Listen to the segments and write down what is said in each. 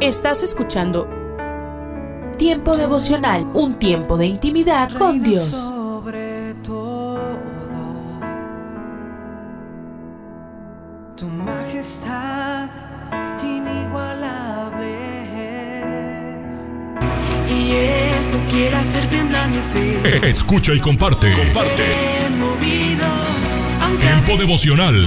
Estás escuchando Tiempo devocional, un tiempo de intimidad con Dios. Sobre todo, tu majestad inigualable es. Y esto quiere hacer temblar mi fe. Escucha y comparte. Comparte. Movido, Tiempo devocional.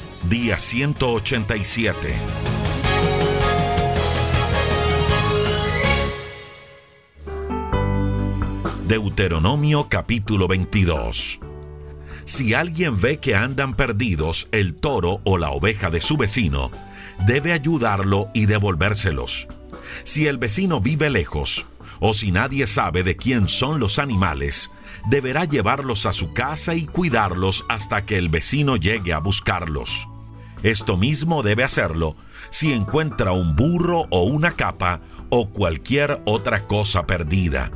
día 187. Deuteronomio capítulo 22. Si alguien ve que andan perdidos el toro o la oveja de su vecino, debe ayudarlo y devolvérselos. Si el vecino vive lejos, o si nadie sabe de quién son los animales, deberá llevarlos a su casa y cuidarlos hasta que el vecino llegue a buscarlos. Esto mismo debe hacerlo si encuentra un burro o una capa o cualquier otra cosa perdida.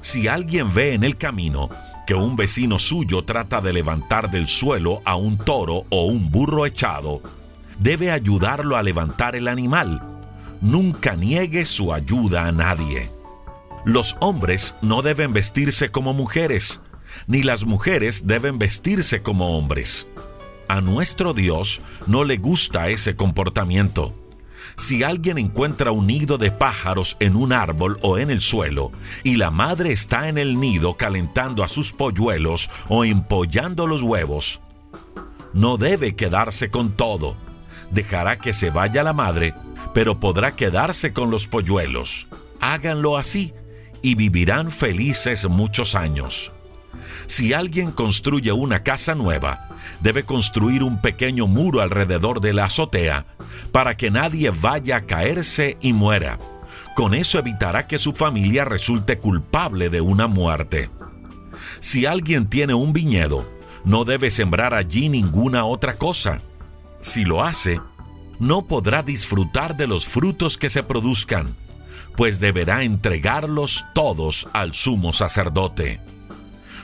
Si alguien ve en el camino que un vecino suyo trata de levantar del suelo a un toro o un burro echado, debe ayudarlo a levantar el animal. Nunca niegue su ayuda a nadie. Los hombres no deben vestirse como mujeres, ni las mujeres deben vestirse como hombres. A nuestro Dios no le gusta ese comportamiento. Si alguien encuentra un nido de pájaros en un árbol o en el suelo, y la madre está en el nido calentando a sus polluelos o empollando los huevos, no debe quedarse con todo. Dejará que se vaya la madre, pero podrá quedarse con los polluelos. Háganlo así y vivirán felices muchos años. Si alguien construye una casa nueva, debe construir un pequeño muro alrededor de la azotea para que nadie vaya a caerse y muera. Con eso evitará que su familia resulte culpable de una muerte. Si alguien tiene un viñedo, no debe sembrar allí ninguna otra cosa. Si lo hace, no podrá disfrutar de los frutos que se produzcan, pues deberá entregarlos todos al sumo sacerdote.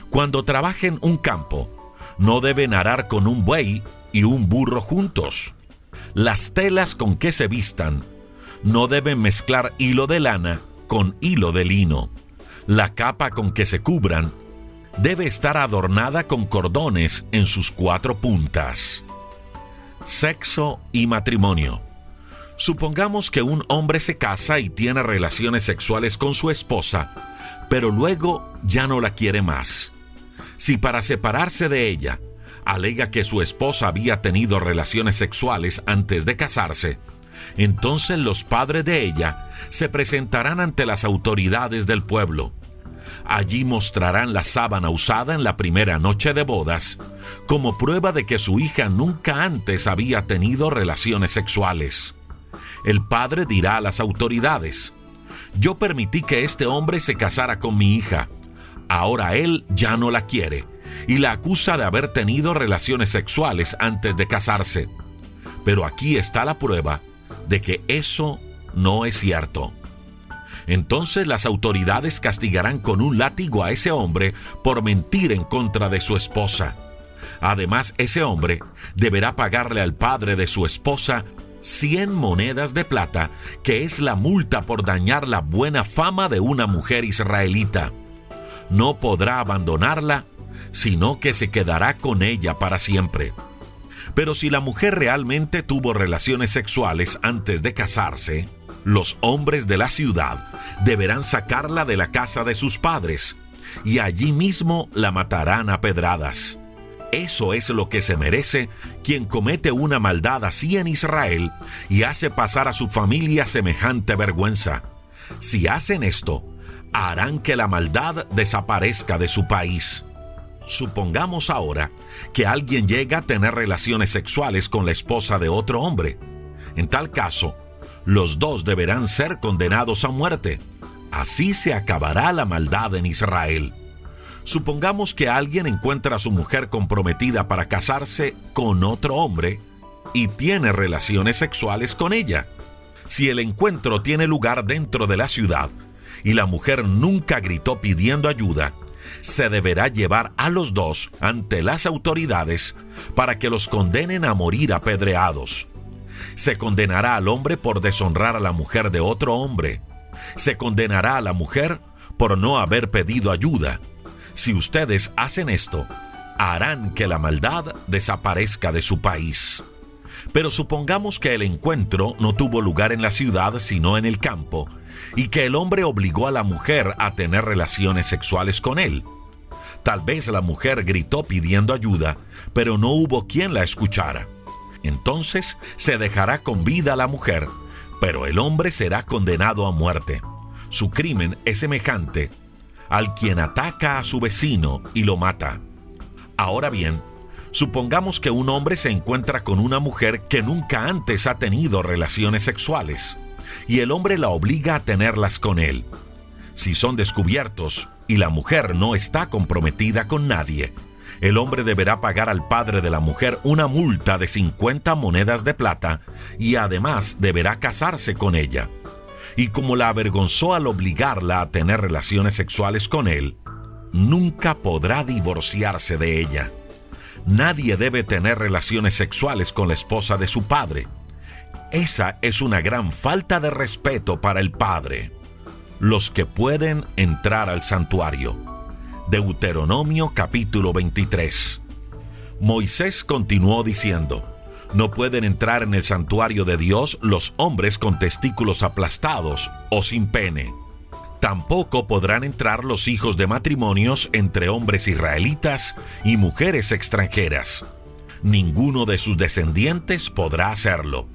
Cuando trabajen un campo, no deben arar con un buey y un burro juntos. Las telas con que se vistan no deben mezclar hilo de lana con hilo de lino. La capa con que se cubran debe estar adornada con cordones en sus cuatro puntas. Sexo y matrimonio. Supongamos que un hombre se casa y tiene relaciones sexuales con su esposa, pero luego ya no la quiere más. Si para separarse de ella alega que su esposa había tenido relaciones sexuales antes de casarse, entonces los padres de ella se presentarán ante las autoridades del pueblo. Allí mostrarán la sábana usada en la primera noche de bodas como prueba de que su hija nunca antes había tenido relaciones sexuales. El padre dirá a las autoridades, yo permití que este hombre se casara con mi hija, ahora él ya no la quiere y la acusa de haber tenido relaciones sexuales antes de casarse. Pero aquí está la prueba de que eso no es cierto. Entonces las autoridades castigarán con un látigo a ese hombre por mentir en contra de su esposa. Además, ese hombre deberá pagarle al padre de su esposa 100 monedas de plata, que es la multa por dañar la buena fama de una mujer israelita. No podrá abandonarla, sino que se quedará con ella para siempre. Pero si la mujer realmente tuvo relaciones sexuales antes de casarse, los hombres de la ciudad deberán sacarla de la casa de sus padres y allí mismo la matarán a pedradas. Eso es lo que se merece quien comete una maldad así en Israel y hace pasar a su familia semejante vergüenza. Si hacen esto, harán que la maldad desaparezca de su país. Supongamos ahora que alguien llega a tener relaciones sexuales con la esposa de otro hombre. En tal caso, los dos deberán ser condenados a muerte. Así se acabará la maldad en Israel. Supongamos que alguien encuentra a su mujer comprometida para casarse con otro hombre y tiene relaciones sexuales con ella. Si el encuentro tiene lugar dentro de la ciudad y la mujer nunca gritó pidiendo ayuda, se deberá llevar a los dos ante las autoridades para que los condenen a morir apedreados. Se condenará al hombre por deshonrar a la mujer de otro hombre. Se condenará a la mujer por no haber pedido ayuda. Si ustedes hacen esto, harán que la maldad desaparezca de su país. Pero supongamos que el encuentro no tuvo lugar en la ciudad sino en el campo, y que el hombre obligó a la mujer a tener relaciones sexuales con él. Tal vez la mujer gritó pidiendo ayuda, pero no hubo quien la escuchara. Entonces se dejará con vida a la mujer, pero el hombre será condenado a muerte. Su crimen es semejante al quien ataca a su vecino y lo mata. Ahora bien, supongamos que un hombre se encuentra con una mujer que nunca antes ha tenido relaciones sexuales y el hombre la obliga a tenerlas con él. Si son descubiertos y la mujer no está comprometida con nadie, el hombre deberá pagar al padre de la mujer una multa de 50 monedas de plata y además deberá casarse con ella. Y como la avergonzó al obligarla a tener relaciones sexuales con él, nunca podrá divorciarse de ella. Nadie debe tener relaciones sexuales con la esposa de su padre esa es una gran falta de respeto para el Padre. Los que pueden entrar al santuario. Deuteronomio capítulo 23. Moisés continuó diciendo, no pueden entrar en el santuario de Dios los hombres con testículos aplastados o sin pene. Tampoco podrán entrar los hijos de matrimonios entre hombres israelitas y mujeres extranjeras. Ninguno de sus descendientes podrá hacerlo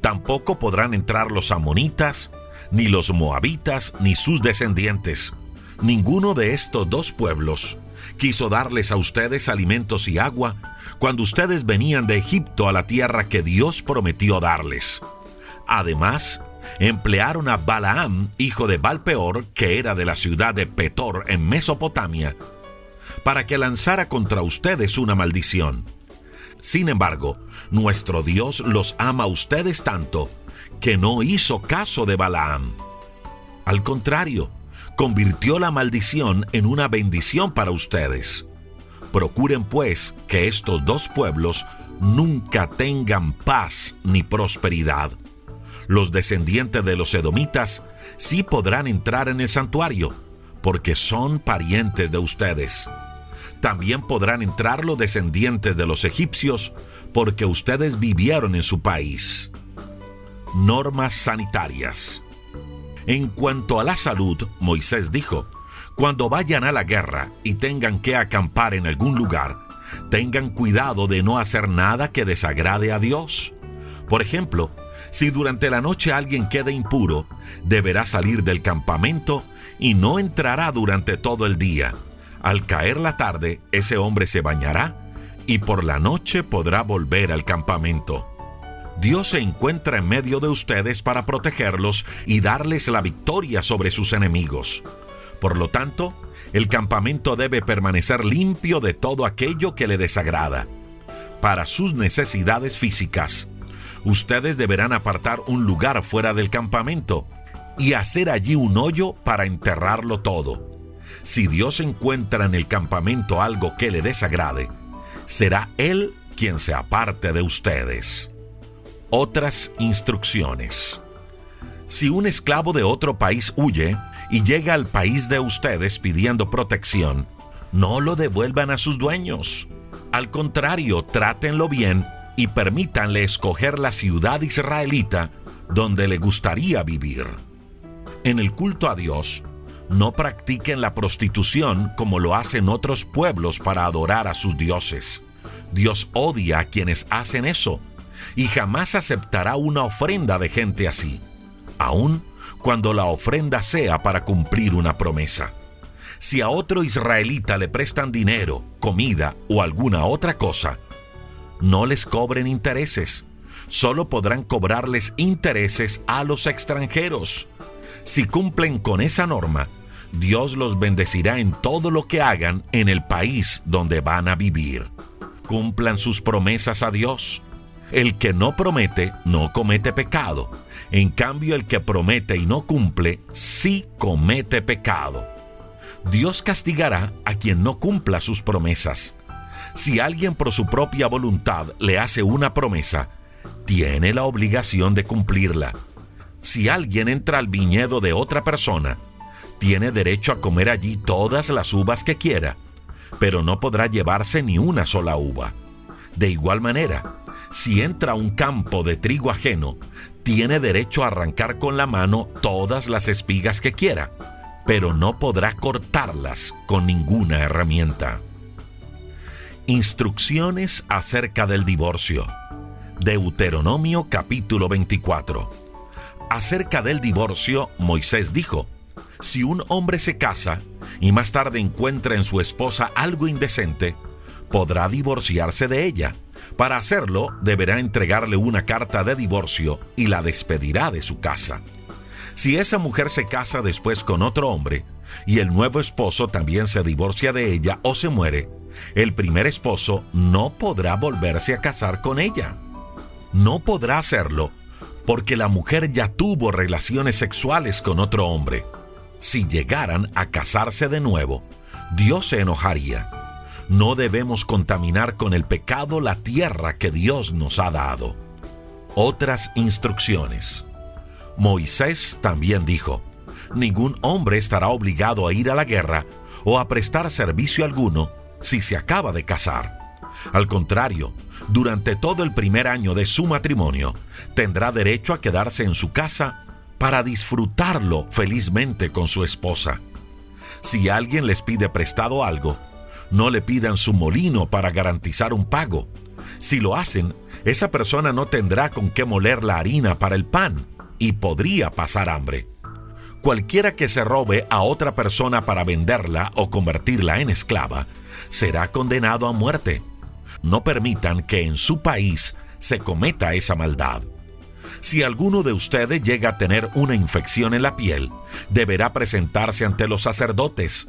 Tampoco podrán entrar los amonitas, ni los moabitas, ni sus descendientes. Ninguno de estos dos pueblos quiso darles a ustedes alimentos y agua cuando ustedes venían de Egipto a la tierra que Dios prometió darles. Además, emplearon a Balaam, hijo de Balpeor, que era de la ciudad de Petor en Mesopotamia, para que lanzara contra ustedes una maldición. Sin embargo, nuestro Dios los ama a ustedes tanto que no hizo caso de Balaam. Al contrario, convirtió la maldición en una bendición para ustedes. Procuren pues que estos dos pueblos nunca tengan paz ni prosperidad. Los descendientes de los edomitas sí podrán entrar en el santuario, porque son parientes de ustedes también podrán entrar los descendientes de los egipcios, porque ustedes vivieron en su país. Normas sanitarias. En cuanto a la salud, Moisés dijo, cuando vayan a la guerra y tengan que acampar en algún lugar, tengan cuidado de no hacer nada que desagrade a Dios. Por ejemplo, si durante la noche alguien queda impuro, deberá salir del campamento y no entrará durante todo el día al caer la tarde, ese hombre se bañará y por la noche podrá volver al campamento. Dios se encuentra en medio de ustedes para protegerlos y darles la victoria sobre sus enemigos. Por lo tanto, el campamento debe permanecer limpio de todo aquello que le desagrada. Para sus necesidades físicas, ustedes deberán apartar un lugar fuera del campamento y hacer allí un hoyo para enterrarlo todo. Si Dios encuentra en el campamento algo que le desagrade, será Él quien se aparte de ustedes. Otras instrucciones. Si un esclavo de otro país huye y llega al país de ustedes pidiendo protección, no lo devuelvan a sus dueños. Al contrario, trátenlo bien y permítanle escoger la ciudad israelita donde le gustaría vivir. En el culto a Dios, no practiquen la prostitución como lo hacen otros pueblos para adorar a sus dioses. Dios odia a quienes hacen eso y jamás aceptará una ofrenda de gente así. Aún cuando la ofrenda sea para cumplir una promesa. Si a otro israelita le prestan dinero, comida o alguna otra cosa, no les cobren intereses. Solo podrán cobrarles intereses a los extranjeros. Si cumplen con esa norma, Dios los bendecirá en todo lo que hagan en el país donde van a vivir. Cumplan sus promesas a Dios. El que no promete no comete pecado. En cambio, el que promete y no cumple sí comete pecado. Dios castigará a quien no cumpla sus promesas. Si alguien por su propia voluntad le hace una promesa, tiene la obligación de cumplirla. Si alguien entra al viñedo de otra persona, tiene derecho a comer allí todas las uvas que quiera, pero no podrá llevarse ni una sola uva. De igual manera, si entra a un campo de trigo ajeno, tiene derecho a arrancar con la mano todas las espigas que quiera, pero no podrá cortarlas con ninguna herramienta. Instrucciones acerca del divorcio. Deuteronomio capítulo 24. Acerca del divorcio, Moisés dijo, si un hombre se casa y más tarde encuentra en su esposa algo indecente, podrá divorciarse de ella. Para hacerlo, deberá entregarle una carta de divorcio y la despedirá de su casa. Si esa mujer se casa después con otro hombre y el nuevo esposo también se divorcia de ella o se muere, el primer esposo no podrá volverse a casar con ella. No podrá hacerlo porque la mujer ya tuvo relaciones sexuales con otro hombre si llegaran a casarse de nuevo, Dios se enojaría. No debemos contaminar con el pecado la tierra que Dios nos ha dado. Otras instrucciones. Moisés también dijo, ningún hombre estará obligado a ir a la guerra o a prestar servicio alguno si se acaba de casar. Al contrario, durante todo el primer año de su matrimonio, tendrá derecho a quedarse en su casa para disfrutarlo felizmente con su esposa. Si alguien les pide prestado algo, no le pidan su molino para garantizar un pago. Si lo hacen, esa persona no tendrá con qué moler la harina para el pan y podría pasar hambre. Cualquiera que se robe a otra persona para venderla o convertirla en esclava será condenado a muerte. No permitan que en su país se cometa esa maldad. Si alguno de ustedes llega a tener una infección en la piel, deberá presentarse ante los sacerdotes.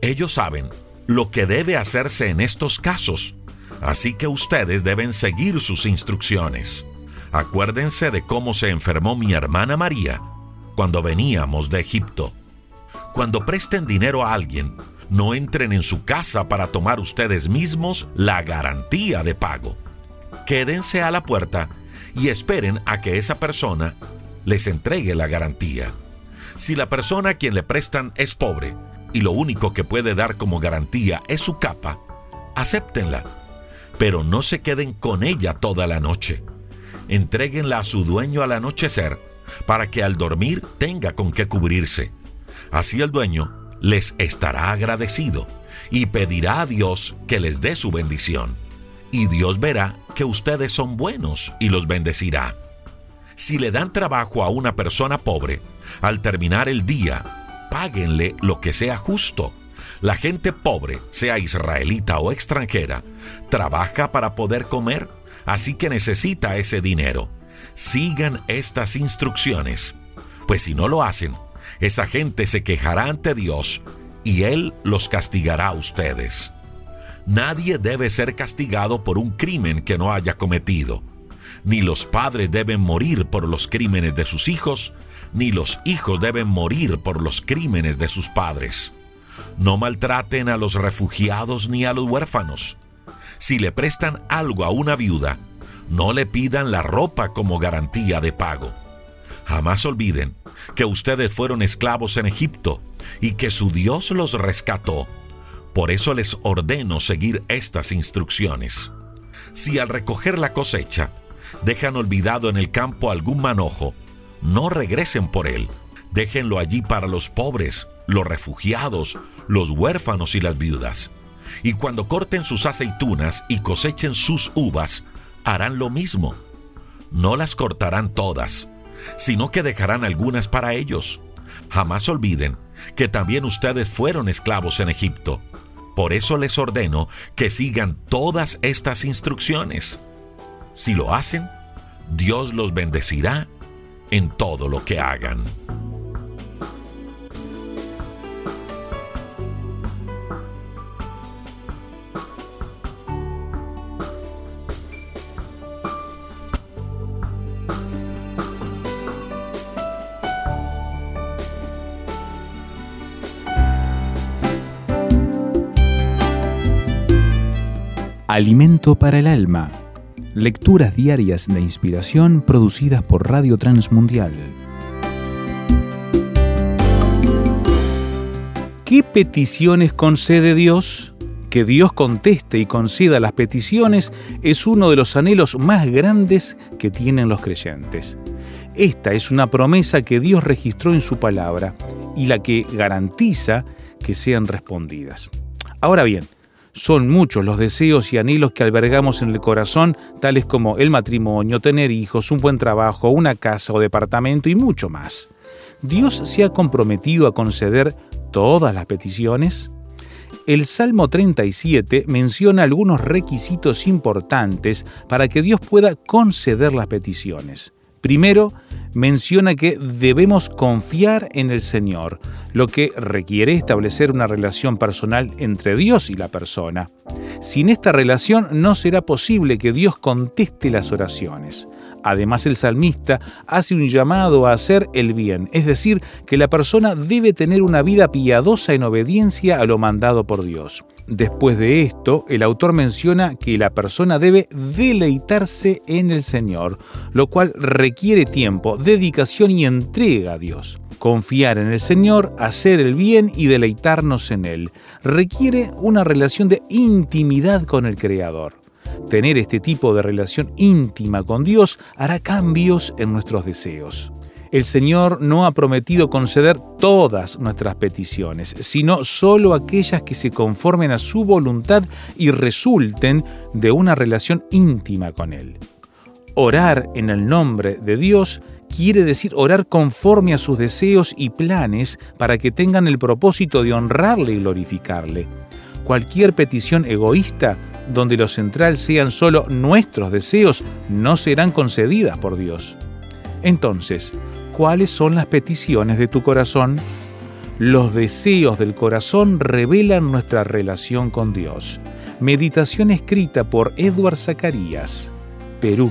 Ellos saben lo que debe hacerse en estos casos, así que ustedes deben seguir sus instrucciones. Acuérdense de cómo se enfermó mi hermana María cuando veníamos de Egipto. Cuando presten dinero a alguien, no entren en su casa para tomar ustedes mismos la garantía de pago. Quédense a la puerta y esperen a que esa persona les entregue la garantía. Si la persona a quien le prestan es pobre y lo único que puede dar como garantía es su capa, acéptenla, pero no se queden con ella toda la noche. Entréguenla a su dueño al anochecer para que al dormir tenga con qué cubrirse. Así el dueño les estará agradecido y pedirá a Dios que les dé su bendición y Dios verá que ustedes son buenos y los bendecirá. Si le dan trabajo a una persona pobre, al terminar el día, páguenle lo que sea justo. La gente pobre, sea israelita o extranjera, trabaja para poder comer, así que necesita ese dinero. Sigan estas instrucciones, pues si no lo hacen, esa gente se quejará ante Dios y Él los castigará a ustedes. Nadie debe ser castigado por un crimen que no haya cometido. Ni los padres deben morir por los crímenes de sus hijos, ni los hijos deben morir por los crímenes de sus padres. No maltraten a los refugiados ni a los huérfanos. Si le prestan algo a una viuda, no le pidan la ropa como garantía de pago. Jamás olviden que ustedes fueron esclavos en Egipto y que su Dios los rescató por eso les ordeno seguir estas instrucciones. Si al recoger la cosecha dejan olvidado en el campo algún manojo, no regresen por él. Déjenlo allí para los pobres, los refugiados, los huérfanos y las viudas. Y cuando corten sus aceitunas y cosechen sus uvas, harán lo mismo. No las cortarán todas, sino que dejarán algunas para ellos. Jamás olviden que también ustedes fueron esclavos en Egipto. Por eso les ordeno que sigan todas estas instrucciones. Si lo hacen, Dios los bendecirá en todo lo que hagan. Alimento para el alma. Lecturas diarias de inspiración producidas por Radio Transmundial. ¿Qué peticiones concede Dios? Que Dios conteste y conceda las peticiones es uno de los anhelos más grandes que tienen los creyentes. Esta es una promesa que Dios registró en su palabra y la que garantiza que sean respondidas. Ahora bien, son muchos los deseos y anhelos que albergamos en el corazón, tales como el matrimonio, tener hijos, un buen trabajo, una casa o departamento y mucho más. ¿Dios se ha comprometido a conceder todas las peticiones? El Salmo 37 menciona algunos requisitos importantes para que Dios pueda conceder las peticiones. Primero, menciona que debemos confiar en el Señor, lo que requiere establecer una relación personal entre Dios y la persona. Sin esta relación no será posible que Dios conteste las oraciones. Además, el salmista hace un llamado a hacer el bien, es decir, que la persona debe tener una vida piadosa en obediencia a lo mandado por Dios. Después de esto, el autor menciona que la persona debe deleitarse en el Señor, lo cual requiere tiempo, dedicación y entrega a Dios. Confiar en el Señor, hacer el bien y deleitarnos en Él requiere una relación de intimidad con el Creador. Tener este tipo de relación íntima con Dios hará cambios en nuestros deseos. El Señor no ha prometido conceder todas nuestras peticiones, sino solo aquellas que se conformen a su voluntad y resulten de una relación íntima con Él. Orar en el nombre de Dios quiere decir orar conforme a sus deseos y planes para que tengan el propósito de honrarle y glorificarle. Cualquier petición egoísta donde lo central sean solo nuestros deseos no serán concedidas por Dios. Entonces, ¿cuáles son las peticiones de tu corazón? Los deseos del corazón revelan nuestra relación con Dios. Meditación escrita por Edward Zacarías, Perú.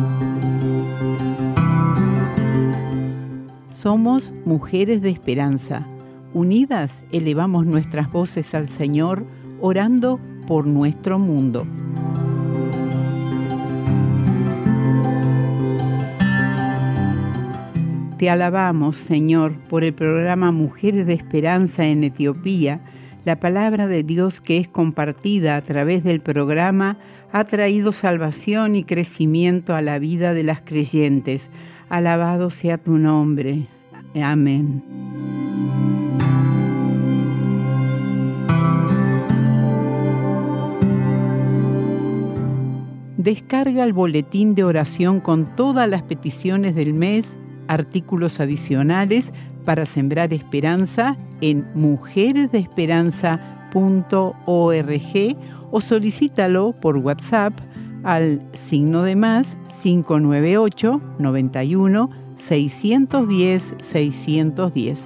Somos mujeres de esperanza. Unidas elevamos nuestras voces al Señor, orando por nuestro mundo. Te alabamos, Señor, por el programa Mujeres de Esperanza en Etiopía. La palabra de Dios que es compartida a través del programa ha traído salvación y crecimiento a la vida de las creyentes. Alabado sea tu nombre. Amén. Descarga el boletín de oración con todas las peticiones del mes, artículos adicionales para sembrar esperanza en mujeresdeesperanza.org o solicítalo por WhatsApp al signo de más 598 91 610 610.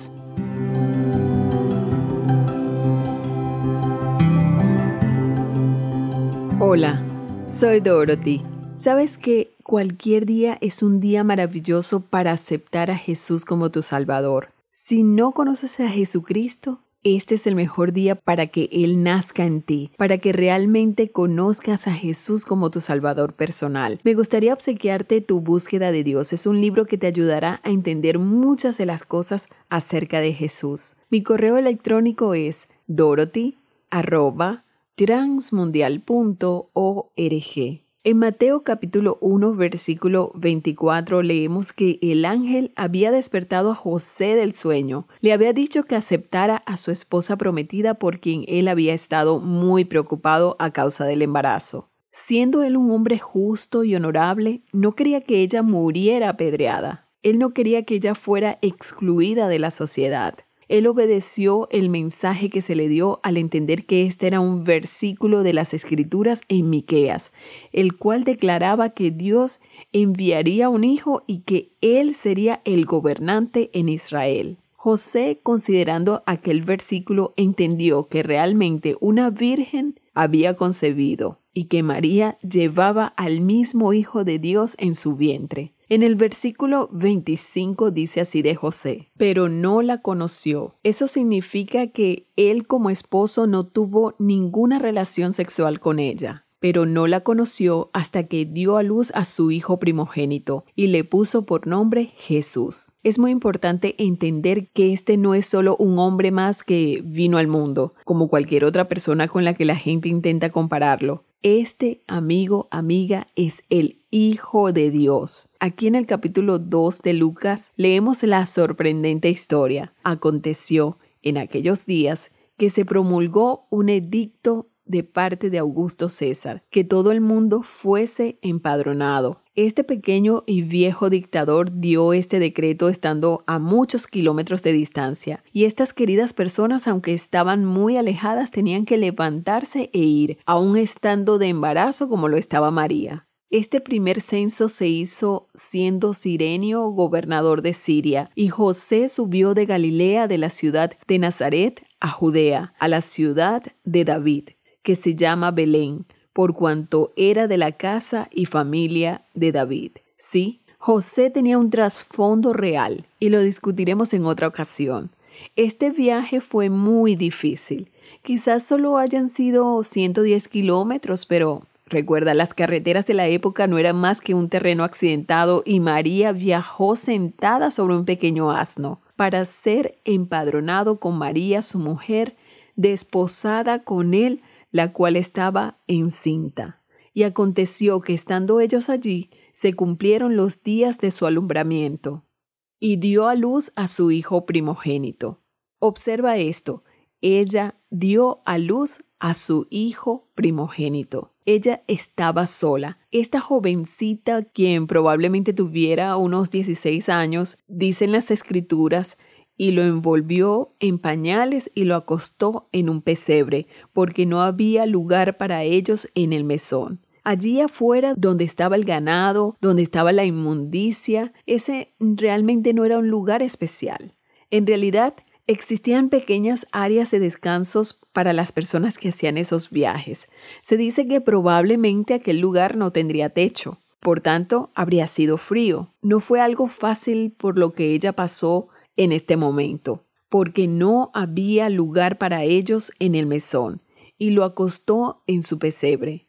Hola, soy Dorothy. ¿Sabes que cualquier día es un día maravilloso para aceptar a Jesús como tu Salvador? Si no conoces a Jesucristo, este es el mejor día para que Él nazca en ti, para que realmente conozcas a Jesús como tu Salvador personal. Me gustaría obsequiarte Tu búsqueda de Dios. Es un libro que te ayudará a entender muchas de las cosas acerca de Jesús. Mi correo electrónico es dorothy@transmundial.org. En Mateo capítulo 1 versículo 24 leemos que el ángel había despertado a José del sueño. Le había dicho que aceptara a su esposa prometida por quien él había estado muy preocupado a causa del embarazo. Siendo él un hombre justo y honorable, no quería que ella muriera apedreada. Él no quería que ella fuera excluida de la sociedad. Él obedeció el mensaje que se le dio al entender que este era un versículo de las Escrituras en Miqueas, el cual declaraba que Dios enviaría un hijo y que él sería el gobernante en Israel. José, considerando aquel versículo, entendió que realmente una virgen había concebido y que María llevaba al mismo Hijo de Dios en su vientre. En el versículo 25 dice así de José, pero no la conoció. Eso significa que él como esposo no tuvo ninguna relación sexual con ella pero no la conoció hasta que dio a luz a su hijo primogénito y le puso por nombre Jesús. Es muy importante entender que este no es solo un hombre más que vino al mundo, como cualquier otra persona con la que la gente intenta compararlo. Este amigo, amiga, es el Hijo de Dios. Aquí en el capítulo 2 de Lucas leemos la sorprendente historia. Aconteció en aquellos días que se promulgó un edicto de parte de Augusto César, que todo el mundo fuese empadronado. Este pequeño y viejo dictador dio este decreto estando a muchos kilómetros de distancia, y estas queridas personas, aunque estaban muy alejadas, tenían que levantarse e ir, aun estando de embarazo como lo estaba María. Este primer censo se hizo siendo Sirenio gobernador de Siria, y José subió de Galilea de la ciudad de Nazaret a Judea, a la ciudad de David que se llama Belén, por cuanto era de la casa y familia de David. Sí, José tenía un trasfondo real y lo discutiremos en otra ocasión. Este viaje fue muy difícil. Quizás solo hayan sido 110 kilómetros, pero recuerda, las carreteras de la época no eran más que un terreno accidentado y María viajó sentada sobre un pequeño asno para ser empadronado con María, su mujer, desposada con él la cual estaba encinta. Y aconteció que estando ellos allí, se cumplieron los días de su alumbramiento, y dio a luz a su hijo primogénito. Observa esto, ella dio a luz a su hijo primogénito. Ella estaba sola. Esta jovencita, quien probablemente tuviera unos 16 años, dicen las escrituras y lo envolvió en pañales y lo acostó en un pesebre, porque no había lugar para ellos en el mesón. Allí afuera, donde estaba el ganado, donde estaba la inmundicia, ese realmente no era un lugar especial. En realidad, existían pequeñas áreas de descansos para las personas que hacían esos viajes. Se dice que probablemente aquel lugar no tendría techo. Por tanto, habría sido frío. No fue algo fácil por lo que ella pasó en este momento, porque no había lugar para ellos en el mesón, y lo acostó en su pesebre.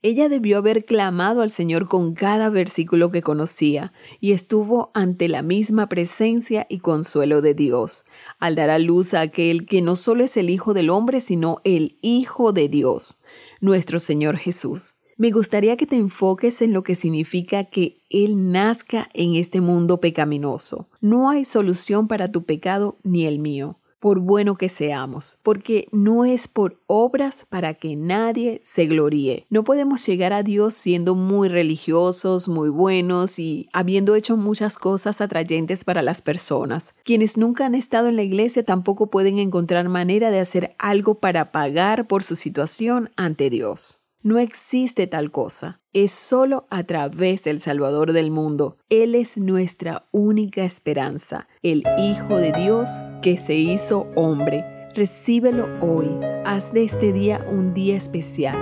Ella debió haber clamado al Señor con cada versículo que conocía, y estuvo ante la misma presencia y consuelo de Dios, al dar a luz a aquel que no solo es el Hijo del hombre, sino el Hijo de Dios, nuestro Señor Jesús. Me gustaría que te enfoques en lo que significa que Él nazca en este mundo pecaminoso. No hay solución para tu pecado ni el mío por bueno que seamos, porque no es por obras para que nadie se gloríe. No podemos llegar a Dios siendo muy religiosos, muy buenos y habiendo hecho muchas cosas atrayentes para las personas. Quienes nunca han estado en la iglesia tampoco pueden encontrar manera de hacer algo para pagar por su situación ante Dios. No existe tal cosa. Es solo a través del Salvador del mundo. Él es nuestra única esperanza, el Hijo de Dios que se hizo hombre. Recíbelo hoy. Haz de este día un día especial.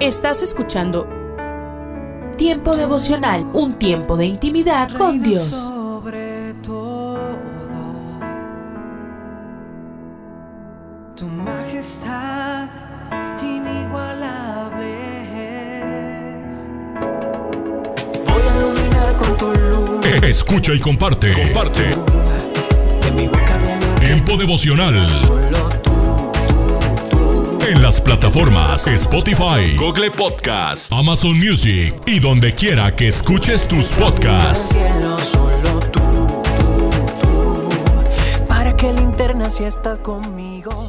Estás escuchando Tiempo devocional, un tiempo de intimidad con Dios. Escucha y comparte. Comparte. Tiempo devocional. En las plataformas Spotify, Google Podcast, Amazon Music y donde quiera que escuches tus podcasts. Para que linterna si estás conmigo.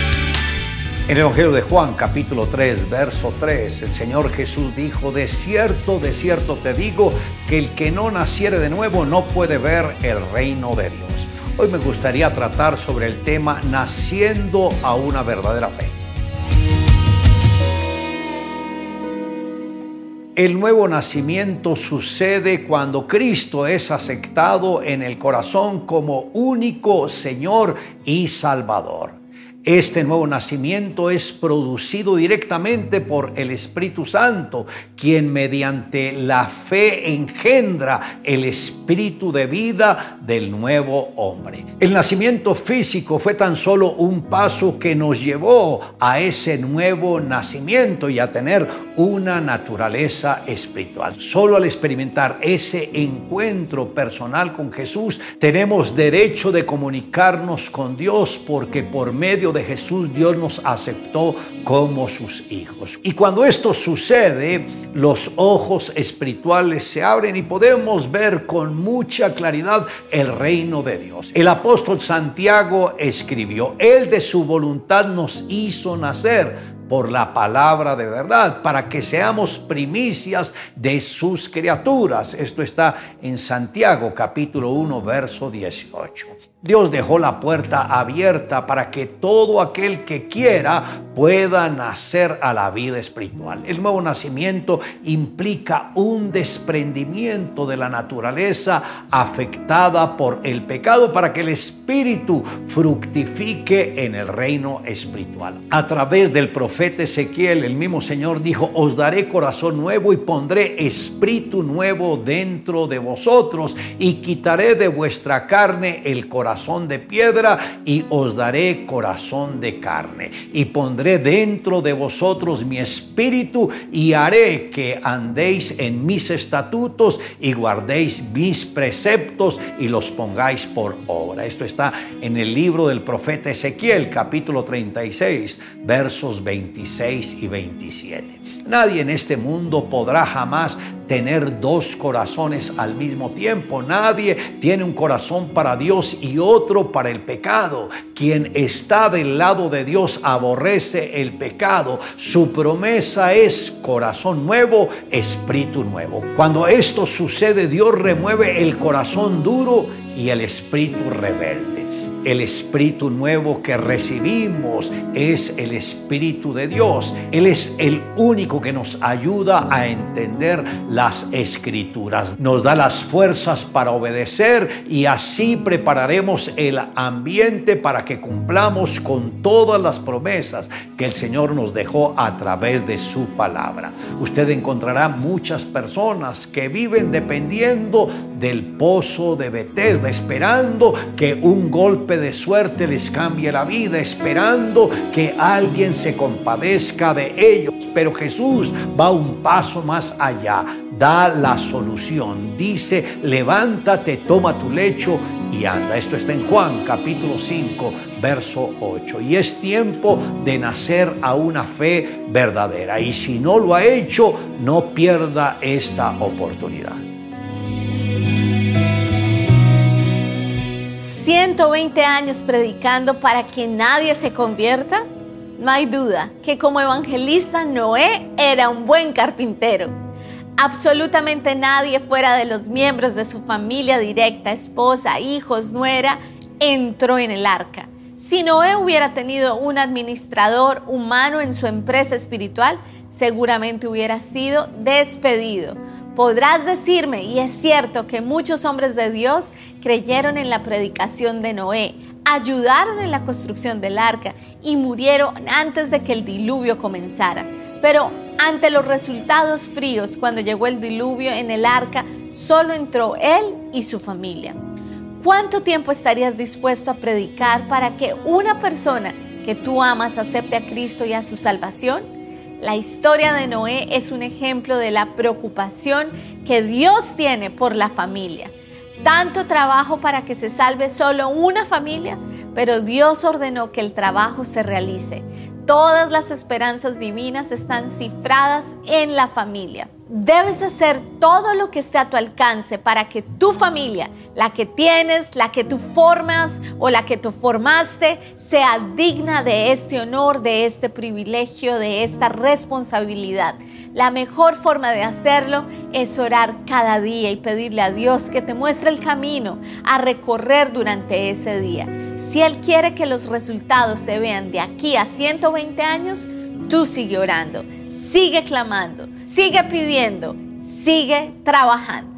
En el Evangelio de Juan, capítulo 3, verso 3, el Señor Jesús dijo, de cierto, de cierto te digo, que el que no naciere de nuevo no puede ver el reino de Dios. Hoy me gustaría tratar sobre el tema naciendo a una verdadera fe. El nuevo nacimiento sucede cuando Cristo es aceptado en el corazón como único Señor y Salvador. Este nuevo nacimiento es producido directamente por el Espíritu Santo, quien mediante la fe engendra el espíritu de vida del nuevo hombre. El nacimiento físico fue tan solo un paso que nos llevó a ese nuevo nacimiento y a tener una naturaleza espiritual. Solo al experimentar ese encuentro personal con Jesús tenemos derecho de comunicarnos con Dios porque por medio de Jesús Dios nos aceptó como sus hijos. Y cuando esto sucede, los ojos espirituales se abren y podemos ver con mucha claridad el reino de Dios. El apóstol Santiago escribió, Él de su voluntad nos hizo nacer por la palabra de verdad, para que seamos primicias de sus criaturas. Esto está en Santiago capítulo 1, verso 18. Dios dejó la puerta abierta para que todo aquel que quiera pueda nacer a la vida espiritual. El nuevo nacimiento implica un desprendimiento de la naturaleza afectada por el pecado para que el espíritu fructifique en el reino espiritual. A través del profeta Ezequiel, el mismo Señor dijo, os daré corazón nuevo y pondré espíritu nuevo dentro de vosotros y quitaré de vuestra carne el corazón corazón de piedra y os daré corazón de carne. Y pondré dentro de vosotros mi espíritu y haré que andéis en mis estatutos y guardéis mis preceptos y los pongáis por obra. Esto está en el libro del profeta Ezequiel, capítulo 36, versos 26 y 27. Nadie en este mundo podrá jamás tener dos corazones al mismo tiempo. Nadie tiene un corazón para Dios y otro para el pecado. Quien está del lado de Dios aborrece el pecado. Su promesa es corazón nuevo, espíritu nuevo. Cuando esto sucede, Dios remueve el corazón duro y el espíritu rebelde. El espíritu nuevo que recibimos es el espíritu de Dios. Él es el único que nos ayuda a entender las escrituras. Nos da las fuerzas para obedecer y así prepararemos el ambiente para que cumplamos con todas las promesas que el Señor nos dejó a través de su palabra. Usted encontrará muchas personas que viven dependiendo del pozo de Bethesda, esperando que un golpe de suerte les cambie la vida, esperando que alguien se compadezca de ellos. Pero Jesús va un paso más allá, da la solución. Dice, levántate, toma tu lecho y anda. Esto está en Juan capítulo 5, verso 8. Y es tiempo de nacer a una fe verdadera. Y si no lo ha hecho, no pierda esta oportunidad. 120 años predicando para que nadie se convierta? No hay duda que como evangelista Noé era un buen carpintero. Absolutamente nadie fuera de los miembros de su familia directa, esposa, hijos, nuera, entró en el arca. Si Noé hubiera tenido un administrador humano en su empresa espiritual, seguramente hubiera sido despedido Podrás decirme, y es cierto que muchos hombres de Dios creyeron en la predicación de Noé, ayudaron en la construcción del arca y murieron antes de que el diluvio comenzara. Pero ante los resultados fríos, cuando llegó el diluvio en el arca, solo entró él y su familia. ¿Cuánto tiempo estarías dispuesto a predicar para que una persona que tú amas acepte a Cristo y a su salvación? La historia de Noé es un ejemplo de la preocupación que Dios tiene por la familia. Tanto trabajo para que se salve solo una familia, pero Dios ordenó que el trabajo se realice. Todas las esperanzas divinas están cifradas en la familia. Debes hacer todo lo que esté a tu alcance para que tu familia, la que tienes, la que tú formas o la que tú formaste, sea digna de este honor, de este privilegio, de esta responsabilidad. La mejor forma de hacerlo es orar cada día y pedirle a Dios que te muestre el camino a recorrer durante ese día. Si Él quiere que los resultados se vean de aquí a 120 años, tú sigue orando, sigue clamando, sigue pidiendo, sigue trabajando.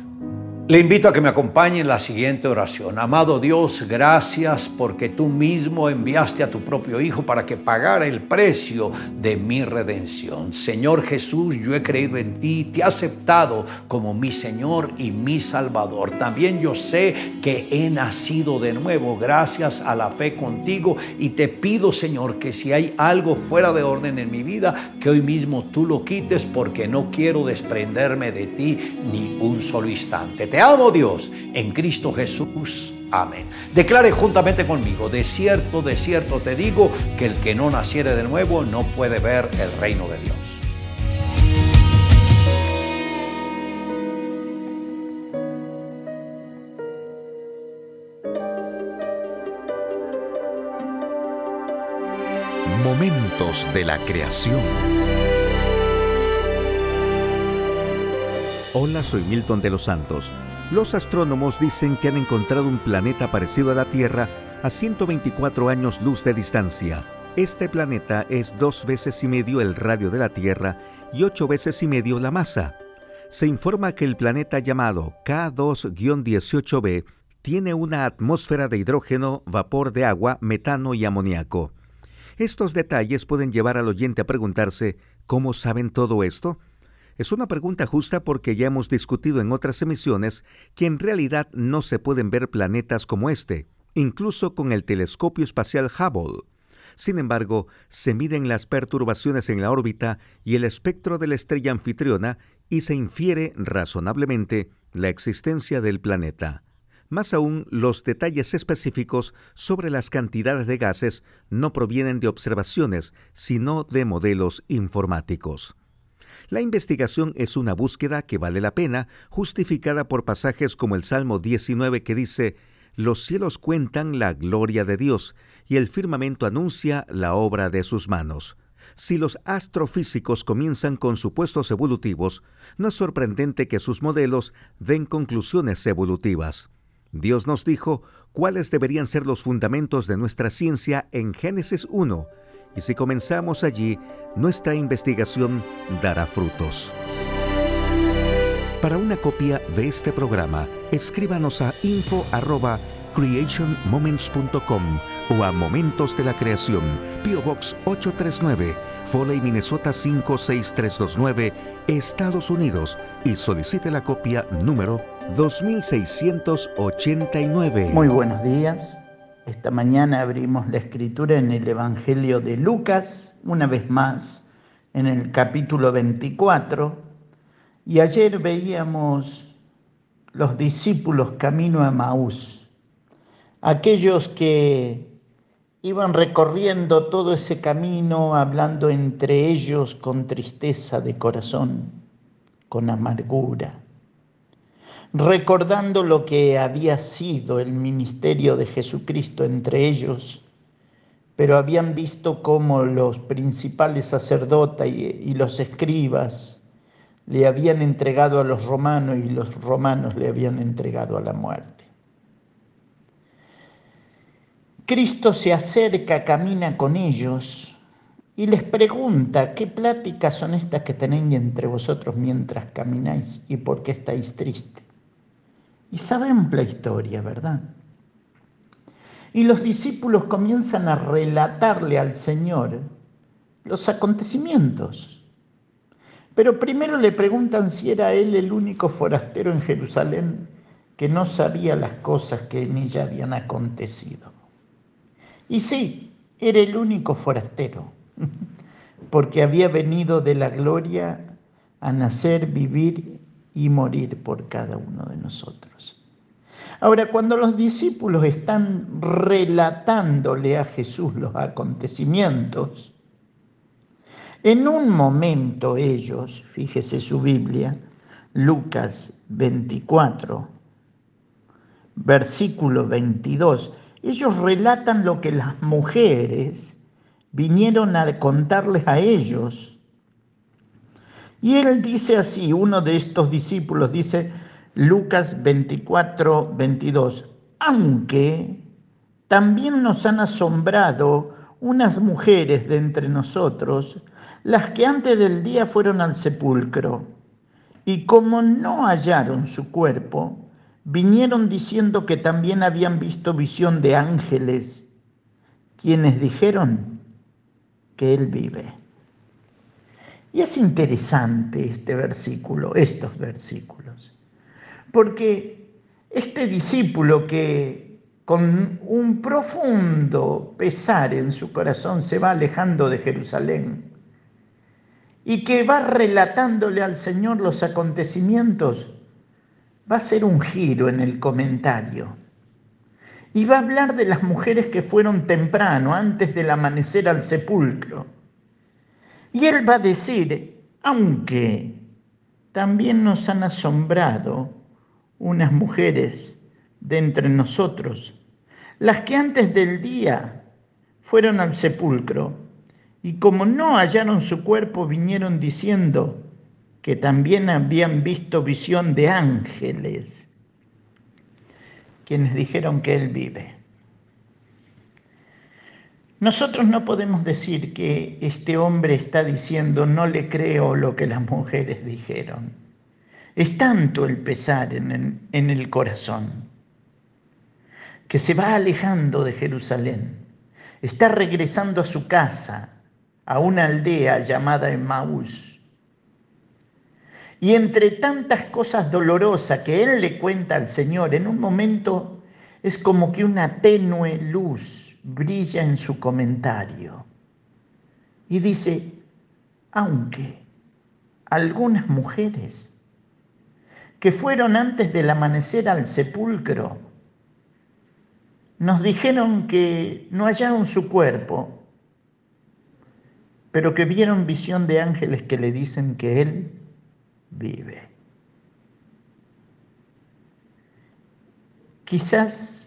Le invito a que me acompañe en la siguiente oración. Amado Dios, gracias porque tú mismo enviaste a tu propio Hijo para que pagara el precio de mi redención. Señor Jesús, yo he creído en ti, te he aceptado como mi Señor y mi Salvador. También yo sé que he nacido de nuevo gracias a la fe contigo y te pido, Señor, que si hay algo fuera de orden en mi vida, que hoy mismo tú lo quites porque no quiero desprenderme de ti ni un solo instante. Te amo Dios en Cristo Jesús. Amén. Declare juntamente conmigo, de cierto, de cierto te digo, que el que no naciere de nuevo no puede ver el reino de Dios. Momentos de la creación. Hola, soy Milton de los Santos. Los astrónomos dicen que han encontrado un planeta parecido a la Tierra a 124 años luz de distancia. Este planeta es dos veces y medio el radio de la Tierra y ocho veces y medio la masa. Se informa que el planeta llamado K2-18b tiene una atmósfera de hidrógeno, vapor de agua, metano y amoníaco. Estos detalles pueden llevar al oyente a preguntarse, ¿cómo saben todo esto? Es una pregunta justa porque ya hemos discutido en otras emisiones que en realidad no se pueden ver planetas como este, incluso con el telescopio espacial Hubble. Sin embargo, se miden las perturbaciones en la órbita y el espectro de la estrella anfitriona y se infiere razonablemente la existencia del planeta. Más aún, los detalles específicos sobre las cantidades de gases no provienen de observaciones, sino de modelos informáticos. La investigación es una búsqueda que vale la pena, justificada por pasajes como el Salmo 19 que dice, Los cielos cuentan la gloria de Dios, y el firmamento anuncia la obra de sus manos. Si los astrofísicos comienzan con supuestos evolutivos, no es sorprendente que sus modelos den conclusiones evolutivas. Dios nos dijo cuáles deberían ser los fundamentos de nuestra ciencia en Génesis 1, y si comenzamos allí, nuestra investigación dará frutos. Para una copia de este programa, escríbanos a info@creationmoments.com o a Momentos de la Creación, PO Box 839, Foley, Minnesota 56329, Estados Unidos y solicite la copia número 2689. Muy buenos días. Esta mañana abrimos la escritura en el Evangelio de Lucas, una vez más, en el capítulo 24. Y ayer veíamos los discípulos camino a Maús, aquellos que iban recorriendo todo ese camino hablando entre ellos con tristeza de corazón, con amargura recordando lo que había sido el ministerio de Jesucristo entre ellos, pero habían visto cómo los principales sacerdotes y, los escribas le habían entregado a los romanos y los romanos le habían entregado a la muerte. Cristo se acerca, camina con ellos y les pregunta, ¿qué pláticas son estas que tenéis entre vosotros mientras camináis y por qué estáis tristes? Y sabemos la historia, ¿verdad? Y los discípulos comienzan a relatarle al Señor los acontecimientos. Pero primero le preguntan si era él el único forastero en Jerusalén que no sabía las cosas que en ella habían acontecido. Y sí, era el único forastero, porque había venido de la gloria a nacer, vivir y morir por cada uno de nosotros. Ahora, cuando los discípulos están relatándole a Jesús los acontecimientos, en un momento ellos, fíjese su Biblia, Lucas 24, versículo 22, ellos relatan lo que las mujeres vinieron a contarles a ellos. Y él dice así, uno de estos discípulos dice, Lucas 24, 22, aunque también nos han asombrado unas mujeres de entre nosotros, las que antes del día fueron al sepulcro, y como no hallaron su cuerpo, vinieron diciendo que también habían visto visión de ángeles, quienes dijeron que Él vive. Y es interesante este versículo, estos versículos, porque este discípulo que con un profundo pesar en su corazón se va alejando de Jerusalén y que va relatándole al Señor los acontecimientos, va a hacer un giro en el comentario y va a hablar de las mujeres que fueron temprano, antes del amanecer al sepulcro. Y él va a decir, aunque también nos han asombrado unas mujeres de entre nosotros, las que antes del día fueron al sepulcro, y como no hallaron su cuerpo, vinieron diciendo, que también habían visto visión de ángeles, quienes dijeron que Él vive. Nosotros no podemos decir que este hombre está diciendo no le creo lo que las mujeres dijeron. Es tanto el pesar en el, corazón que se va alejando de Jerusalén, está regresando a su casa, a una aldea llamada Emmaús y entre tantas cosas dolorosas que él le cuenta al Señor, en un momento es como que una tenue luz brilla en su comentario. Y dice, aunque algunas mujeres que fueron antes del amanecer al sepulcro, nos dijeron que no hallaron su cuerpo, pero que vieron visión de ángeles que le dicen que él vive. Quizás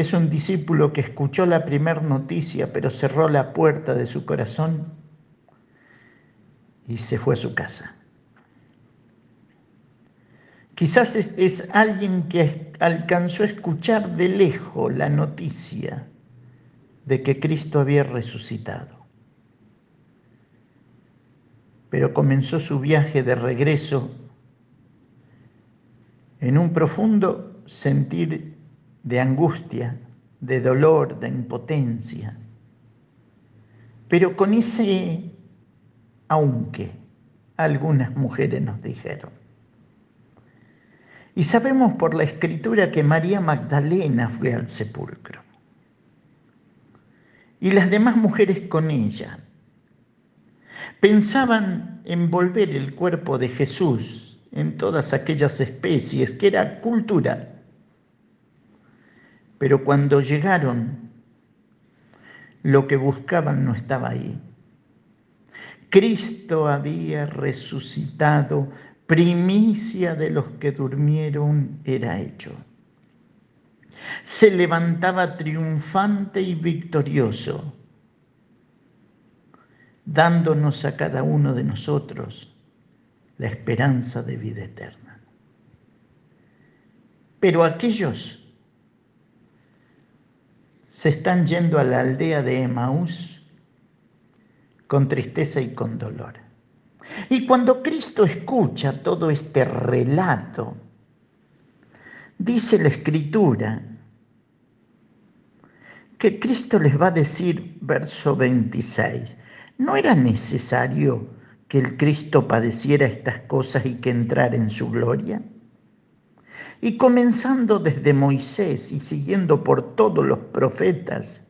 es un discípulo que escuchó la primera noticia, pero cerró la puerta de su corazón y se fue a su casa. Quizás es, es, alguien que alcanzó a escuchar de lejos la noticia de que Cristo había resucitado pero comenzó su viaje de regreso en un profundo sentir de angustia, de dolor, de impotencia, pero con ese aunque algunas mujeres nos dijeron. Y sabemos por la escritura que María Magdalena fue al sepulcro. Y las demás mujeres con ella. Pensaban envolver el cuerpo de Jesús en todas aquellas especies, que era cultura. Pero cuando llegaron, lo que buscaban no estaba ahí. Cristo había resucitado, primicia de los que durmieron era hecho. Se levantaba triunfante y victorioso dándonos a cada uno de nosotros la esperanza de vida eterna. Pero aquellos se están yendo a la aldea de Emaús con tristeza y con dolor. Y cuando Cristo escucha todo este relato, dice la Escritura que Cristo les va a decir, verso 26, ¿no era necesario que el Cristo padeciera estas cosas y que entrara en su gloria? Y comenzando desde Moisés y siguiendo por todos los profetas,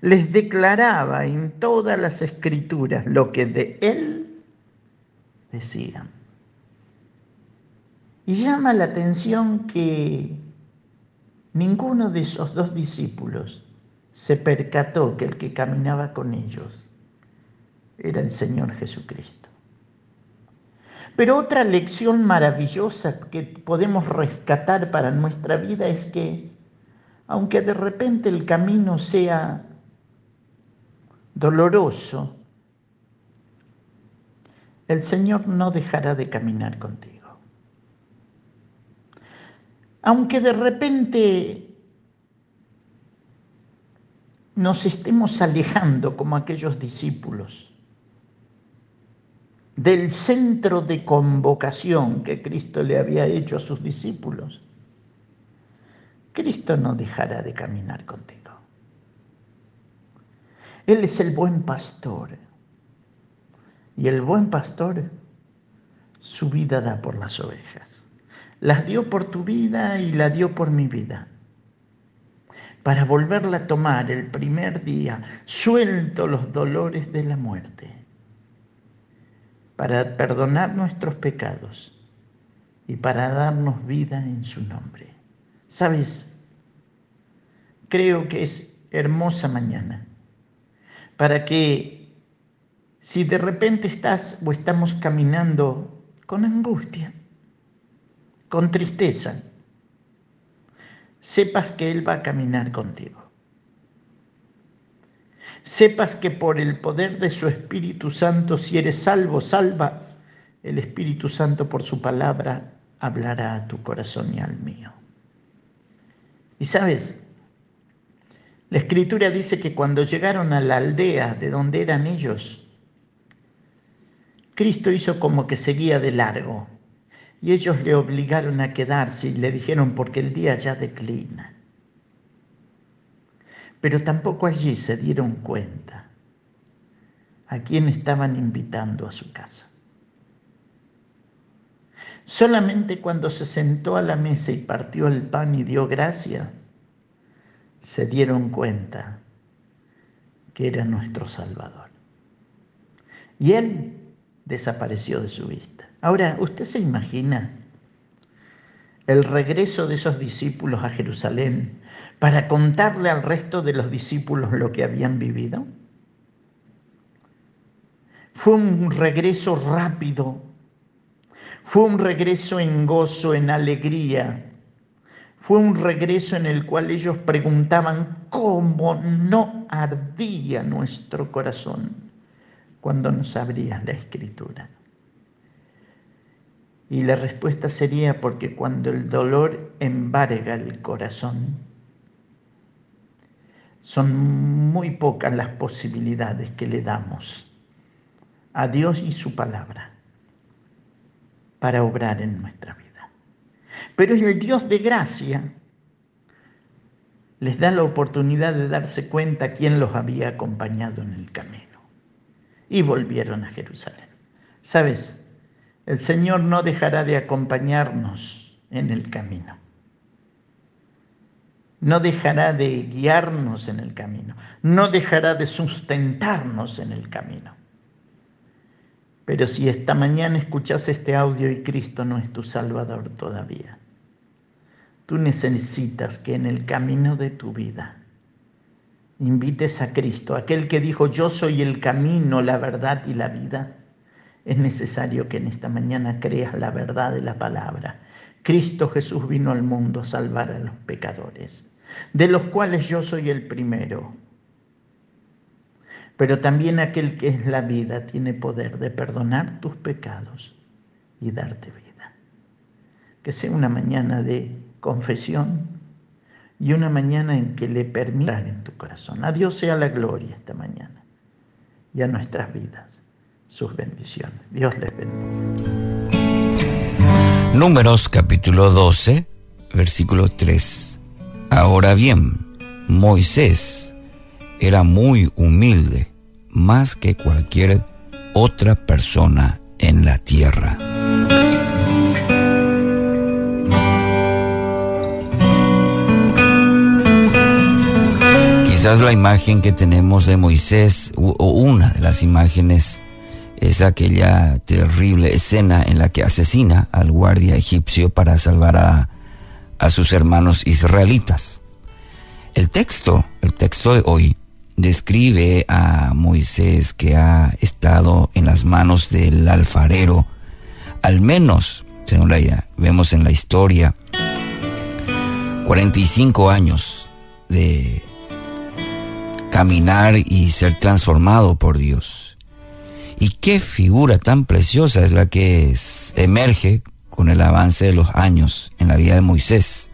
les declaraba en todas las escrituras lo que de él decían. Y llama la atención que ninguno de esos dos discípulos se percató que el que caminaba con ellos era el Señor Jesucristo. Pero otra lección maravillosa que podemos rescatar para nuestra vida es que, aunque de repente el camino sea doloroso, el Señor no dejará de caminar contigo. Aunque de repente nos estemos alejando como aquellos discípulos, del centro de convocación que Cristo le había hecho a sus discípulos, Cristo no dejará de caminar contigo. Él es el buen pastor. Y el buen pastor su vida da por las ovejas. Las dio por tu vida y la dio por mi vida. Para volverla a tomar el primer día, suelto los dolores de la muerte para perdonar nuestros pecados y para darnos vida en su nombre. ¿Sabes? Creo que es hermosa mañana para que si de repente estás o estamos caminando con angustia, con tristeza, sepas que Él va a caminar contigo sepas que por el poder de su Espíritu Santo, si eres salvo, salva, el Espíritu Santo por su palabra hablará a tu corazón y al mío. Y sabes, la Escritura dice que cuando llegaron a la aldea de donde eran ellos, Cristo hizo como que seguía de largo. Y ellos le obligaron a quedarse y le dijeron porque el día ya declina pero tampoco allí se dieron cuenta a quién estaban invitando a su casa. Solamente cuando se sentó a la mesa y partió el pan y dio gracia, se dieron cuenta que era nuestro Salvador. Y Él desapareció de su vista. Ahora, ¿usted se imagina el regreso de esos discípulos a Jerusalén para contarle al resto de los discípulos lo que habían vivido? Fue un regreso rápido, fue un regreso en gozo, en alegría, fue un regreso en el cual ellos preguntaban cómo no ardía nuestro corazón cuando nos abrías la escritura. Y la respuesta sería porque cuando el dolor embarga el corazón, son muy pocas las posibilidades que le damos a Dios y su palabra para obrar en nuestra vida. Pero el Dios de gracia les da la oportunidad de darse cuenta quién los había acompañado en el camino. Y volvieron a Jerusalén. ¿Sabes? El Señor no dejará de acompañarnos en el camino no dejará de guiarnos en el camino, no dejará de sustentarnos en el camino. Pero si esta mañana escuchas este audio y Cristo no es tu Salvador todavía, tú necesitas que en el camino de tu vida invites a Cristo, aquel que dijo yo soy el camino, la verdad y la vida. Es necesario que en esta mañana creas la verdad de la palabra. Cristo Jesús vino al mundo a salvar a los pecadores de los cuales yo soy el primero. Pero también aquel que es la vida tiene poder de perdonar tus pecados y darte vida. Que sea una mañana de confesión y una mañana en que le permitas en tu corazón. A Dios sea la gloria esta mañana. y a nuestras vidas. Sus bendiciones. Dios les bendiga. Números capítulo 12, versículo 3. Ahora bien, Moisés era muy humilde, más que cualquier otra persona en la tierra. Quizás la imagen que tenemos de Moisés, o una de las imágenes, es aquella terrible escena en la que asesina al guardia egipcio para salvar a, a sus hermanos israelitas. El texto, el texto de hoy, describe a Moisés que ha estado en las manos del alfarero, al menos, según la vemos en la historia, 45 años de caminar y ser transformado por Dios. Y qué figura tan preciosa es la que emerge con el avance de los años en la vida de Moisés.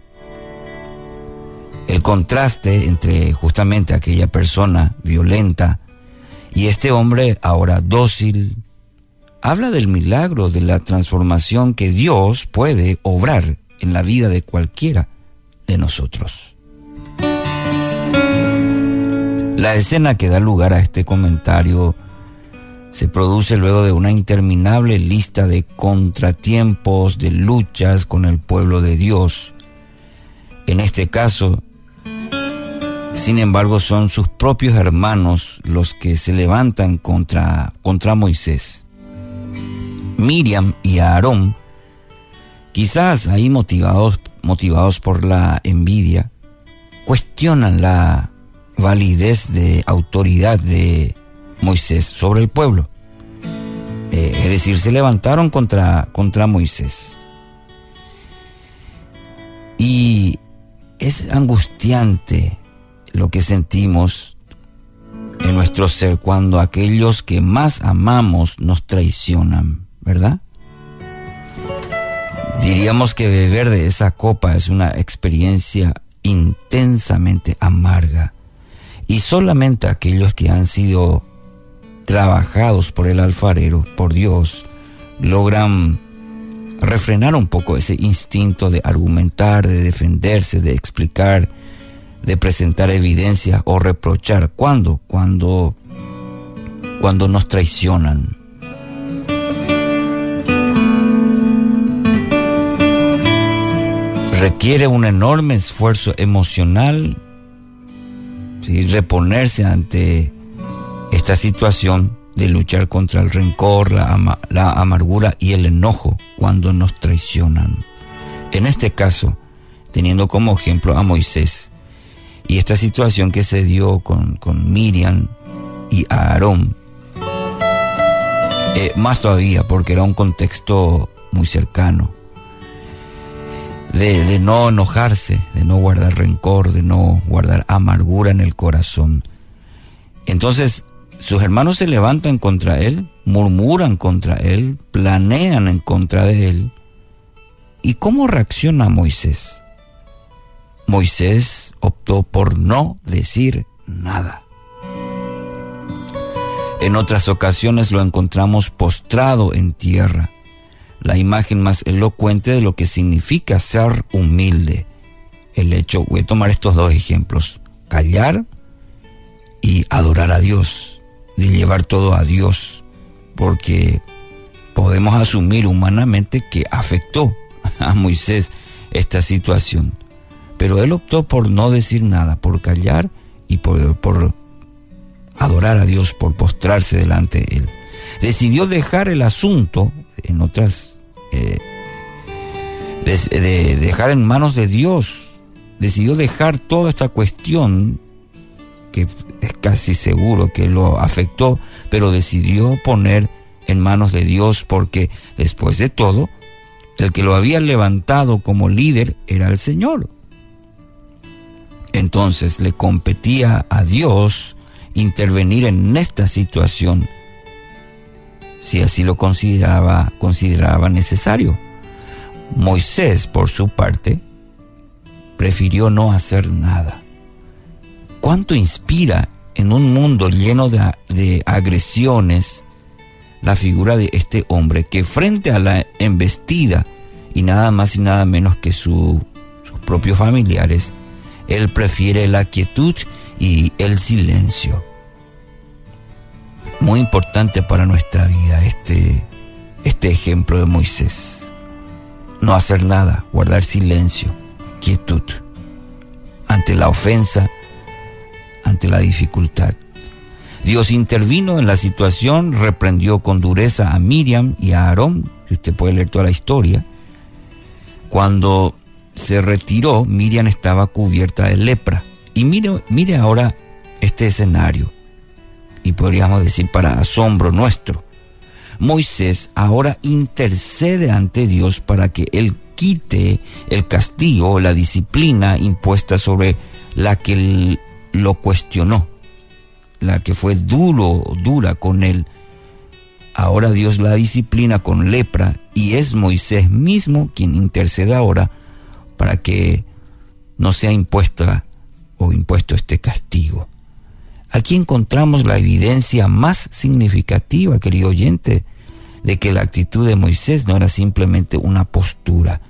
El contraste entre justamente aquella persona violenta y este hombre ahora dócil, habla del milagro de la transformación que Dios puede obrar en la vida de cualquiera de nosotros. La escena que da lugar a este comentario se produce luego de una interminable lista de contratiempos, de luchas con el pueblo de Dios. En este caso, sin embargo, son sus propios hermanos los que se levantan contra, contra Moisés. Miriam y Aarón, quizás ahí motivados, motivados por la envidia, cuestionan la validez de autoridad de Moisés sobre el pueblo. Eh, es decir, se levantaron contra, contra Moisés. Y es angustiante lo que sentimos en nuestro ser cuando aquellos que más amamos nos traicionan, ¿verdad? Diríamos que beber de esa copa es una experiencia intensamente amarga y solamente aquellos que han sido trabajados por el alfarero, por Dios, logran refrenar un poco ese instinto de argumentar, de defenderse, de explicar, de presentar evidencia o reprochar. ¿Cuándo? Cuando, cuando nos traicionan. Requiere un enorme esfuerzo emocional y reponerse ante esta situación de luchar contra el rencor, la, amargura y el enojo cuando nos traicionan. En este caso, teniendo como ejemplo a Moisés y esta situación que se dio con, con Miriam y Aarón, eh, más todavía porque era un contexto muy cercano de, no enojarse, de no guardar rencor, de no guardar amargura en el corazón. Entonces, sus hermanos se levantan contra él, murmuran contra él, planean en contra de él. ¿Y cómo reacciona Moisés? Moisés optó por no decir nada. En otras ocasiones lo encontramos postrado en tierra la imagen más elocuente de lo que significa ser humilde. El hecho, voy a tomar estos dos ejemplos, callar y adorar a Dios, de llevar todo a Dios, porque podemos asumir humanamente que afectó a Moisés esta situación, pero él optó por no decir nada, por callar y por, por adorar a Dios, por postrarse delante de él. Decidió dejar el asunto en otras, eh, de, dejar en manos de Dios, decidió dejar toda esta cuestión que es casi seguro que lo afectó, pero decidió poner en manos de Dios porque después de todo, el que lo había levantado como líder era el Señor. Entonces le competía a Dios intervenir en esta situación si así lo consideraba, consideraba necesario. Moisés, por su parte, prefirió no hacer nada. ¿Cuánto inspira en un mundo lleno de, agresiones, la figura de este hombre que frente a la embestida y nada más y nada menos que sus propios familiares, él prefiere la quietud y el silencio. Muy importante para nuestra vida este, este ejemplo de Moisés. No hacer nada, guardar silencio, quietud ante la ofensa, ante la dificultad. Dios intervino en la situación, reprendió con dureza a Miriam y a Aarón, usted puede leer toda la historia. Cuando se retiró, Miriam estaba cubierta de lepra. Y mire, mire ahora este escenario, y podríamos decir para asombro nuestro. Moisés ahora intercede ante Dios para que Él quite el castigo, la disciplina impuesta sobre la que lo cuestionó, la que fue duro, dura con él. Ahora Dios la disciplina con lepra y es Moisés mismo quien intercede ahora para que no sea impuesta o impuesto este castigo. Aquí encontramos la evidencia más significativa, querido oyente, de que la actitud de Moisés no era simplemente una postura,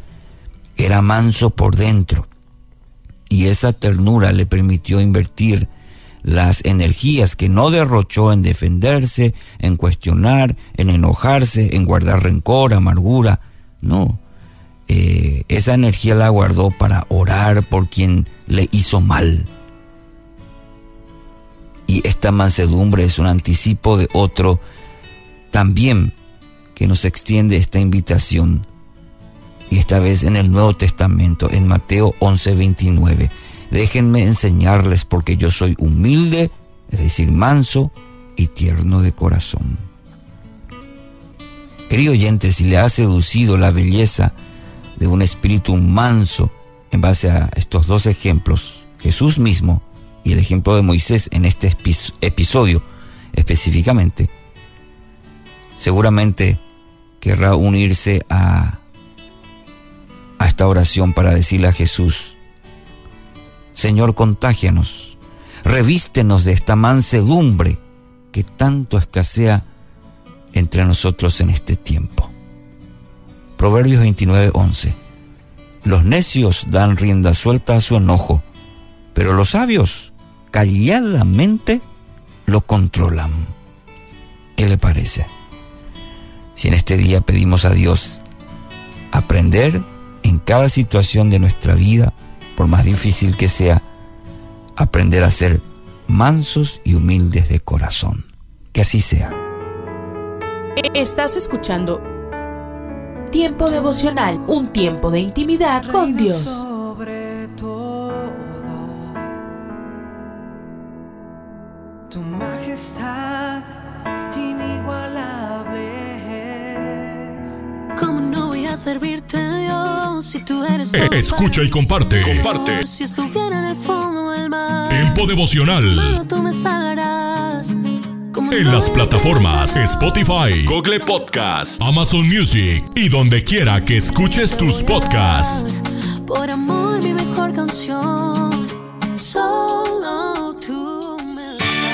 era manso por dentro. Y esa ternura le permitió invertir las energías que no derrochó en defenderse, en cuestionar, en enojarse, en guardar rencor, amargura. No, eh, esa energía la guardó para orar por quien le hizo mal. Y esta mansedumbre es un anticipo de otro también que nos extiende esta invitación y esta vez en el Nuevo Testamento, en Mateo 11:29. Déjenme enseñarles porque yo soy humilde, es decir, manso y tierno de corazón. Querido oyente, si le ha seducido la belleza de un espíritu manso en base a estos dos ejemplos, Jesús mismo y el ejemplo de Moisés en este episodio específicamente, seguramente querrá unirse a a esta oración para decirle a Jesús, Señor, contágianos, revístenos de esta mansedumbre que tanto escasea entre nosotros en este tiempo. Proverbios 29, 11. Los necios dan rienda suelta a su enojo, pero los sabios calladamente lo controlan. ¿Qué le parece? Si en este día pedimos a Dios aprender en cada situación de nuestra vida, por más difícil que sea, aprender a ser mansos y humildes de corazón. Que así sea. Estás escuchando Tiempo devocional, un tiempo de intimidad con Dios. tu majestad servirte, Dios, si tú eres eh, Escucha y comparte. Comparte. Si estuviera en el fondo del mar. Tiempo devocional. tú me salvarás. En las plataformas Spotify, Google Podcast, Amazon Music y donde quiera que escuches tus podcasts. Por amor, mi mejor canción. Solo tú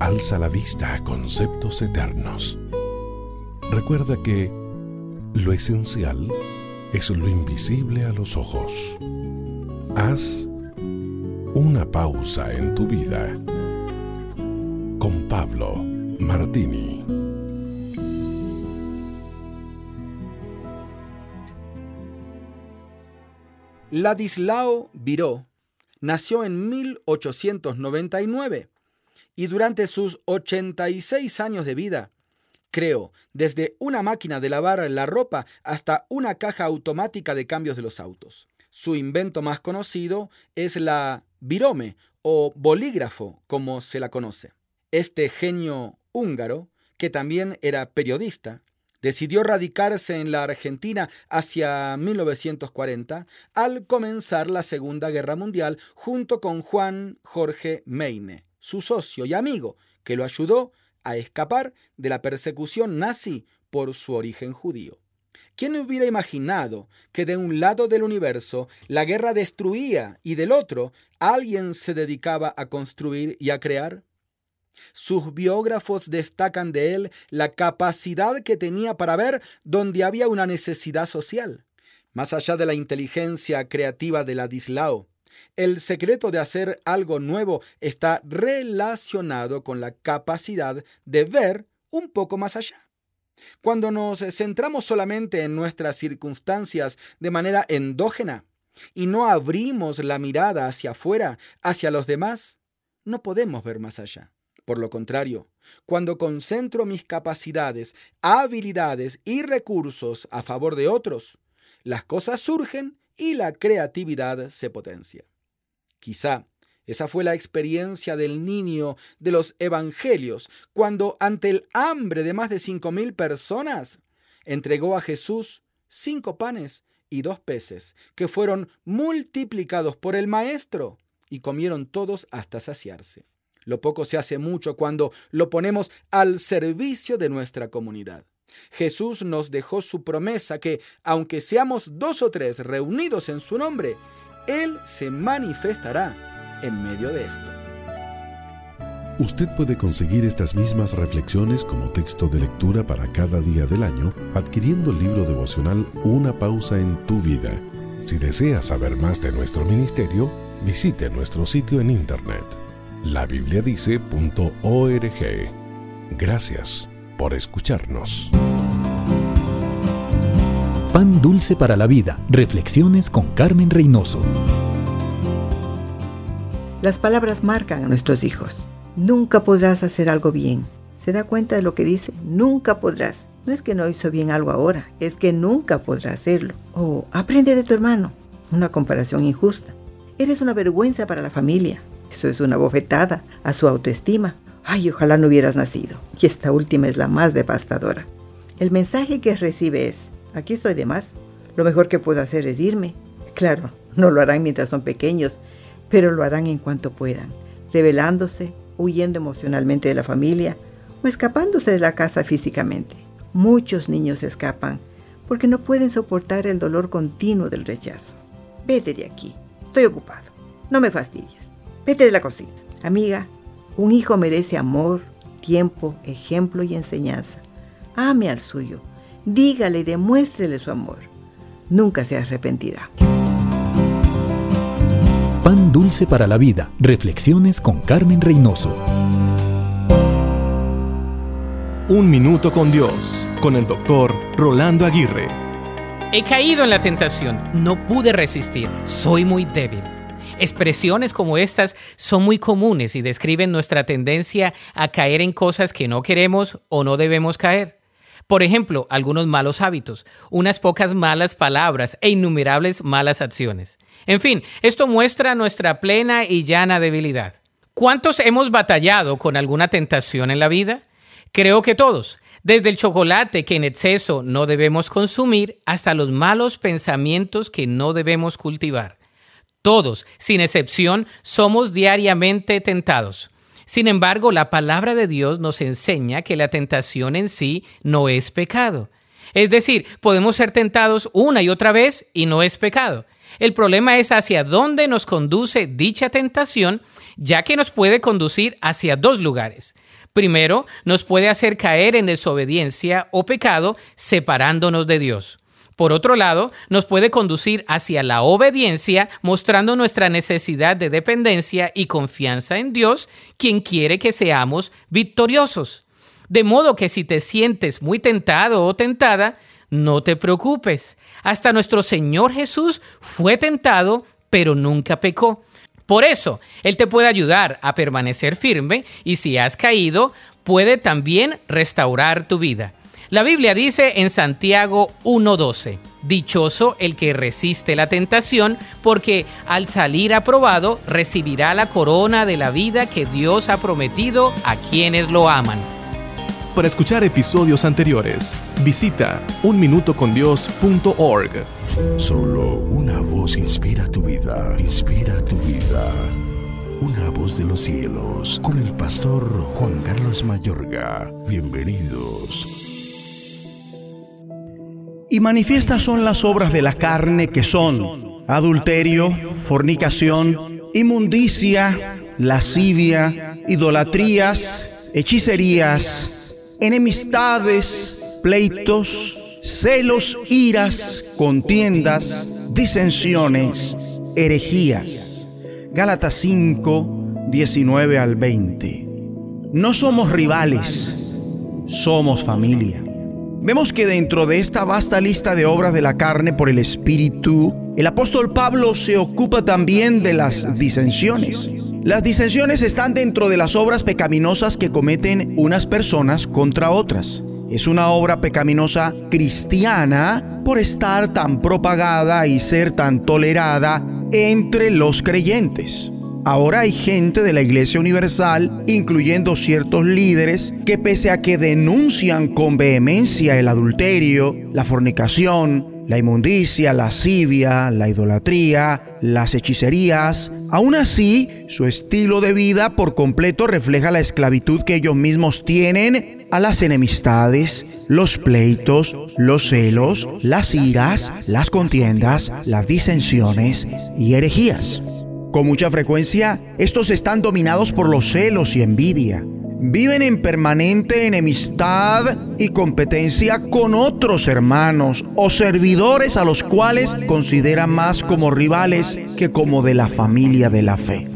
alza la vista a conceptos eternos. Recuerda que lo esencial es lo invisible a los ojos. Haz una pausa en tu vida con Pablo Martini. Ladislao Viró nació en 1899 y durante sus 86 años de vida, creó desde una máquina de lavar la ropa hasta una caja automática de cambios de los autos. Su invento más conocido es la virome o bolígrafo, como se la conoce. Este genio húngaro, que también era periodista, decidió radicarse en la Argentina hacia 1940 al comenzar la Segunda Guerra Mundial junto con Juan Jorge Meine, su socio y amigo, que lo ayudó a escapar de la persecución nazi por su origen judío. ¿Quién hubiera imaginado que de un lado del universo la guerra destruía y del otro alguien se dedicaba a construir y a crear? Sus biógrafos destacan de él la capacidad que tenía para ver donde había una necesidad social. Más allá de la inteligencia creativa de Ladislao, el secreto de hacer algo nuevo está relacionado con la capacidad de ver un poco más allá. Cuando nos centramos solamente en nuestras circunstancias de manera endógena y no abrimos la mirada hacia afuera, hacia los demás, no podemos ver más allá. Por lo contrario, cuando concentro mis capacidades, habilidades y recursos a favor de otros, las cosas surgen y la creatividad se potencia. Quizá esa fue la experiencia del niño de los evangelios, cuando ante el hambre de más de cinco mil personas, entregó a Jesús cinco panes y dos peces, que fueron multiplicados por el Maestro, y comieron todos hasta saciarse. Lo poco se hace mucho cuando lo ponemos al servicio de nuestra comunidad. Jesús nos dejó su promesa que, aunque seamos dos o tres reunidos en su nombre, Él se manifestará en medio de esto. Usted puede conseguir estas mismas reflexiones como texto de lectura para cada día del año adquiriendo el libro devocional Una pausa en tu vida. Si desea saber más de nuestro ministerio, visite nuestro sitio en internet labibliadice.org. Gracias por escucharnos. Pan dulce para la vida. Reflexiones con Carmen Reynoso. Las palabras marcan a nuestros hijos. Nunca podrás hacer algo bien. ¿Se da cuenta de lo que dice? Nunca podrás. No es que no hizo bien algo ahora, es que nunca podrá hacerlo. O aprende de tu hermano. Una comparación injusta. Eres una vergüenza para la familia. Eso es una bofetada a su autoestima. Ay, ojalá no hubieras nacido. Y esta última es la más devastadora. El mensaje que recibe es, aquí estoy de más. Lo mejor que puedo hacer es irme. Claro, no lo harán mientras son pequeños, pero lo harán en cuanto puedan, revelándose, huyendo emocionalmente de la familia o escapándose de la casa físicamente. Muchos niños escapan porque no pueden soportar el dolor continuo del rechazo. Vete de aquí, estoy ocupado, no me fastidies. Vete de la cocina. Amiga, un hijo merece amor, tiempo, ejemplo y enseñanza. Ame al suyo. Dígale y demuéstrele su amor. Nunca se arrepentirá. Pan dulce para la vida. Reflexiones con Carmen Reynoso. Un minuto con Dios, con el doctor Rolando Aguirre. He caído en la tentación, no pude resistir, soy muy débil. Expresiones como estas son muy comunes y describen nuestra tendencia a caer en cosas que no queremos o no debemos caer. Por ejemplo, algunos malos hábitos, unas pocas malas palabras e innumerables malas acciones. En fin, esto muestra nuestra plena y llana debilidad. ¿Cuántos hemos batallado con alguna tentación en la vida? Creo que todos, desde el chocolate que en exceso no debemos consumir hasta los malos pensamientos que no debemos cultivar. Todos, sin excepción, somos diariamente tentados. Sin embargo, la palabra de Dios nos enseña que la tentación en sí no es pecado. Es decir, podemos ser tentados una y otra vez y no es pecado. El problema es hacia dónde nos conduce dicha tentación, ya que nos puede conducir hacia dos lugares. Primero, nos puede hacer caer en desobediencia o pecado separándonos de Dios. Por otro lado, nos puede conducir hacia la obediencia, mostrando nuestra necesidad de dependencia y confianza en Dios, quien quiere que seamos victoriosos. De modo que si te sientes muy tentado o tentada, no te preocupes. Hasta nuestro Señor Jesús fue tentado, pero nunca pecó. Por eso, Él te puede ayudar a permanecer firme y si has caído, puede también restaurar tu vida. La Biblia dice en Santiago 1.12, Dichoso el que resiste la tentación, porque al salir aprobado recibirá la corona de la vida que Dios ha prometido a quienes lo aman. Para escuchar episodios anteriores, visita unminutocondios.org. Solo una voz inspira tu vida, inspira tu vida. Una voz de los cielos, con el pastor Juan Carlos Mayorga. Bienvenidos. Y manifiestas son las obras de la carne que son adulterio, fornicación, inmundicia, lascivia, idolatrías, hechicerías, enemistades, pleitos, celos, iras, contiendas, disensiones, herejías. Gálatas 5, 19 al 20. No somos rivales, somos familia. Vemos que dentro de esta vasta lista de obras de la carne por el Espíritu, el apóstol Pablo se ocupa también de las disensiones. Las disensiones están dentro de las obras pecaminosas que cometen unas personas contra otras. Es una obra pecaminosa cristiana por estar tan propagada y ser tan tolerada entre los creyentes. Ahora hay gente de la Iglesia Universal, incluyendo ciertos líderes, que pese a que denuncian con vehemencia el adulterio, la fornicación, la inmundicia, la lascivia, la idolatría, las hechicerías, aún así su estilo de vida por completo refleja la esclavitud que ellos mismos tienen a las enemistades, los pleitos, los celos, las iras, las contiendas, las disensiones y herejías. Con mucha frecuencia, estos están dominados por los celos y envidia. Viven en permanente enemistad y competencia con otros hermanos o servidores a los cuales consideran más como rivales que como de la familia de la fe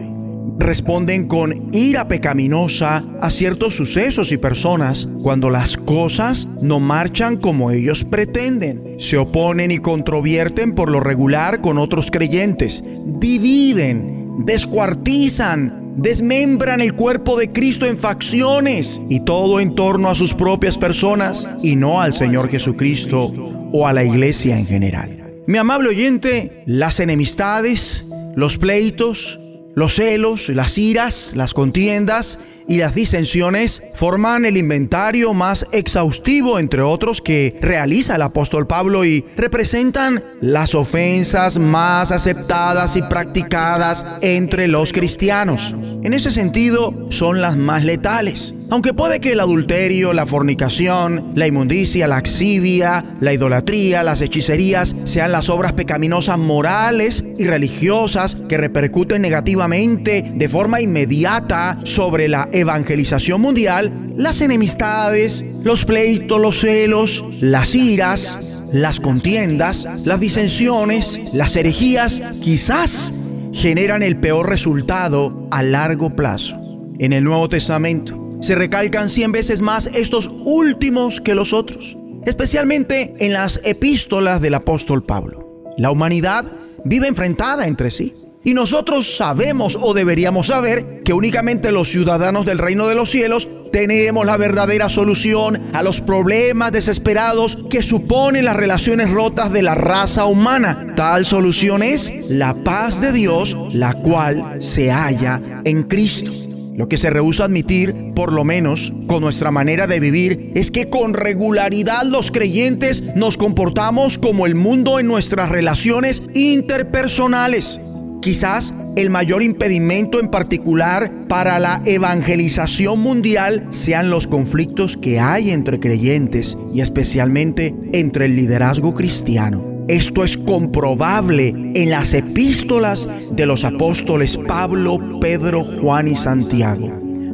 responden con ira pecaminosa a ciertos sucesos y personas cuando las cosas no marchan como ellos pretenden. Se oponen y controvierten por lo regular con otros creyentes. Dividen, descuartizan, desmembran el cuerpo de Cristo en facciones y todo en torno a sus propias personas y no al Señor Jesucristo o a la iglesia en general. Mi amable oyente, las enemistades, los pleitos, los celos, las iras, las contiendas y las disensiones forman el inventario más exhaustivo, entre otros, que realiza el apóstol Pablo y representan las ofensas más aceptadas y practicadas entre los cristianos. En ese sentido, son las más letales. Aunque puede que el adulterio, la fornicación, la inmundicia, la axivia, la idolatría, las hechicerías sean las obras pecaminosas morales y religiosas que repercuten negativamente de forma inmediata sobre la evangelización mundial, las enemistades, los pleitos, los celos, las iras, las contiendas, las disensiones, las herejías, quizás generan el peor resultado a largo plazo. En el Nuevo Testamento se recalcan cien veces más estos últimos que los otros, especialmente en las epístolas del apóstol Pablo. La humanidad vive enfrentada entre sí. Y nosotros sabemos o deberíamos saber que únicamente los ciudadanos del reino de los cielos tenemos la verdadera solución a los problemas desesperados que suponen las relaciones rotas de la raza humana. Tal solución es la paz de Dios, la cual se halla en Cristo. Lo que se rehúsa admitir, por lo menos con nuestra manera de vivir, es que con regularidad los creyentes nos comportamos como el mundo en nuestras relaciones interpersonales. Quizás el mayor impedimento en particular para la evangelización mundial sean los conflictos que hay entre creyentes y especialmente entre el liderazgo cristiano. Esto es comprobable en las epístolas de los apóstoles Pablo, Pedro, Juan y Santiago.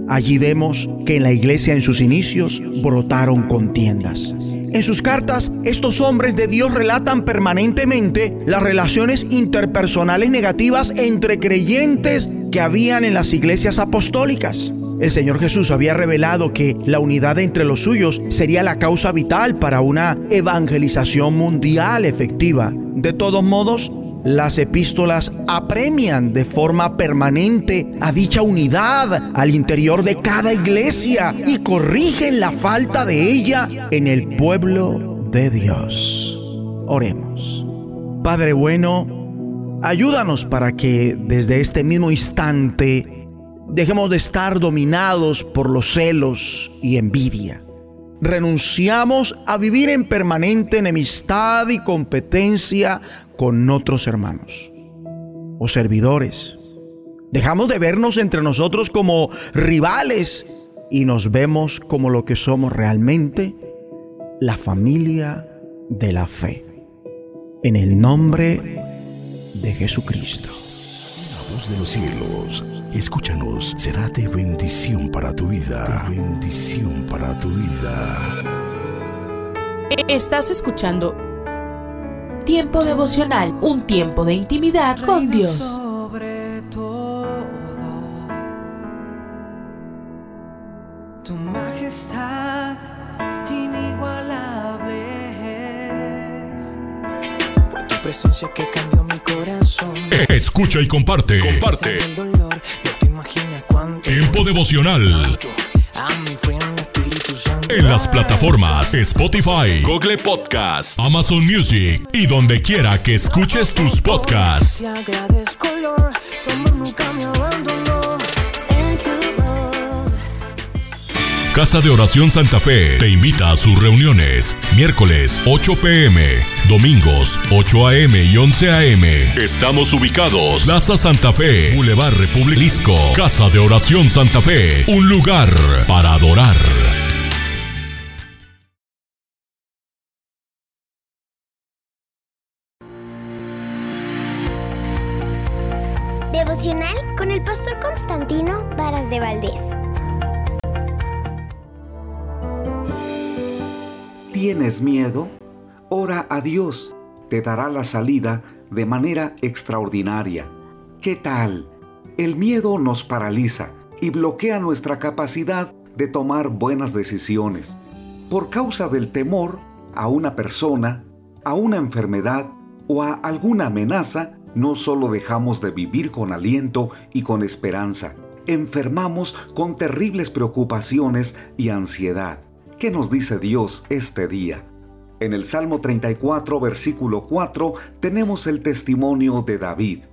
Allí vemos que en la iglesia en sus inicios brotaron contiendas. En sus cartas, estos hombres de Dios relatan permanentemente las relaciones interpersonales negativas entre creyentes que habían en las iglesias apostólicas. El Señor Jesús había revelado que la unidad entre los suyos sería la causa vital para una evangelización mundial efectiva. De todos modos, las epístolas apremian de forma permanente a dicha unidad al interior de cada iglesia y corrigen la falta de ella en el pueblo de Dios. Oremos. Padre bueno, ayúdanos para que desde este mismo instante dejemos de estar dominados por los celos y envidia. Renunciamos a vivir en permanente enemistad y competencia con otros hermanos o servidores. Dejamos de vernos entre nosotros como rivales y nos vemos como lo que somos realmente, la familia de la fe. En el nombre de Jesucristo. La voz de los cielos, escúchanos, será de bendición para tu vida. De bendición para tu vida. Estás escuchando Tiempo devocional, un tiempo de intimidad con Dios. Sobre todo, tu majestad inigualable es. Fue tu presencia que cambió mi corazón. Escucha y comparte. Comparte. El dolor, no te imaginas cuánto. Tiempo devocional. En las plataformas Spotify, Google Podcast, Amazon Music y donde quiera que escuches tus podcasts. Casa de Oración Santa Fe te invita a sus reuniones. Miércoles 8 pm, domingos 8 am y 11 am. Estamos ubicados. Plaza Santa Fe, Boulevard Republicisco. Casa de Oración Santa Fe, un lugar para adorar. Pastor Constantino Varas de Valdés. ¿Tienes miedo? Ora a Dios, te dará la salida de manera extraordinaria. ¿Qué tal? El miedo nos paraliza y bloquea nuestra capacidad de tomar buenas decisiones. Por causa del temor a una persona, a una enfermedad o a alguna amenaza, no solo dejamos de vivir con aliento y con esperanza, enfermamos con terribles preocupaciones y ansiedad. ¿Qué nos dice Dios este día? En el Salmo 34, versículo 4, tenemos el testimonio de David.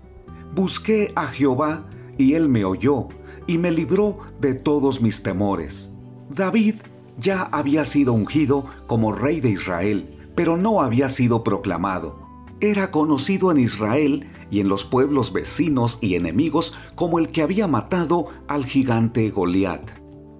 Busqué a Jehová y él me oyó y me libró de todos mis temores. David ya había sido ungido como rey de Israel, pero no había sido proclamado. Era conocido en Israel y en los pueblos vecinos y enemigos como el que había matado al gigante Goliat.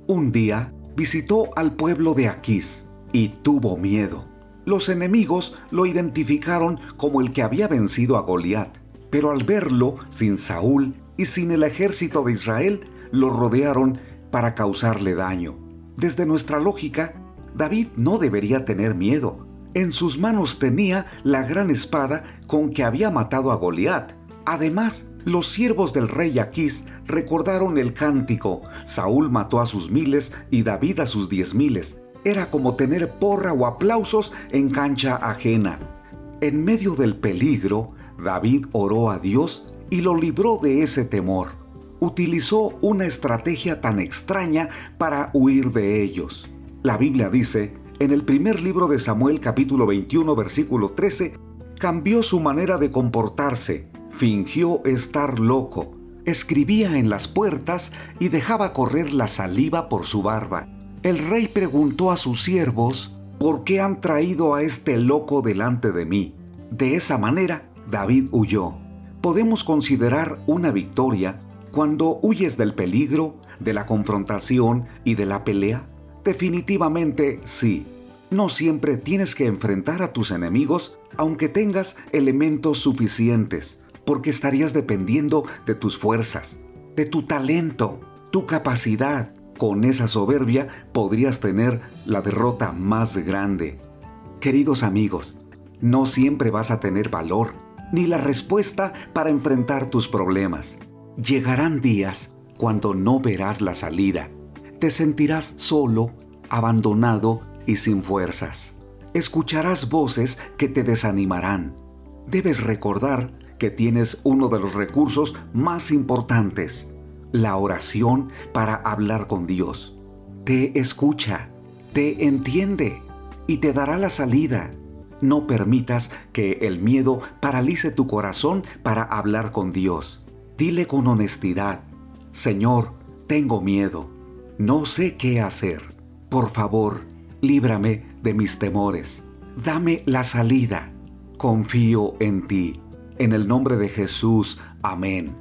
Un día visitó al pueblo de Aquís y tuvo miedo. Los enemigos lo identificaron como el que había vencido a Goliat, pero al verlo sin Saúl y sin el ejército de Israel, lo rodearon para causarle daño. Desde nuestra lógica, David no debería tener miedo. En sus manos tenía la gran espada con que había matado a Goliat. Además, los siervos del rey Aquís recordaron el cántico, Saúl mató a sus miles y David a sus diez miles. Era como tener porra o aplausos en cancha ajena. En medio del peligro, David oró a Dios y lo libró de ese temor. Utilizó una estrategia tan extraña para huir de ellos. La Biblia dice, en el primer libro de Samuel capítulo 21 versículo 13, cambió su manera de comportarse, fingió estar loco, escribía en las puertas y dejaba correr la saliva por su barba. El rey preguntó a sus siervos, ¿por qué han traído a este loco delante de mí? De esa manera, David huyó. Podemos considerar una victoria cuando huyes del peligro, de la confrontación y de la pelea. Definitivamente sí. No siempre tienes que enfrentar a tus enemigos aunque tengas elementos suficientes, porque estarías dependiendo de tus fuerzas, de tu talento, tu capacidad. Con esa soberbia podrías tener la derrota más grande. Queridos amigos, no siempre vas a tener valor ni la respuesta para enfrentar tus problemas. Llegarán días cuando no verás la salida. Te sentirás solo, abandonado y sin fuerzas. Escucharás voces que te desanimarán. Debes recordar que tienes uno de los recursos más importantes, la oración para hablar con Dios. Te escucha, te entiende y te dará la salida. No permitas que el miedo paralice tu corazón para hablar con Dios. Dile con honestidad, Señor, tengo miedo, no sé qué hacer. Por favor, líbrame de mis temores. Dame la salida. Confío en ti. En el nombre de Jesús, amén.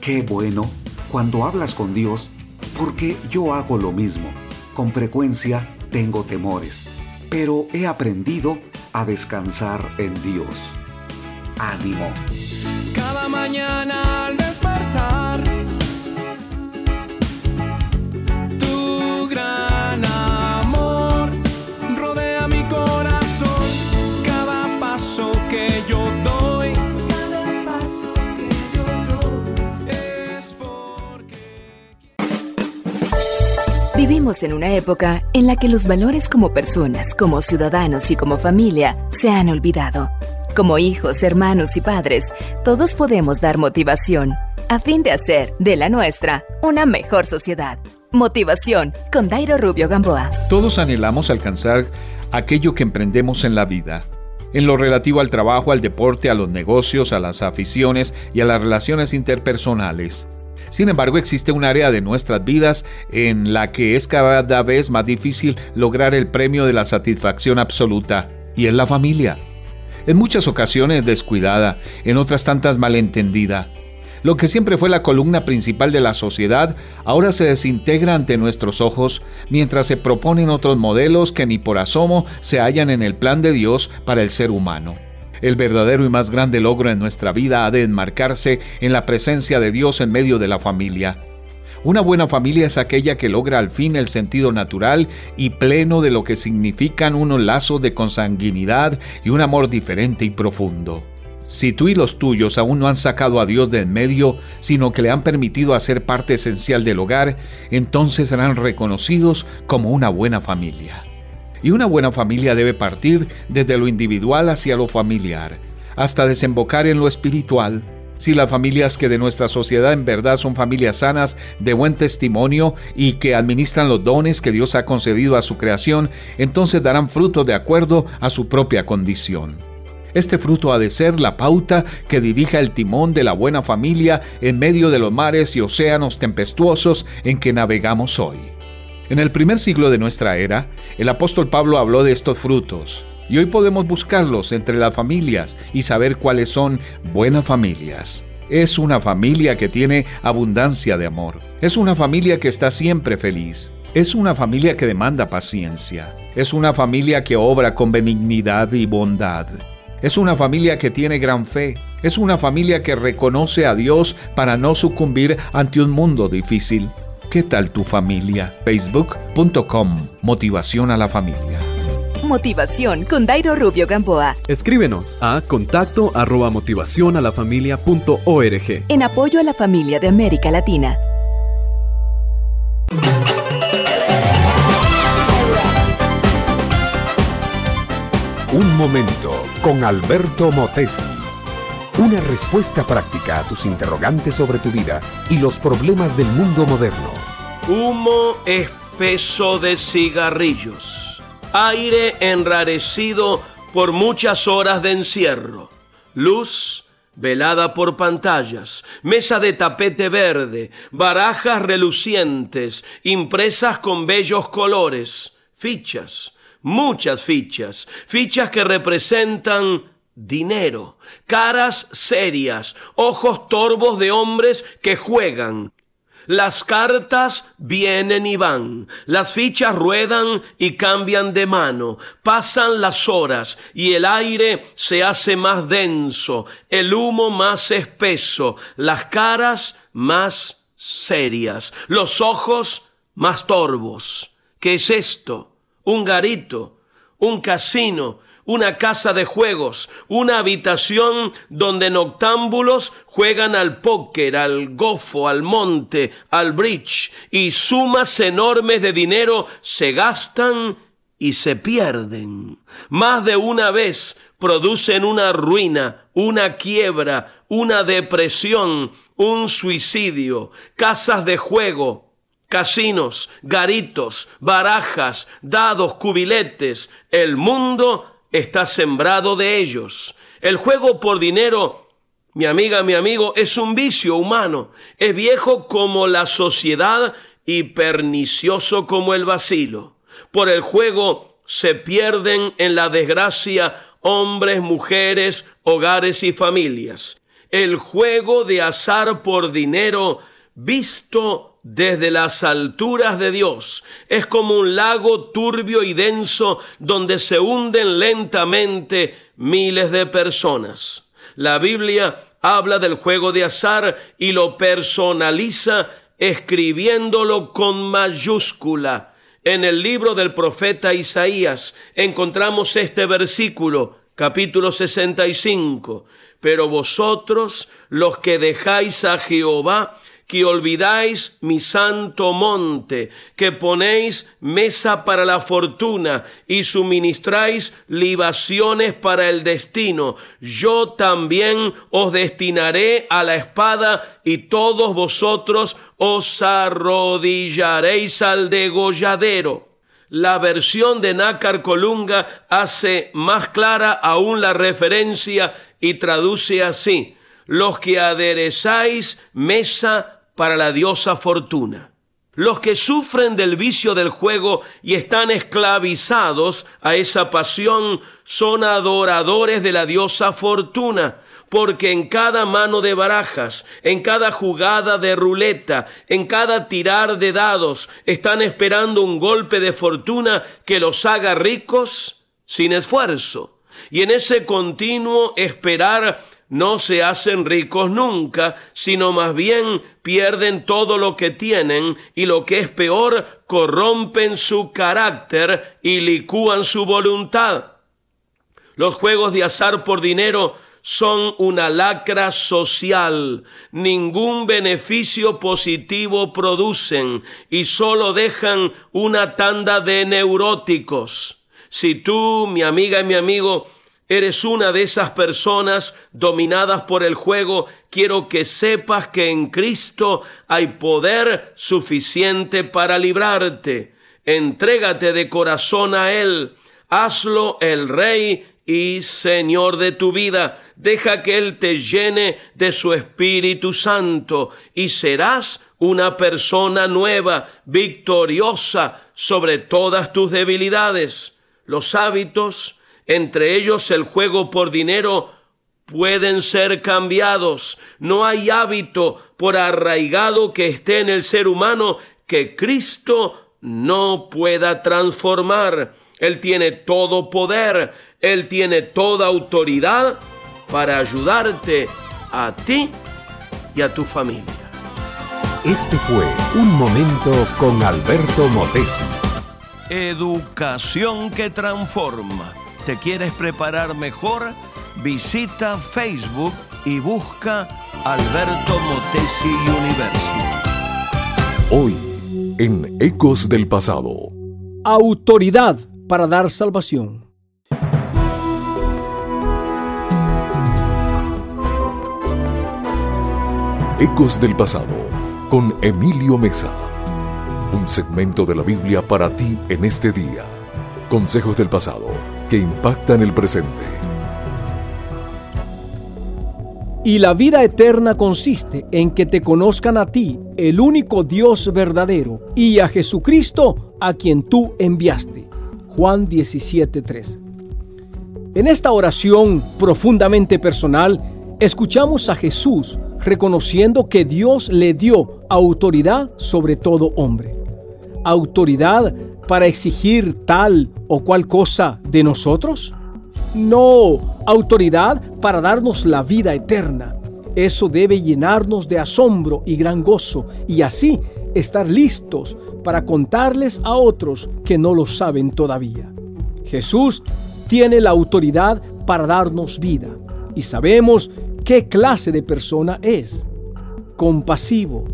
Qué bueno cuando hablas con Dios, porque yo hago lo mismo. Con frecuencia tengo temores, pero he aprendido a descansar en Dios. Ánimo. Cada mañana al despertar, Vivimos en una época en la que los valores como personas, como ciudadanos y como familia se han olvidado. Como hijos, hermanos y padres, todos podemos dar motivación a fin de hacer de la nuestra una mejor sociedad. Motivación con Dairo Rubio Gamboa. Todos anhelamos alcanzar aquello que emprendemos en la vida. En lo relativo al trabajo, al deporte, a los negocios, a las aficiones y a las relaciones interpersonales. Sin embargo, existe un área de nuestras vidas en la que es cada vez más difícil lograr el premio de la satisfacción absoluta, y es la familia. En muchas ocasiones descuidada, en otras tantas malentendida. Lo que siempre fue la columna principal de la sociedad ahora se desintegra ante nuestros ojos mientras se proponen otros modelos que ni por asomo se hallan en el plan de Dios para el ser humano. El verdadero y más grande logro en nuestra vida ha de enmarcarse en la presencia de Dios en medio de la familia. Una buena familia es aquella que logra al fin el sentido natural y pleno de lo que significan unos lazos de consanguinidad y un amor diferente y profundo. Si tú y los tuyos aún no han sacado a Dios de en medio, sino que le han permitido hacer parte esencial del hogar, entonces serán reconocidos como una buena familia. Y una buena familia debe partir desde lo individual hacia lo familiar, hasta desembocar en lo espiritual. Si las familias que de nuestra sociedad en verdad son familias sanas, de buen testimonio y que administran los dones que Dios ha concedido a su creación, entonces darán fruto de acuerdo a su propia condición. Este fruto ha de ser la pauta que dirija el timón de la buena familia en medio de los mares y océanos tempestuosos en que navegamos hoy. En el primer siglo de nuestra era, el apóstol Pablo habló de estos frutos, y hoy podemos buscarlos entre las familias y saber cuáles son buenas familias. Es una familia que tiene abundancia de amor. Es una familia que está siempre feliz. Es una familia que demanda paciencia. Es una familia que obra con benignidad y bondad. Es una familia que tiene gran fe. Es una familia que reconoce a Dios para no sucumbir ante un mundo difícil. ¿Qué tal tu familia? Facebook.com Motivación a la familia. Motivación con Dairo Rubio Gamboa. Escríbenos a contacto arroba motivacionalafamilia.org. En apoyo a la familia de América Latina. Un momento con Alberto Motesi. Una respuesta práctica a tus interrogantes sobre tu vida y los problemas del mundo moderno. Humo espeso de cigarrillos. Aire enrarecido por muchas horas de encierro. Luz velada por pantallas, mesa de tapete verde, barajas relucientes, impresas con bellos colores, fichas, muchas fichas, fichas que representan dinero, caras serias, ojos torvos de hombres que juegan. Las cartas vienen y van, las fichas ruedan y cambian de mano, pasan las horas y el aire se hace más denso, el humo más espeso, las caras más serias, los ojos más torvos. ¿Qué es esto? Un garito, un casino, una casa de juegos, una habitación donde noctámbulos juegan al póker, al gofo, al monte, al bridge, y sumas enormes de dinero se gastan y se pierden. Más de una vez producen una ruina, una quiebra, una depresión, un suicidio, casas de juego, casinos, garitos, barajas, dados, cubiletes. El mundo está sembrado de ellos. El juego por dinero, mi amiga, mi amigo, es un vicio humano. Es viejo como la sociedad y pernicioso como el vacilo. Por el juego se pierden en la desgracia hombres, mujeres, hogares y familias. El juego de azar por dinero visto desde las alturas de Dios es como un lago turbio y denso donde se hunden lentamente miles de personas. La Biblia habla del juego de azar y lo personaliza escribiéndolo con mayúscula. En el libro del profeta Isaías encontramos este versículo, capítulo 65. Pero vosotros, los que dejáis a Jehová, que olvidáis mi santo monte, que ponéis mesa para la fortuna y suministráis libaciones para el destino. Yo también os destinaré a la espada y todos vosotros os arrodillaréis al degolladero. La versión de Nácar Colunga hace más clara aún la referencia y traduce así, los que aderezáis mesa para la diosa fortuna. Los que sufren del vicio del juego y están esclavizados a esa pasión son adoradores de la diosa fortuna, porque en cada mano de barajas, en cada jugada de ruleta, en cada tirar de dados, están esperando un golpe de fortuna que los haga ricos sin esfuerzo. Y en ese continuo esperar no se hacen ricos nunca, sino más bien pierden todo lo que tienen y lo que es peor, corrompen su carácter y licúan su voluntad. Los juegos de azar por dinero son una lacra social, ningún beneficio positivo producen y solo dejan una tanda de neuróticos. Si tú, mi amiga y mi amigo, eres una de esas personas dominadas por el juego, quiero que sepas que en Cristo hay poder suficiente para librarte. Entrégate de corazón a Él. Hazlo el Rey y Señor de tu vida. Deja que Él te llene de su Espíritu Santo y serás una persona nueva, victoriosa sobre todas tus debilidades. Los hábitos, entre ellos el juego por dinero, pueden ser cambiados. No hay hábito, por arraigado que esté en el ser humano, que Cristo no pueda transformar. Él tiene todo poder, Él tiene toda autoridad para ayudarte a ti y a tu familia. Este fue Un Momento con Alberto Motesi. Educación que transforma te quieres preparar mejor, visita Facebook y busca Alberto Motesi University. Hoy, en Ecos del Pasado. Autoridad para dar salvación. Ecos del Pasado con Emilio Mesa. Un segmento de la Biblia para ti en este día. Consejos del pasado que impactan el presente. Y la vida eterna consiste en que te conozcan a ti, el único Dios verdadero, y a Jesucristo a quien tú enviaste. Juan 17:3. En esta oración profundamente personal, escuchamos a Jesús reconociendo que Dios le dio autoridad sobre todo hombre. Autoridad para exigir tal o cual cosa de nosotros? No, autoridad para darnos la vida eterna. Eso debe llenarnos de asombro y gran gozo y así estar listos para contarles a otros que no lo saben todavía. Jesús tiene la autoridad para darnos vida y sabemos qué clase de persona es. Compasivo,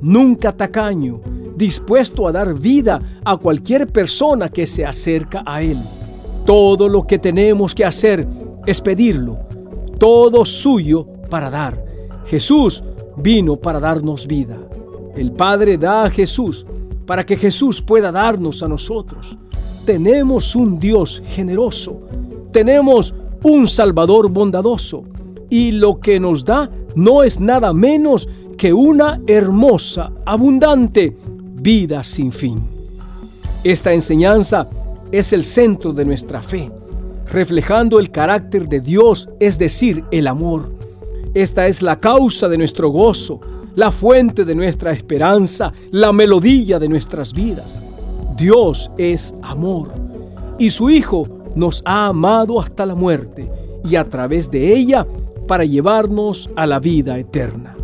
nunca tacaño, dispuesto a dar vida a cualquier persona que se acerca a Él. Todo lo que tenemos que hacer es pedirlo, todo suyo para dar. Jesús vino para darnos vida. El Padre da a Jesús para que Jesús pueda darnos a nosotros. Tenemos un Dios generoso tenemos un Salvador bondadoso y lo que nos da no es nada menos que una hermosa, abundante vida sin fin. Esta enseñanza es el centro de nuestra fe, reflejando el carácter de Dios, es decir, el amor. Esta es la causa de nuestro gozo, la fuente de nuestra esperanza, la melodía de nuestras vidas. Dios es amor y su Hijo nos ha amado hasta la muerte y a través de ella para llevarnos a la vida eterna.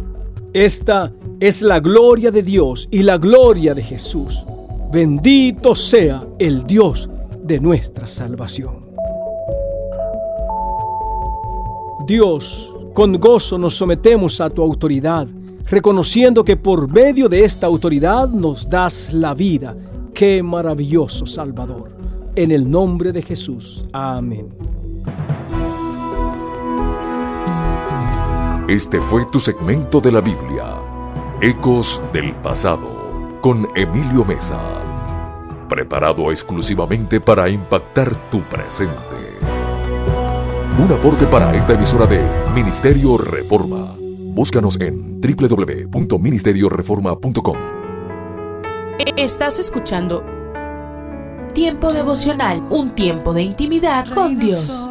Esta es la gloria de Dios y la gloria de Jesús. Bendito sea el Dios de nuestra salvación. Dios, con gozo nos sometemos a tu autoridad, reconociendo que por medio de esta autoridad nos das la vida. Qué maravilloso Salvador. En el nombre de Jesús. Amén. Este fue tu segmento de la Biblia, Ecos del Pasado, con Emilio Mesa, preparado exclusivamente para impactar tu presente. Un aporte para esta emisora de Ministerio Reforma. Búscanos en www.ministerioreforma.com. Estás escuchando Tiempo devocional, un tiempo de intimidad con Dios.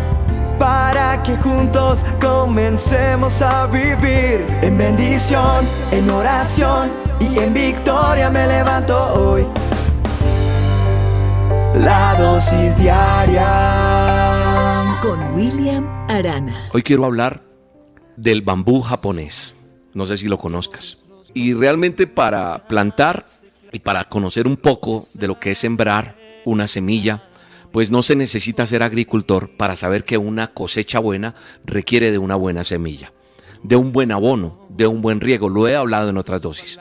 para que juntos comencemos a vivir en bendición, en oración y en victoria me levanto hoy. La dosis diaria con William Arana. Hoy quiero hablar del bambú japonés. No sé si lo conozcas. Y realmente para plantar y para conocer un poco de lo que es sembrar una semilla, pues no se necesita ser agricultor para saber que una cosecha buena requiere de una buena semilla, de un buen abono, de un buen riego. Lo he hablado en otras dosis.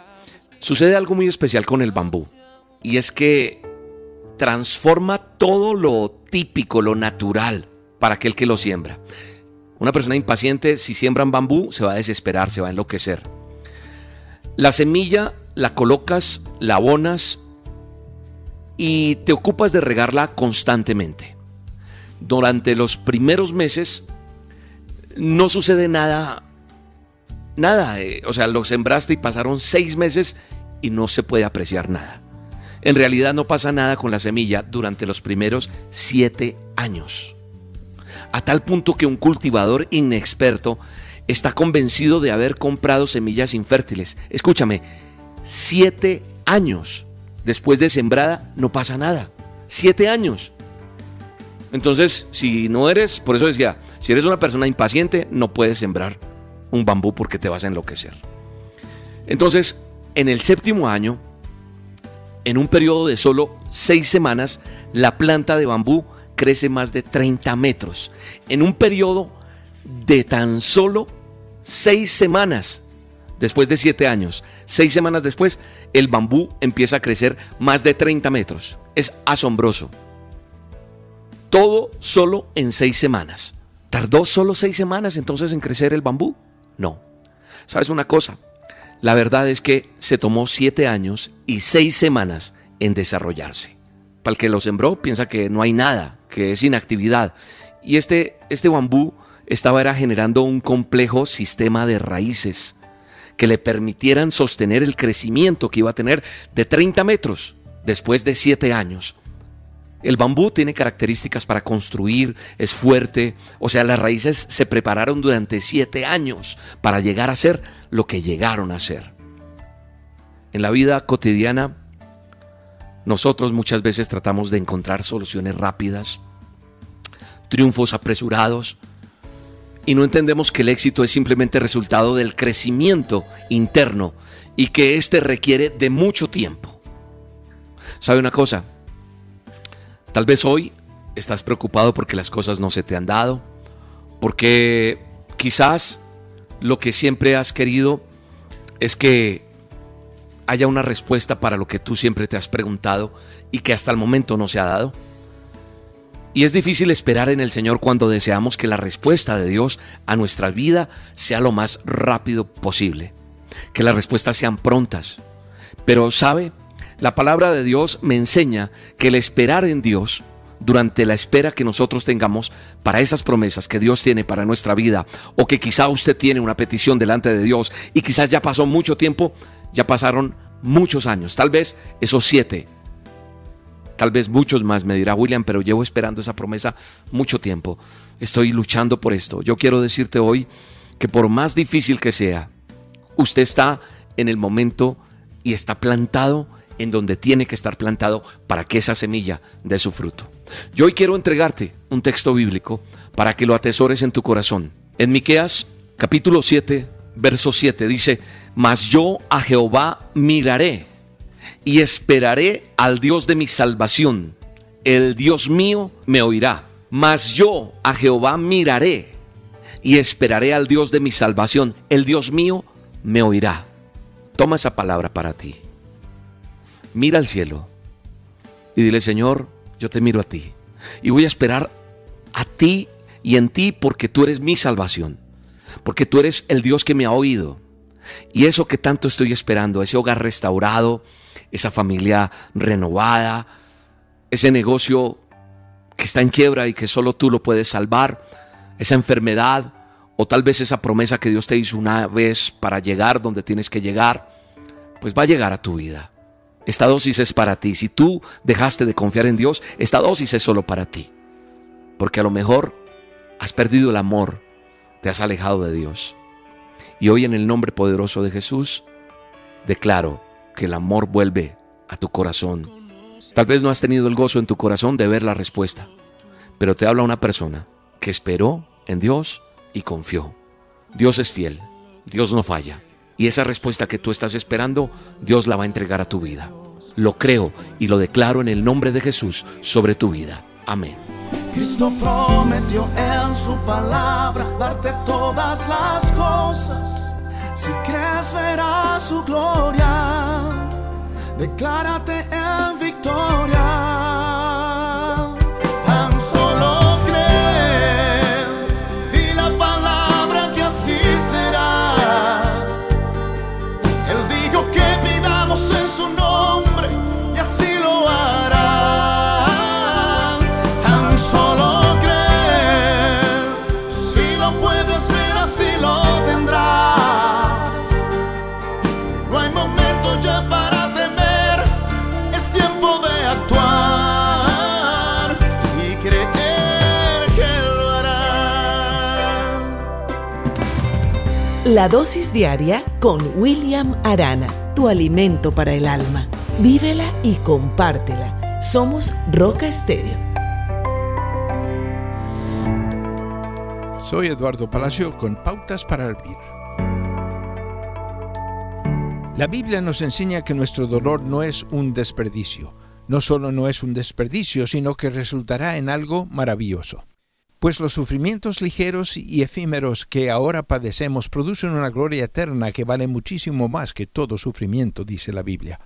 Sucede algo muy especial con el bambú y es que transforma todo lo típico, lo natural para aquel que lo siembra. Una persona impaciente, si siembran bambú, se va a desesperar, se va a enloquecer. La semilla la colocas, la abonas y te ocupas de regarla constantemente. Durante los primeros meses no sucede nada, nada. eh, O sea, lo sembraste y pasaron seis meses y no se puede apreciar nada. En realidad no pasa nada con la semilla durante los primeros siete años. A tal punto que un cultivador inexperto está convencido de haber comprado semillas infértiles. Escúchame, siete años después de sembrada no pasa nada. Siete años. Entonces, si no eres, por eso decía, si eres una persona impaciente, no puedes sembrar un bambú porque te vas a enloquecer. Entonces, en el séptimo año, en un periodo de solo seis semanas, la planta de bambú crece más de 30 metros. En un periodo de tan solo seis semanas, después de siete años, seis semanas después, el bambú empieza a crecer más de 30 metros. Es asombroso. Todo solo en seis semanas. ¿Tardó solo seis semanas entonces en crecer el bambú? No. ¿Sabes una cosa? La verdad es que se tomó siete años y seis semanas en desarrollarse. Para el que lo sembró piensa que no hay nada, que es inactividad. Y este, este bambú estaba era generando un complejo sistema de raíces que le permitieran sostener el crecimiento que iba a tener de 30 metros después de siete años. El bambú tiene características para construir, es fuerte, o sea, las raíces se prepararon durante siete años para llegar a ser lo que llegaron a ser. En la vida cotidiana, nosotros muchas veces tratamos de encontrar soluciones rápidas, triunfos apresurados, y no entendemos que el éxito es simplemente resultado del crecimiento interno y que éste requiere de mucho tiempo. ¿Sabe una cosa? Tal vez hoy estás preocupado porque las cosas no se te han dado, porque quizás lo que siempre has querido es que haya una respuesta para lo que tú siempre te has preguntado y que hasta el momento no se ha dado. Y es difícil esperar en el Señor cuando deseamos que la respuesta de Dios a nuestra vida sea lo más rápido posible, que las respuestas sean prontas. Pero sabe, la palabra de Dios me enseña que el esperar en Dios durante la espera que nosotros tengamos para esas promesas que Dios tiene para nuestra vida o que quizá usted tiene una petición delante de Dios y quizás ya pasó mucho tiempo, ya pasaron muchos años, tal vez esos siete, tal vez muchos más, me dirá William, pero llevo esperando esa promesa mucho tiempo, estoy luchando por esto. Yo quiero decirte hoy que por más difícil que sea, usted está en el momento y está plantado en donde tiene que estar plantado para que esa semilla dé su fruto. Yo hoy quiero entregarte un texto bíblico para que lo atesores en tu corazón. En Miqueas capítulo 7, verso 7 dice, "Mas yo a Jehová miraré y esperaré al Dios de mi salvación. El Dios mío me oirá. Mas yo a Jehová miraré y esperaré al Dios de mi salvación. El Dios mío me oirá." Toma esa palabra para ti mira al cielo y dile, Señor, yo te miro a ti. Y voy a esperar a ti y en ti porque tú eres mi salvación. Porque tú eres el Dios que me ha oído. Y eso que tanto estoy esperando, ese hogar restaurado, esa familia renovada, ese negocio que está en quiebra y que solo tú lo puedes salvar, esa enfermedad o tal vez esa promesa que Dios te hizo una vez para llegar donde tienes que llegar, pues va a llegar a tu vida. Esta dosis es para ti. Si tú dejaste de confiar en Dios, esta dosis es solo para ti. Porque a lo mejor has perdido el amor, te has alejado de Dios. Y hoy en el nombre poderoso de Jesús, declaro que el amor vuelve a tu corazón. Tal vez no has tenido el gozo en tu corazón de ver la respuesta, pero te habla una persona que esperó en Dios y confió. Dios es fiel, Dios no falla. Y esa respuesta que tú estás esperando, Dios la va a entregar a tu vida. Lo creo y lo declaro en el nombre de Jesús sobre tu vida. Amén. Cristo prometió en su palabra darte todas las cosas. Si crees verás su gloria, declárate en victoria. La dosis diaria con William Arana, tu alimento para el alma. Vívela y compártela. Somos Roca Estéreo. Soy Eduardo Palacio con Pautas para Vivir. La Biblia nos enseña que nuestro dolor no es un desperdicio. No solo no es un desperdicio, sino que resultará en algo maravilloso. Pues los sufrimientos ligeros y efímeros que ahora padecemos producen una gloria eterna que vale muchísimo más que todo sufrimiento, dice la Biblia.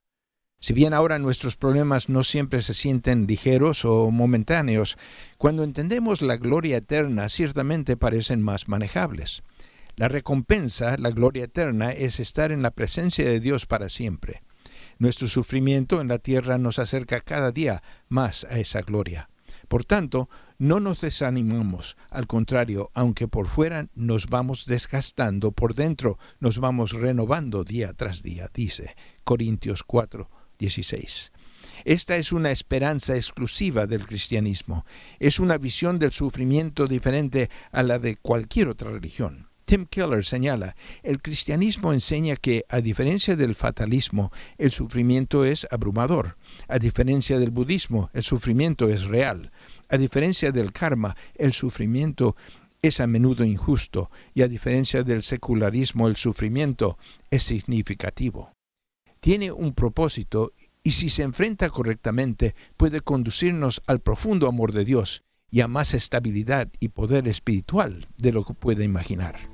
Si bien ahora nuestros problemas no siempre se sienten ligeros o momentáneos, cuando entendemos la gloria eterna ciertamente parecen más manejables. La recompensa, la gloria eterna, es estar en la presencia de Dios para siempre. Nuestro sufrimiento en la tierra nos acerca cada día más a esa gloria. Por tanto, no nos desanimamos, al contrario, aunque por fuera nos vamos desgastando, por dentro nos vamos renovando día tras día, dice Corintios 4, 16. Esta es una esperanza exclusiva del cristianismo. Es una visión del sufrimiento diferente a la de cualquier otra religión. Tim Keller señala, el cristianismo enseña que, a diferencia del fatalismo, el sufrimiento es abrumador. A diferencia del budismo, el sufrimiento es real. A diferencia del karma, el sufrimiento es a menudo injusto y a diferencia del secularismo, el sufrimiento es significativo. Tiene un propósito y si se enfrenta correctamente puede conducirnos al profundo amor de Dios y a más estabilidad y poder espiritual de lo que puede imaginar.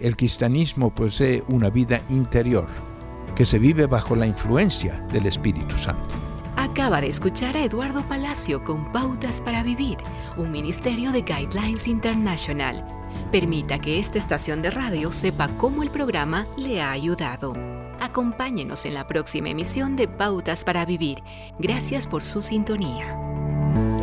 El cristianismo posee una vida interior que se vive bajo la influencia del Espíritu Santo. Acaba de escuchar a Eduardo Palacio con Pautas para Vivir, un ministerio de Guidelines International. Permita que esta estación de radio sepa cómo el programa le ha ayudado. Acompáñenos en la próxima emisión de Pautas para Vivir. Gracias por su sintonía.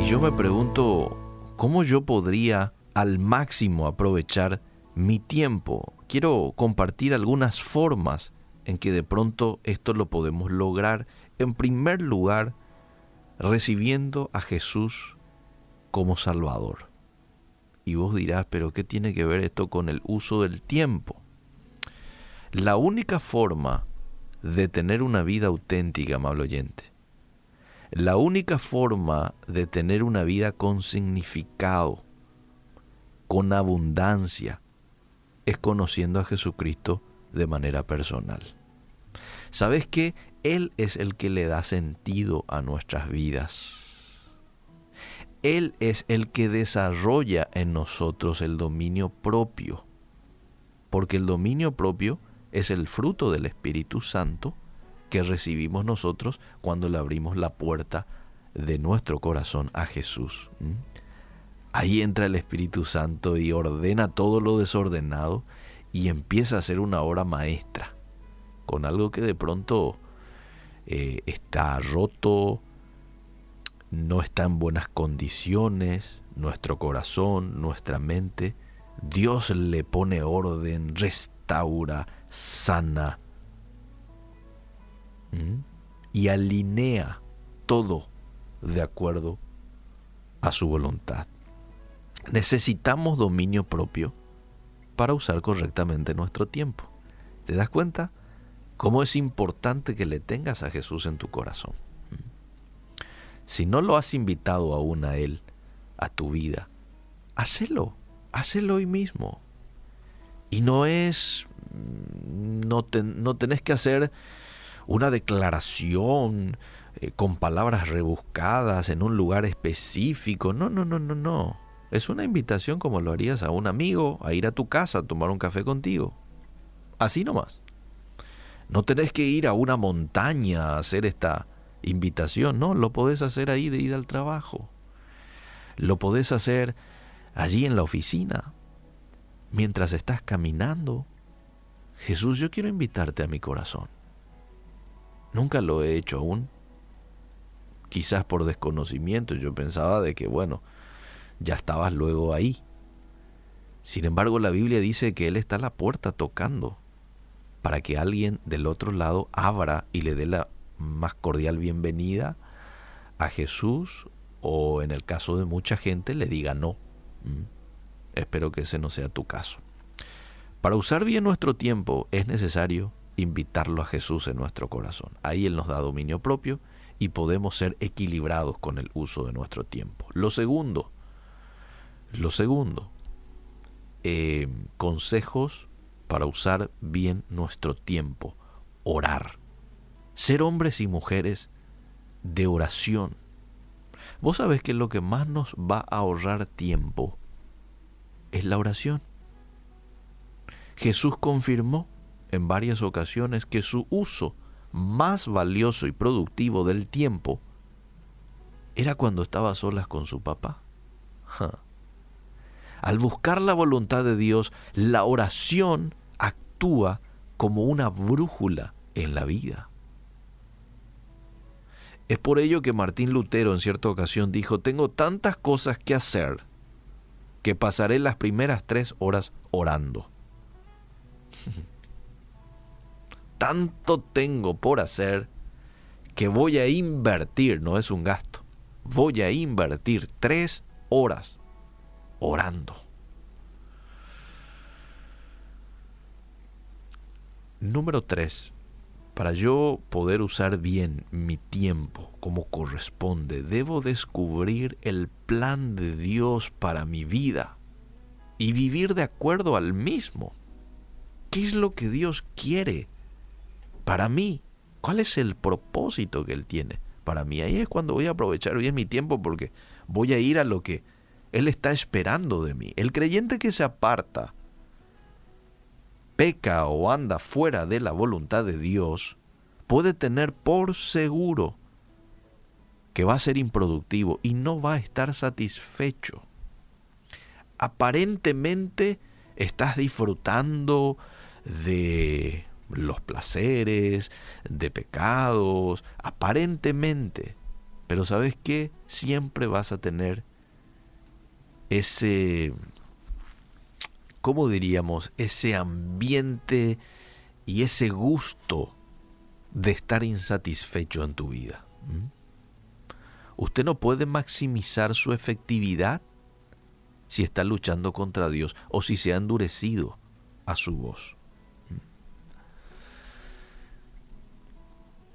Y yo me pregunto, ¿cómo yo podría al máximo aprovechar mi tiempo? Quiero compartir algunas formas en que de pronto esto lo podemos lograr. En primer lugar, recibiendo a Jesús como Salvador. Y vos dirás, pero ¿qué tiene que ver esto con el uso del tiempo? La única forma de tener una vida auténtica, amable oyente, la única forma de tener una vida con significado, con abundancia, es conociendo a Jesucristo de manera personal. ¿Sabes qué? Él es el que le da sentido a nuestras vidas. Él es el que desarrolla en nosotros el dominio propio. Porque el dominio propio es el fruto del Espíritu Santo que recibimos nosotros cuando le abrimos la puerta de nuestro corazón a Jesús. Ahí entra el Espíritu Santo y ordena todo lo desordenado y empieza a ser una obra maestra con algo que de pronto eh, está roto, no está en buenas condiciones, nuestro corazón, nuestra mente. Dios le pone orden, restaura, sana y alinea todo de acuerdo a su voluntad. Necesitamos dominio propio para usar correctamente nuestro tiempo. ¿Te das cuenta? cómo es importante que le tengas a Jesús en tu corazón. Si no lo has invitado aún a Él, a tu vida, hacelo, hacelo hoy mismo. Y no es, no, no tenés que hacer una declaración eh, con palabras rebuscadas en un lugar específico. No, no, no, no, no. Es una invitación como lo harías a un amigo a ir a tu casa a tomar un café contigo. Así nomás. No tenés que ir a una montaña a hacer esta invitación, no, lo podés hacer ahí de ir al trabajo. Lo podés hacer allí en la oficina, mientras estás caminando. Jesús, yo quiero invitarte a mi corazón. Nunca lo he hecho aún. Quizás por desconocimiento, yo pensaba de que, bueno, ya estabas luego ahí. Sin embargo, la Biblia dice que Él está a la puerta tocando para que alguien del otro lado abra y le dé la más cordial bienvenida a Jesús o en el caso de mucha gente le diga no. Mm. Espero que ese no sea tu caso. Para usar bien nuestro tiempo es necesario invitarlo a Jesús en nuestro corazón. Ahí Él nos da dominio propio y podemos ser equilibrados con el uso de nuestro tiempo. Lo segundo, lo segundo, eh, consejos para usar bien nuestro tiempo, orar. Ser hombres y mujeres de oración. Vos sabés que lo que más nos va a ahorrar tiempo es la oración. Jesús confirmó en varias ocasiones que su uso más valioso y productivo del tiempo era cuando estaba solas con su papá. Al buscar la voluntad de Dios, la oración actúa como una brújula en la vida. Es por ello que Martín Lutero en cierta ocasión dijo, tengo tantas cosas que hacer que pasaré las primeras tres horas orando. Tanto tengo por hacer que voy a invertir, no es un gasto, voy a invertir tres horas orando. Número tres, para yo poder usar bien mi tiempo como corresponde, debo descubrir el plan de Dios para mi vida y vivir de acuerdo al mismo. ¿Qué es lo que Dios quiere para mí? ¿Cuál es el propósito que Él tiene para mí? Ahí es cuando voy a aprovechar bien mi tiempo porque voy a ir a lo que Él está esperando de mí. El creyente que se aparta, peca o anda fuera de la voluntad de Dios, puede tener por seguro que va a ser improductivo y no va a estar satisfecho. Aparentemente estás disfrutando de los placeres, de pecados, aparentemente. Pero sabes qué? Siempre vas a tener ese, ¿cómo diríamos? Ese ambiente y ese gusto de estar insatisfecho en tu vida. Usted no puede maximizar su efectividad si está luchando contra Dios o si se ha endurecido a su voz.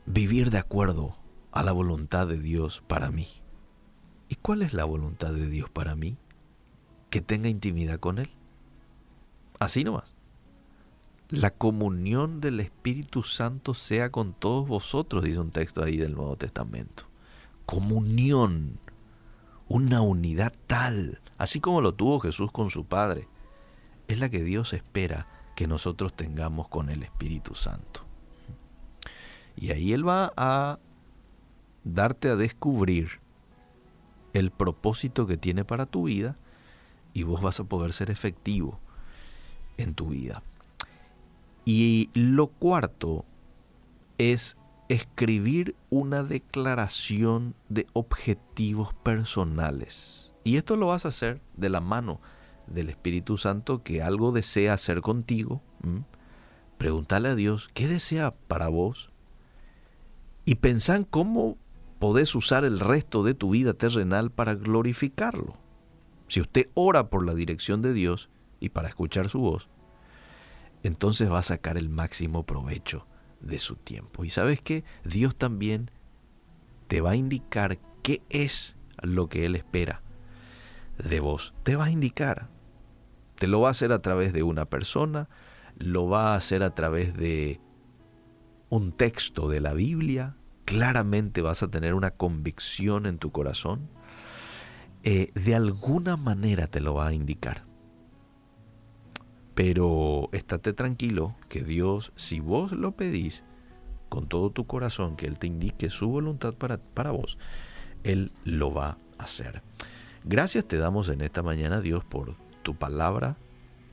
vivir de acuerdo a la voluntad de Dios para mí. ¿Y cuál es la voluntad de Dios para mí? Que tenga intimidad con Él. Así nomás. La comunión del Espíritu Santo sea con todos vosotros, dice un texto ahí del Nuevo Testamento. Comunión, una unidad tal, así como lo tuvo Jesús con su Padre, es la que Dios espera que nosotros tengamos con el Espíritu Santo. Y ahí Él va a darte a descubrir el propósito que tiene para tu vida y vos vas a poder ser efectivo en tu vida. Y lo cuarto es escribir una declaración de objetivos personales. Y esto lo vas a hacer de la mano del Espíritu Santo que algo desea hacer contigo. Pregúntale a Dios, ¿qué desea para vos? y pensá en cómo podés usar el resto de tu vida terrenal para glorificarlo. Si usted ora por la dirección de Dios y para escuchar su voz, entonces va a sacar el máximo provecho de su tiempo. Y sabes que Dios también te va a indicar qué es lo que Él espera de vos. Te va a indicar. Te lo va a hacer a través de una persona, lo va a hacer a través de un texto de la Biblia, claramente vas a tener una convicción en tu corazón, eh, de alguna manera te lo va a indicar. Pero estate tranquilo que Dios, si vos lo pedís con todo tu corazón, que Él te indique su voluntad para, para vos, Él lo va a hacer. Gracias te damos en esta mañana, Dios, por tu palabra.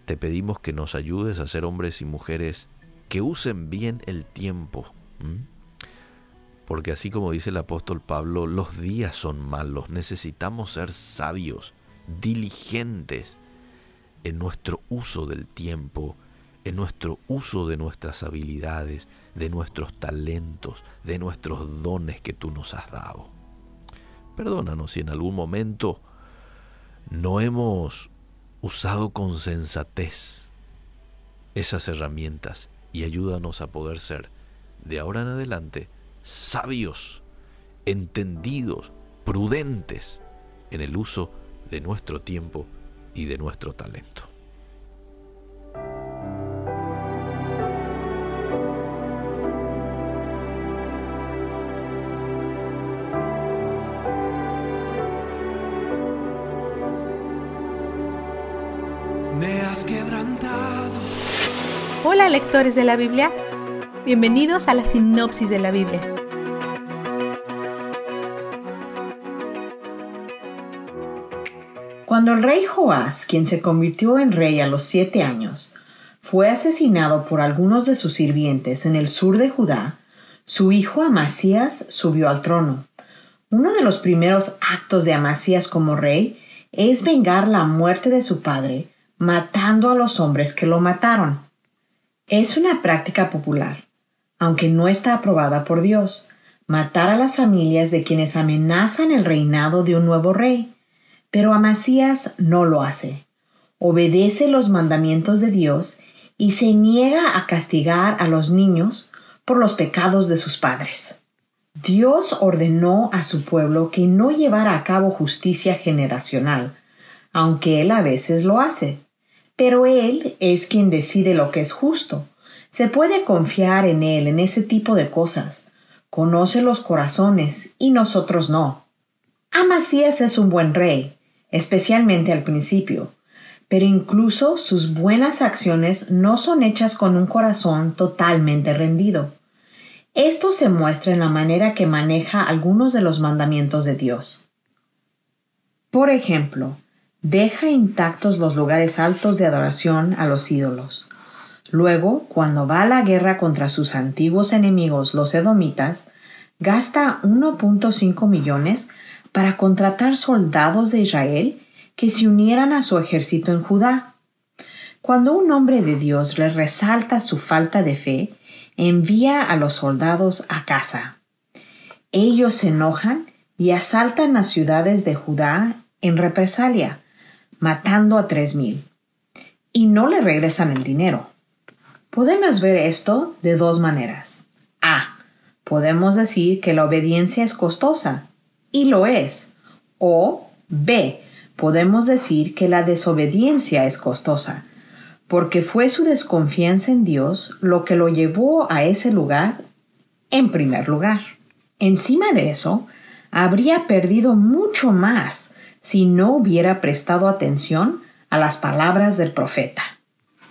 Te pedimos que nos ayudes a ser hombres y mujeres que usen bien el tiempo. Porque así como dice el apóstol Pablo, los días son malos, necesitamos ser sabios, diligentes en nuestro uso del tiempo, en nuestro uso de nuestras habilidades, de nuestros talentos, de nuestros dones que tú nos has dado. Perdónanos si en algún momento no hemos usado con sensatez esas herramientas y ayúdanos a poder ser de ahora en adelante sabios, entendidos, prudentes en el uso de nuestro tiempo y de nuestro talento. Me has quebrantado. Hola lectores de la Biblia, bienvenidos a la sinopsis de la Biblia. Cuando el rey Joás, quien se convirtió en rey a los siete años, fue asesinado por algunos de sus sirvientes en el sur de Judá, su hijo Amasías subió al trono. Uno de los primeros actos de Amasías como rey es vengar la muerte de su padre, matando a los hombres que lo mataron. Es una práctica popular, aunque no está aprobada por Dios, matar a las familias de quienes amenazan el reinado de un nuevo rey. Pero Amasías no lo hace. Obedece los mandamientos de Dios y se niega a castigar a los niños por los pecados de sus padres. Dios ordenó a su pueblo que no llevara a cabo justicia generacional, aunque él a veces lo hace. Pero él es quien decide lo que es justo. Se puede confiar en él en ese tipo de cosas. Conoce los corazones y nosotros no. Amasías es un buen rey, especialmente al principio, pero incluso sus buenas acciones no son hechas con un corazón totalmente rendido. Esto se muestra en la manera que maneja algunos de los mandamientos de Dios. Por ejemplo, deja intactos los lugares altos de adoración a los ídolos. Luego, cuando va a la guerra contra sus antiguos enemigos, los edomitas, gasta 1.5 millones para contratar soldados de Israel que se unieran a su ejército en Judá. Cuando un hombre de Dios le resalta su falta de fe, envía a los soldados a casa. Ellos se enojan y asaltan las ciudades de Judá en represalia, matando a tres mil. Y no le regresan el dinero. Podemos ver esto de dos maneras. A. Podemos decir que la obediencia es costosa, y lo es. O B. Podemos decir que la desobediencia es costosa, porque fue su desconfianza en Dios lo que lo llevó a ese lugar en primer lugar. Encima de eso, habría perdido mucho más si no hubiera prestado atención a las palabras del profeta.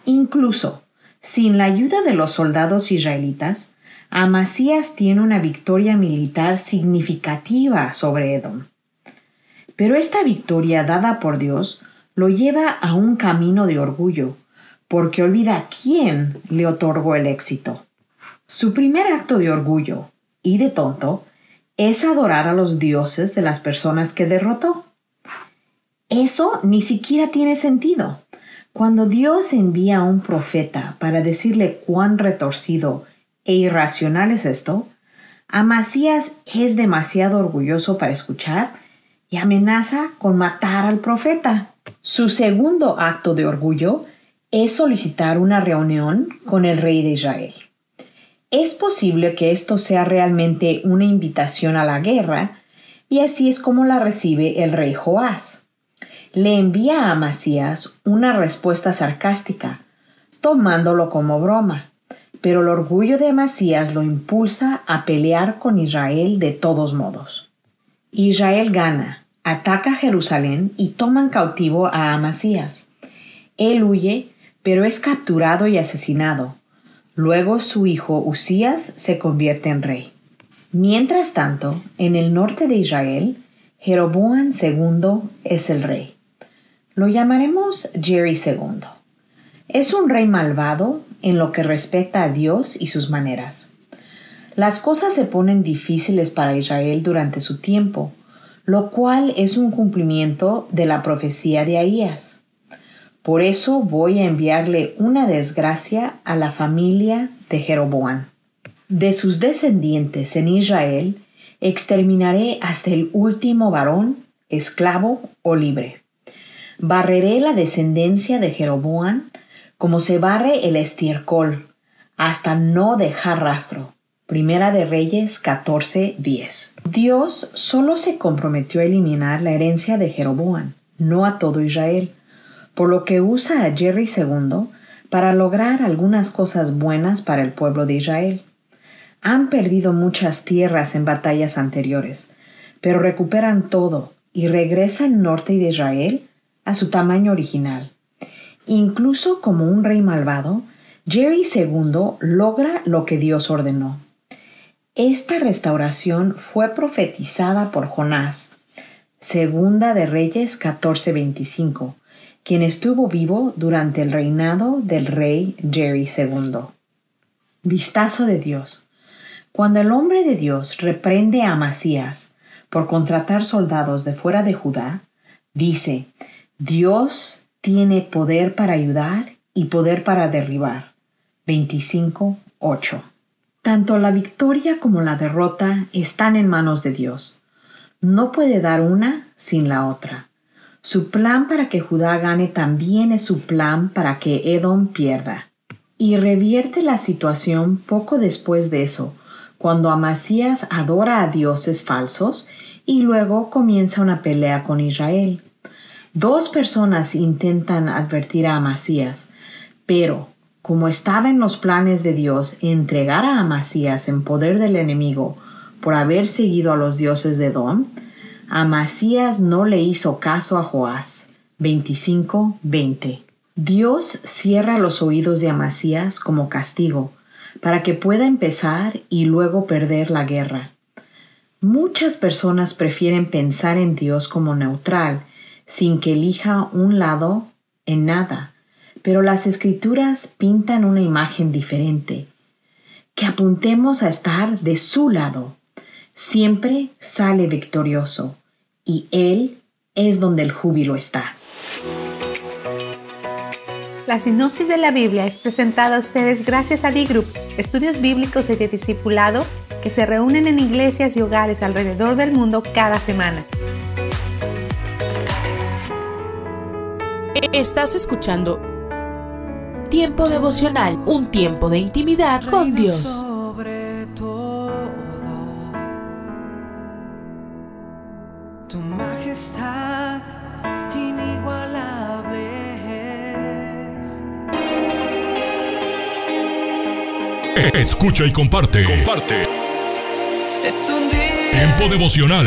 Incluso, sin la ayuda de los soldados israelitas, Amasías tiene una victoria militar significativa sobre Edom. Pero esta victoria dada por Dios lo lleva a un camino de orgullo, porque olvida quién le otorgó el éxito. Su primer acto de orgullo y de tonto es adorar a los dioses de las personas que derrotó. Eso ni siquiera tiene sentido. Cuando Dios envía a un profeta para decirle cuán retorcido e irracional es esto, Amasías es demasiado orgulloso para escuchar y amenaza con matar al profeta. Su segundo acto de orgullo es solicitar una reunión con el rey de Israel. Es posible que esto sea realmente una invitación a la guerra, y así es como la recibe el rey Joás. Le envía a Amasías una respuesta sarcástica, tomándolo como broma, pero el orgullo de Amasías lo impulsa a pelear con Israel de todos modos. Israel gana, ataca Jerusalén y toman cautivo a Amasías. Él huye pero es capturado y asesinado. Luego su hijo Usías se convierte en rey. Mientras tanto, en el norte de Israel, Jeroboam II es el rey. Lo llamaremos Jerry II. Es un rey malvado en lo que respecta a Dios y sus maneras. Las cosas se ponen difíciles para Israel durante su tiempo, lo cual es un cumplimiento de la profecía de Ahías. Por eso voy a enviarle una desgracia a la familia de Jeroboam. De sus descendientes en Israel exterminaré hasta el último varón, esclavo o libre. Barreré la descendencia de Jeroboam como se barre el estiércol, hasta no dejar rastro. Primera de Reyes 14:10. Dios solo se comprometió a eliminar la herencia de Jeroboam, no a todo Israel por lo que usa a Jerry II para lograr algunas cosas buenas para el pueblo de Israel. Han perdido muchas tierras en batallas anteriores, pero recuperan todo y regresa el norte de Israel a su tamaño original. Incluso como un rey malvado, Jerry II logra lo que Dios ordenó. Esta restauración fue profetizada por Jonás, segunda de Reyes 14:25, quien estuvo vivo durante el reinado del rey Jerry II. Vistazo de Dios. Cuando el hombre de Dios reprende a Amasías por contratar soldados de fuera de Judá, dice, Dios tiene poder para ayudar y poder para derribar. 25.8. Tanto la victoria como la derrota están en manos de Dios. No puede dar una sin la otra. Su plan para que Judá gane también es su plan para que Edom pierda. Y revierte la situación poco después de eso, cuando Amasías adora a dioses falsos y luego comienza una pelea con Israel. Dos personas intentan advertir a Amasías, pero como estaba en los planes de Dios entregar a Amasías en poder del enemigo por haber seguido a los dioses de Edom, Amasías no le hizo caso a Joás. 25-20. Dios cierra los oídos de Amasías como castigo, para que pueda empezar y luego perder la guerra. Muchas personas prefieren pensar en Dios como neutral, sin que elija un lado en nada, pero las escrituras pintan una imagen diferente. Que apuntemos a estar de su lado. Siempre sale victorioso y Él es donde el júbilo está. La sinopsis de la Biblia es presentada a ustedes gracias a D-Group, estudios bíblicos y de discipulado que se reúnen en iglesias y hogares alrededor del mundo cada semana. Estás escuchando Tiempo devocional, un tiempo de intimidad con Dios. Tu majestad inigualable es. Escucha y comparte. Comparte. Es un día Tiempo devocional.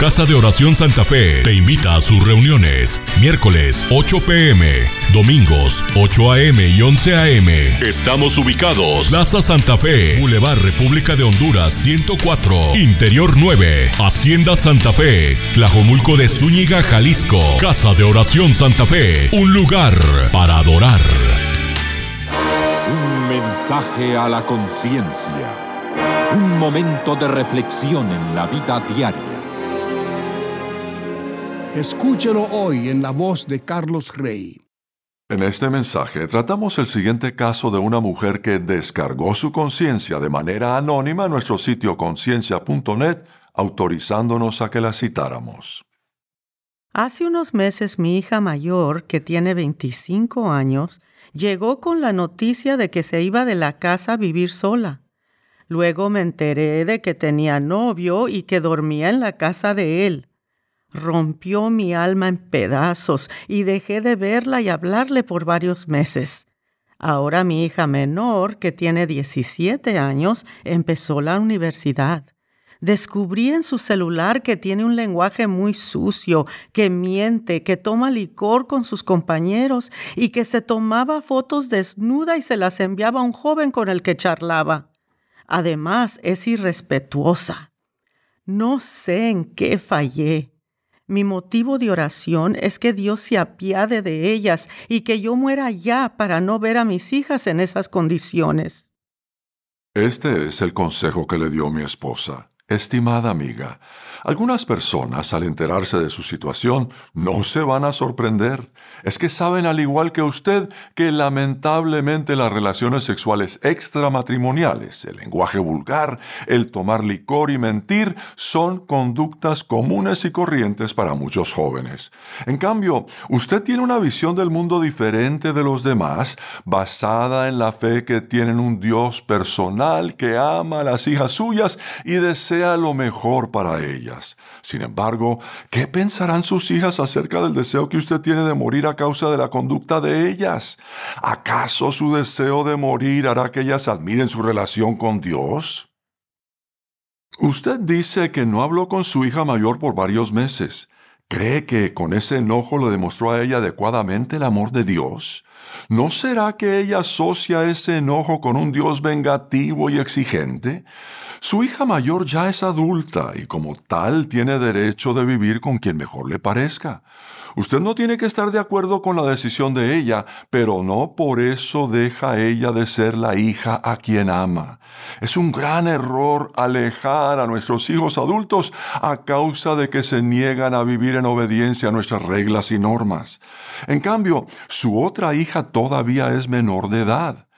Casa de Oración Santa Fe te invita a sus reuniones. Miércoles 8 pm, domingos 8 am y 11 am. Estamos ubicados. Plaza Santa Fe, Boulevard República de Honduras 104, Interior 9, Hacienda Santa Fe, Tlajomulco de Zúñiga, Jalisco. Casa de Oración Santa Fe, un lugar para adorar. Un mensaje a la conciencia. Un momento de reflexión en la vida diaria. Escúchelo hoy en la voz de Carlos Rey. En este mensaje tratamos el siguiente caso de una mujer que descargó su conciencia de manera anónima en nuestro sitio conciencia.net, autorizándonos a que la citáramos. Hace unos meses mi hija mayor, que tiene 25 años, llegó con la noticia de que se iba de la casa a vivir sola. Luego me enteré de que tenía novio y que dormía en la casa de él. Rompió mi alma en pedazos y dejé de verla y hablarle por varios meses. Ahora mi hija menor, que tiene 17 años, empezó la universidad. Descubrí en su celular que tiene un lenguaje muy sucio, que miente, que toma licor con sus compañeros y que se tomaba fotos desnuda y se las enviaba a un joven con el que charlaba. Además, es irrespetuosa. No sé en qué fallé. Mi motivo de oración es que Dios se apiade de ellas y que yo muera ya para no ver a mis hijas en esas condiciones. Este es el consejo que le dio mi esposa. Estimada amiga, algunas personas al enterarse de su situación no se van a sorprender. Es que saben al igual que usted que lamentablemente las relaciones sexuales extramatrimoniales, el lenguaje vulgar, el tomar licor y mentir son conductas comunes y corrientes para muchos jóvenes. En cambio, usted tiene una visión del mundo diferente de los demás, basada en la fe que tienen un Dios personal que ama a las hijas suyas y desea lo mejor para ellas. Sin embargo, ¿qué pensarán sus hijas acerca del deseo que usted tiene de morir a causa de la conducta de ellas? ¿Acaso su deseo de morir hará que ellas admiren su relación con Dios? Usted dice que no habló con su hija mayor por varios meses. ¿Cree que con ese enojo le demostró a ella adecuadamente el amor de Dios? ¿No será que ella asocia ese enojo con un Dios vengativo y exigente? Su hija mayor ya es adulta y como tal tiene derecho de vivir con quien mejor le parezca. Usted no tiene que estar de acuerdo con la decisión de ella, pero no por eso deja ella de ser la hija a quien ama. Es un gran error alejar a nuestros hijos adultos a causa de que se niegan a vivir en obediencia a nuestras reglas y normas. En cambio, su otra hija todavía es menor de edad.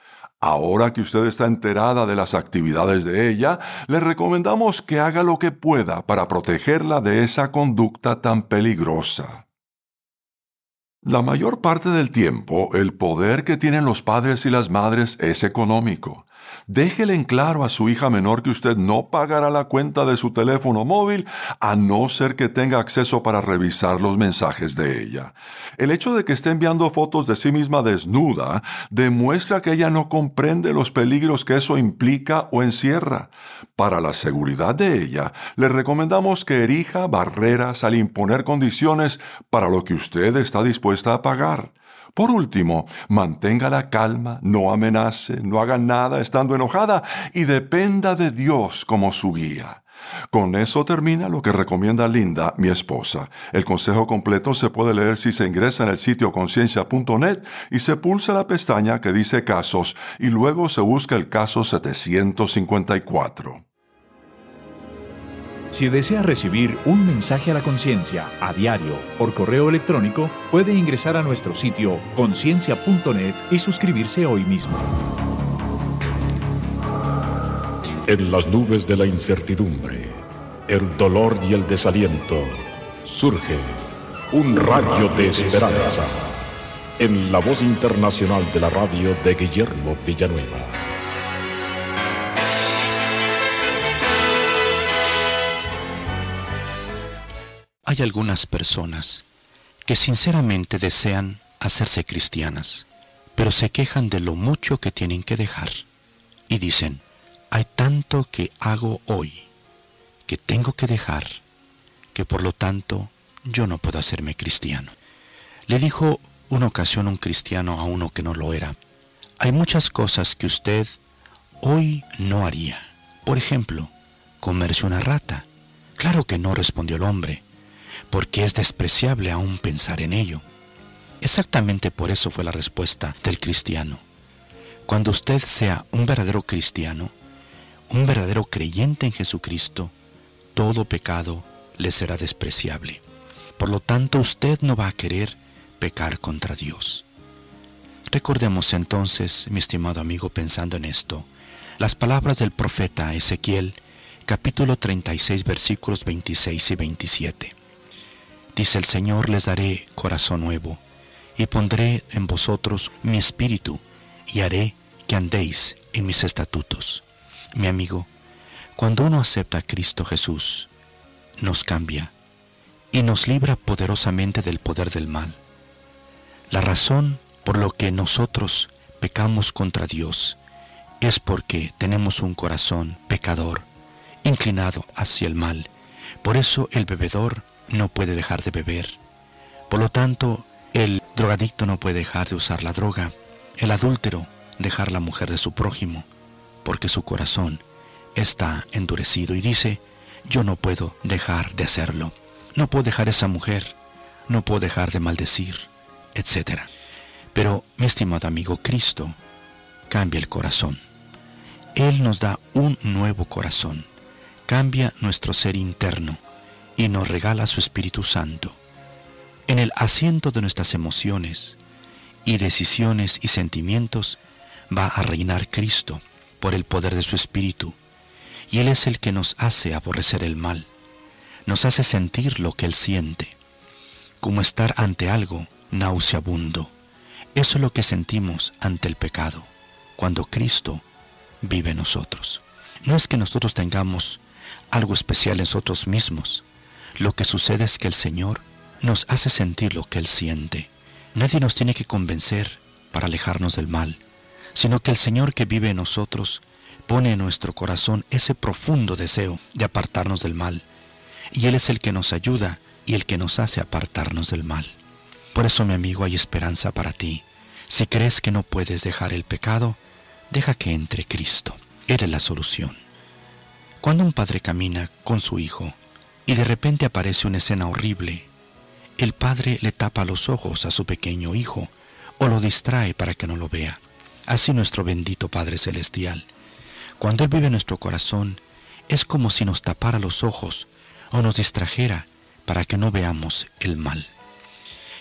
Ahora que usted está enterada de las actividades de ella, le recomendamos que haga lo que pueda para protegerla de esa conducta tan peligrosa. La mayor parte del tiempo, el poder que tienen los padres y las madres es económico. Déjele en claro a su hija menor que usted no pagará la cuenta de su teléfono móvil a no ser que tenga acceso para revisar los mensajes de ella. El hecho de que esté enviando fotos de sí misma desnuda demuestra que ella no comprende los peligros que eso implica o encierra. Para la seguridad de ella, le recomendamos que erija barreras al imponer condiciones para lo que usted está dispuesta a pagar. Por último, mantenga la calma, no amenace, no haga nada estando enojada y dependa de Dios como su guía. Con eso termina lo que recomienda Linda, mi esposa. El consejo completo se puede leer si se ingresa en el sitio conciencia.net y se pulsa la pestaña que dice casos y luego se busca el caso 754. Si desea recibir un mensaje a la conciencia a diario por correo electrónico, puede ingresar a nuestro sitio conciencia.net y suscribirse hoy mismo. En las nubes de la incertidumbre, el dolor y el desaliento, surge un rayo de esperanza en la voz internacional de la radio de Guillermo Villanueva. Hay algunas personas que sinceramente desean hacerse cristianas, pero se quejan de lo mucho que tienen que dejar y dicen, hay tanto que hago hoy que tengo que dejar, que por lo tanto yo no puedo hacerme cristiano. Le dijo una ocasión un cristiano a uno que no lo era, hay muchas cosas que usted hoy no haría. Por ejemplo, comerse una rata. Claro que no, respondió el hombre porque es despreciable aún pensar en ello. Exactamente por eso fue la respuesta del cristiano. Cuando usted sea un verdadero cristiano, un verdadero creyente en Jesucristo, todo pecado le será despreciable. Por lo tanto, usted no va a querer pecar contra Dios. Recordemos entonces, mi estimado amigo, pensando en esto, las palabras del profeta Ezequiel, capítulo 36, versículos 26 y 27. Dice el Señor, les daré corazón nuevo, y pondré en vosotros mi espíritu, y haré que andéis en mis estatutos. Mi amigo, cuando uno acepta a Cristo Jesús, nos cambia y nos libra poderosamente del poder del mal. La razón por lo que nosotros pecamos contra Dios es porque tenemos un corazón pecador, inclinado hacia el mal. Por eso el bebedor no puede dejar de beber. Por lo tanto, el drogadicto no puede dejar de usar la droga. El adúltero dejar la mujer de su prójimo, porque su corazón está endurecido y dice, yo no puedo dejar de hacerlo. No puedo dejar esa mujer, no puedo dejar de maldecir, etc. Pero, mi estimado amigo, Cristo cambia el corazón. Él nos da un nuevo corazón, cambia nuestro ser interno y nos regala su Espíritu Santo. En el asiento de nuestras emociones y decisiones y sentimientos va a reinar Cristo por el poder de su Espíritu, y Él es el que nos hace aborrecer el mal, nos hace sentir lo que Él siente, como estar ante algo nauseabundo. Eso es lo que sentimos ante el pecado, cuando Cristo vive en nosotros. No es que nosotros tengamos algo especial en nosotros mismos, lo que sucede es que el Señor nos hace sentir lo que Él siente. Nadie nos tiene que convencer para alejarnos del mal, sino que el Señor que vive en nosotros pone en nuestro corazón ese profundo deseo de apartarnos del mal, y Él es el que nos ayuda y el que nos hace apartarnos del mal. Por eso, mi amigo, hay esperanza para ti. Si crees que no puedes dejar el pecado, deja que entre Cristo. Eres la solución. Cuando un padre camina con su hijo, y de repente aparece una escena horrible el padre le tapa los ojos a su pequeño hijo o lo distrae para que no lo vea. Así nuestro bendito Padre Celestial. Cuando Él vive en nuestro corazón, es como si nos tapara los ojos o nos distrajera para que no veamos el mal.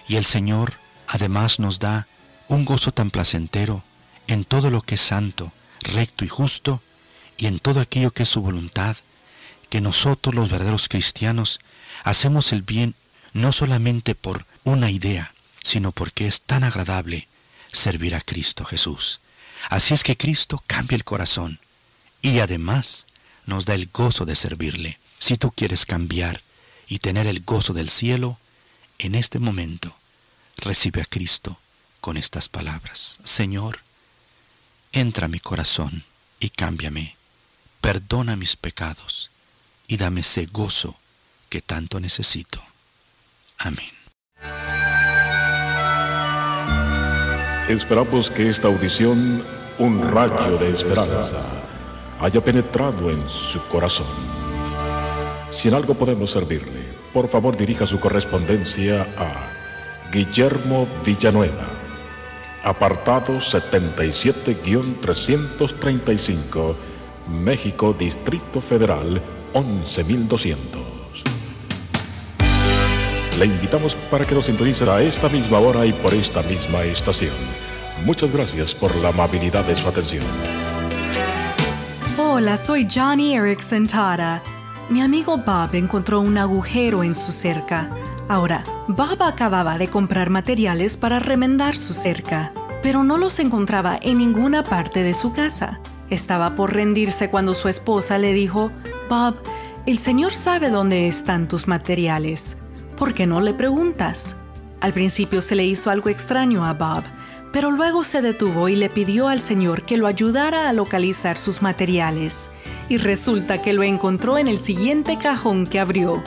Y el Señor además nos da un gozo tan placentero en todo lo que es santo, recto y justo, y en todo aquello que es su voluntad, que nosotros los verdaderos cristianos hacemos el bien no solamente por una idea, sino porque es tan agradable servir a Cristo Jesús. Así es que Cristo cambia el corazón y además nos da el gozo de servirle. Si tú quieres cambiar y tener el gozo del cielo, en este momento recibe a Cristo con estas palabras. Señor, entra a mi corazón y cámbiame. Perdona mis pecados y dame ese gozo que tanto necesito. Amén. Esperamos que esta audición, un rayo de esperanza, haya penetrado en su corazón. Si en algo podemos servirle, por favor dirija su correspondencia a Guillermo Villanueva, apartado 77-335, México, Distrito Federal, 11200. Le invitamos para que nos sintonice a esta misma hora y por esta misma estación. Muchas gracias por la amabilidad de su atención. Hola, soy Johnny Erickson Tara. Mi amigo Bob encontró un agujero en su cerca. Ahora, Bob acababa de comprar materiales para remendar su cerca, pero no los encontraba en ninguna parte de su casa. Estaba por rendirse cuando su esposa le dijo, Bob, el Señor sabe dónde están tus materiales. ¿por qué no le preguntas? Al principio se le hizo algo extraño a Bob, pero luego se detuvo y le pidió al Señor que lo ayudara a localizar sus materiales. Y resulta que lo encontró en el siguiente cajón que abrió.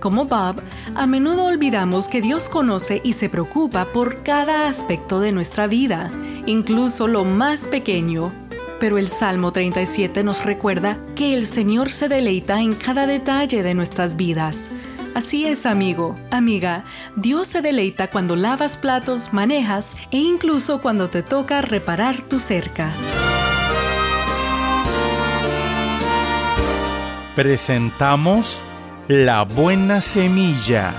Como Bob, a menudo olvidamos que Dios conoce y se preocupa por cada aspecto de nuestra vida, incluso lo más pequeño. Pero el Salmo 37 nos recuerda que el Señor se deleita en cada detalle de nuestras vidas. Así es, amigo, amiga, Dios se deleita cuando lavas platos, manejas e incluso cuando te toca reparar tu cerca. Presentamos La Buena Semilla,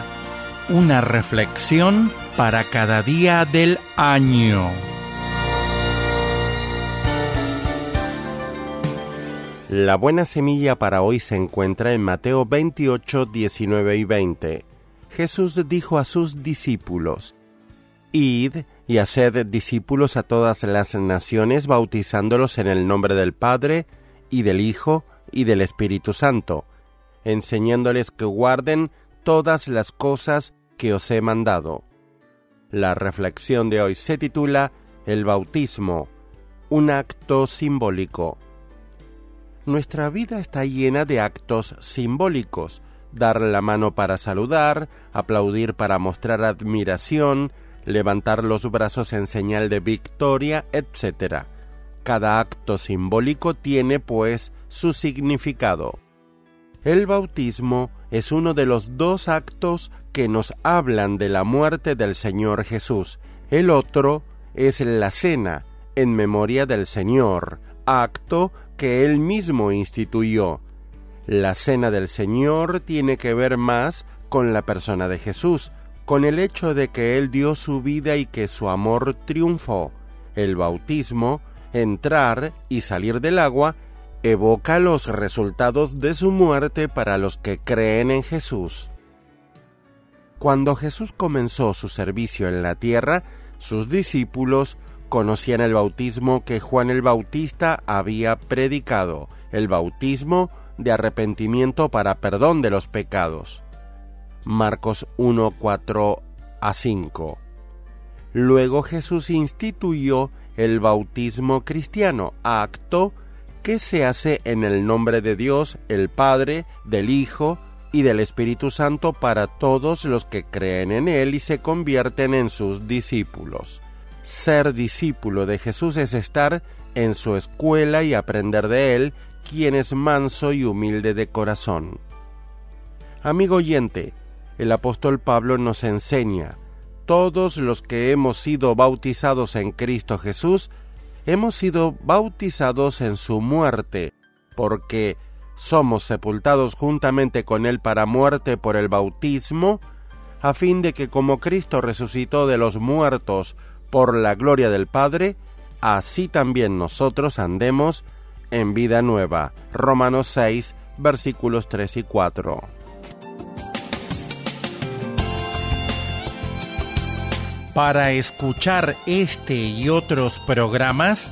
una reflexión para cada día del año. La buena semilla para hoy se encuentra en Mateo 28, 19 y 20. Jesús dijo a sus discípulos, Id y haced discípulos a todas las naciones, bautizándolos en el nombre del Padre, y del Hijo, y del Espíritu Santo, enseñándoles que guarden todas las cosas que os he mandado. La reflexión de hoy se titula El bautismo, un acto simbólico. Nuestra vida está llena de actos simbólicos, dar la mano para saludar, aplaudir para mostrar admiración, levantar los brazos en señal de victoria, etc. Cada acto simbólico tiene, pues, su significado. El bautismo es uno de los dos actos que nos hablan de la muerte del Señor Jesús. El otro es la cena, en memoria del Señor, acto que él mismo instituyó. La cena del Señor tiene que ver más con la persona de Jesús, con el hecho de que Él dio su vida y que su amor triunfó. El bautismo, entrar y salir del agua, evoca los resultados de su muerte para los que creen en Jesús. Cuando Jesús comenzó su servicio en la tierra, sus discípulos conocían el bautismo que Juan el Bautista había predicado, el bautismo de arrepentimiento para perdón de los pecados. Marcos 1, 4 a 5. Luego Jesús instituyó el bautismo cristiano, acto que se hace en el nombre de Dios, el Padre, del Hijo y del Espíritu Santo para todos los que creen en Él y se convierten en sus discípulos. Ser discípulo de Jesús es estar en su escuela y aprender de Él, quien es manso y humilde de corazón. Amigo oyente, el apóstol Pablo nos enseña, todos los que hemos sido bautizados en Cristo Jesús, hemos sido bautizados en su muerte, porque somos sepultados juntamente con Él para muerte por el bautismo, a fin de que como Cristo resucitó de los muertos por la gloria del Padre, así también nosotros andemos en vida nueva. Romanos 6, versículos 3 y 4. Para escuchar este y otros programas,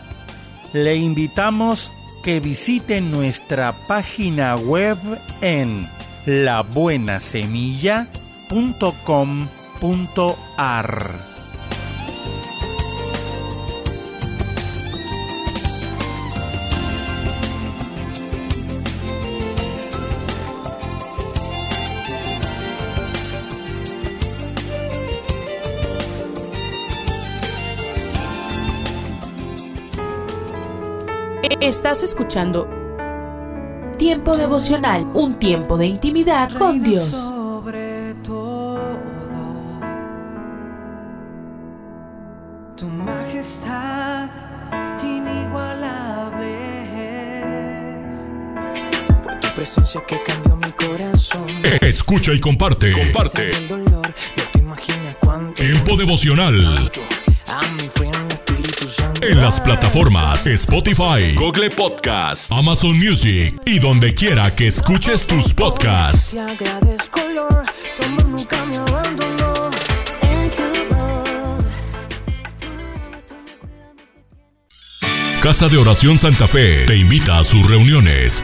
le invitamos que visite nuestra página web en labuenasemilla.com.ar. Estás escuchando Tiempo devocional, un tiempo de intimidad con Dios. Sobre todo, tu majestad inigualable es. Fue tu presencia que cambió mi corazón. Escucha y comparte. Comparte. El dolor, no te imaginas cuánto. Tiempo devocional. En las plataformas Spotify, Google Podcast, Amazon Music y donde quiera que escuches tus podcasts. Casa de Oración Santa Fe te invita a sus reuniones.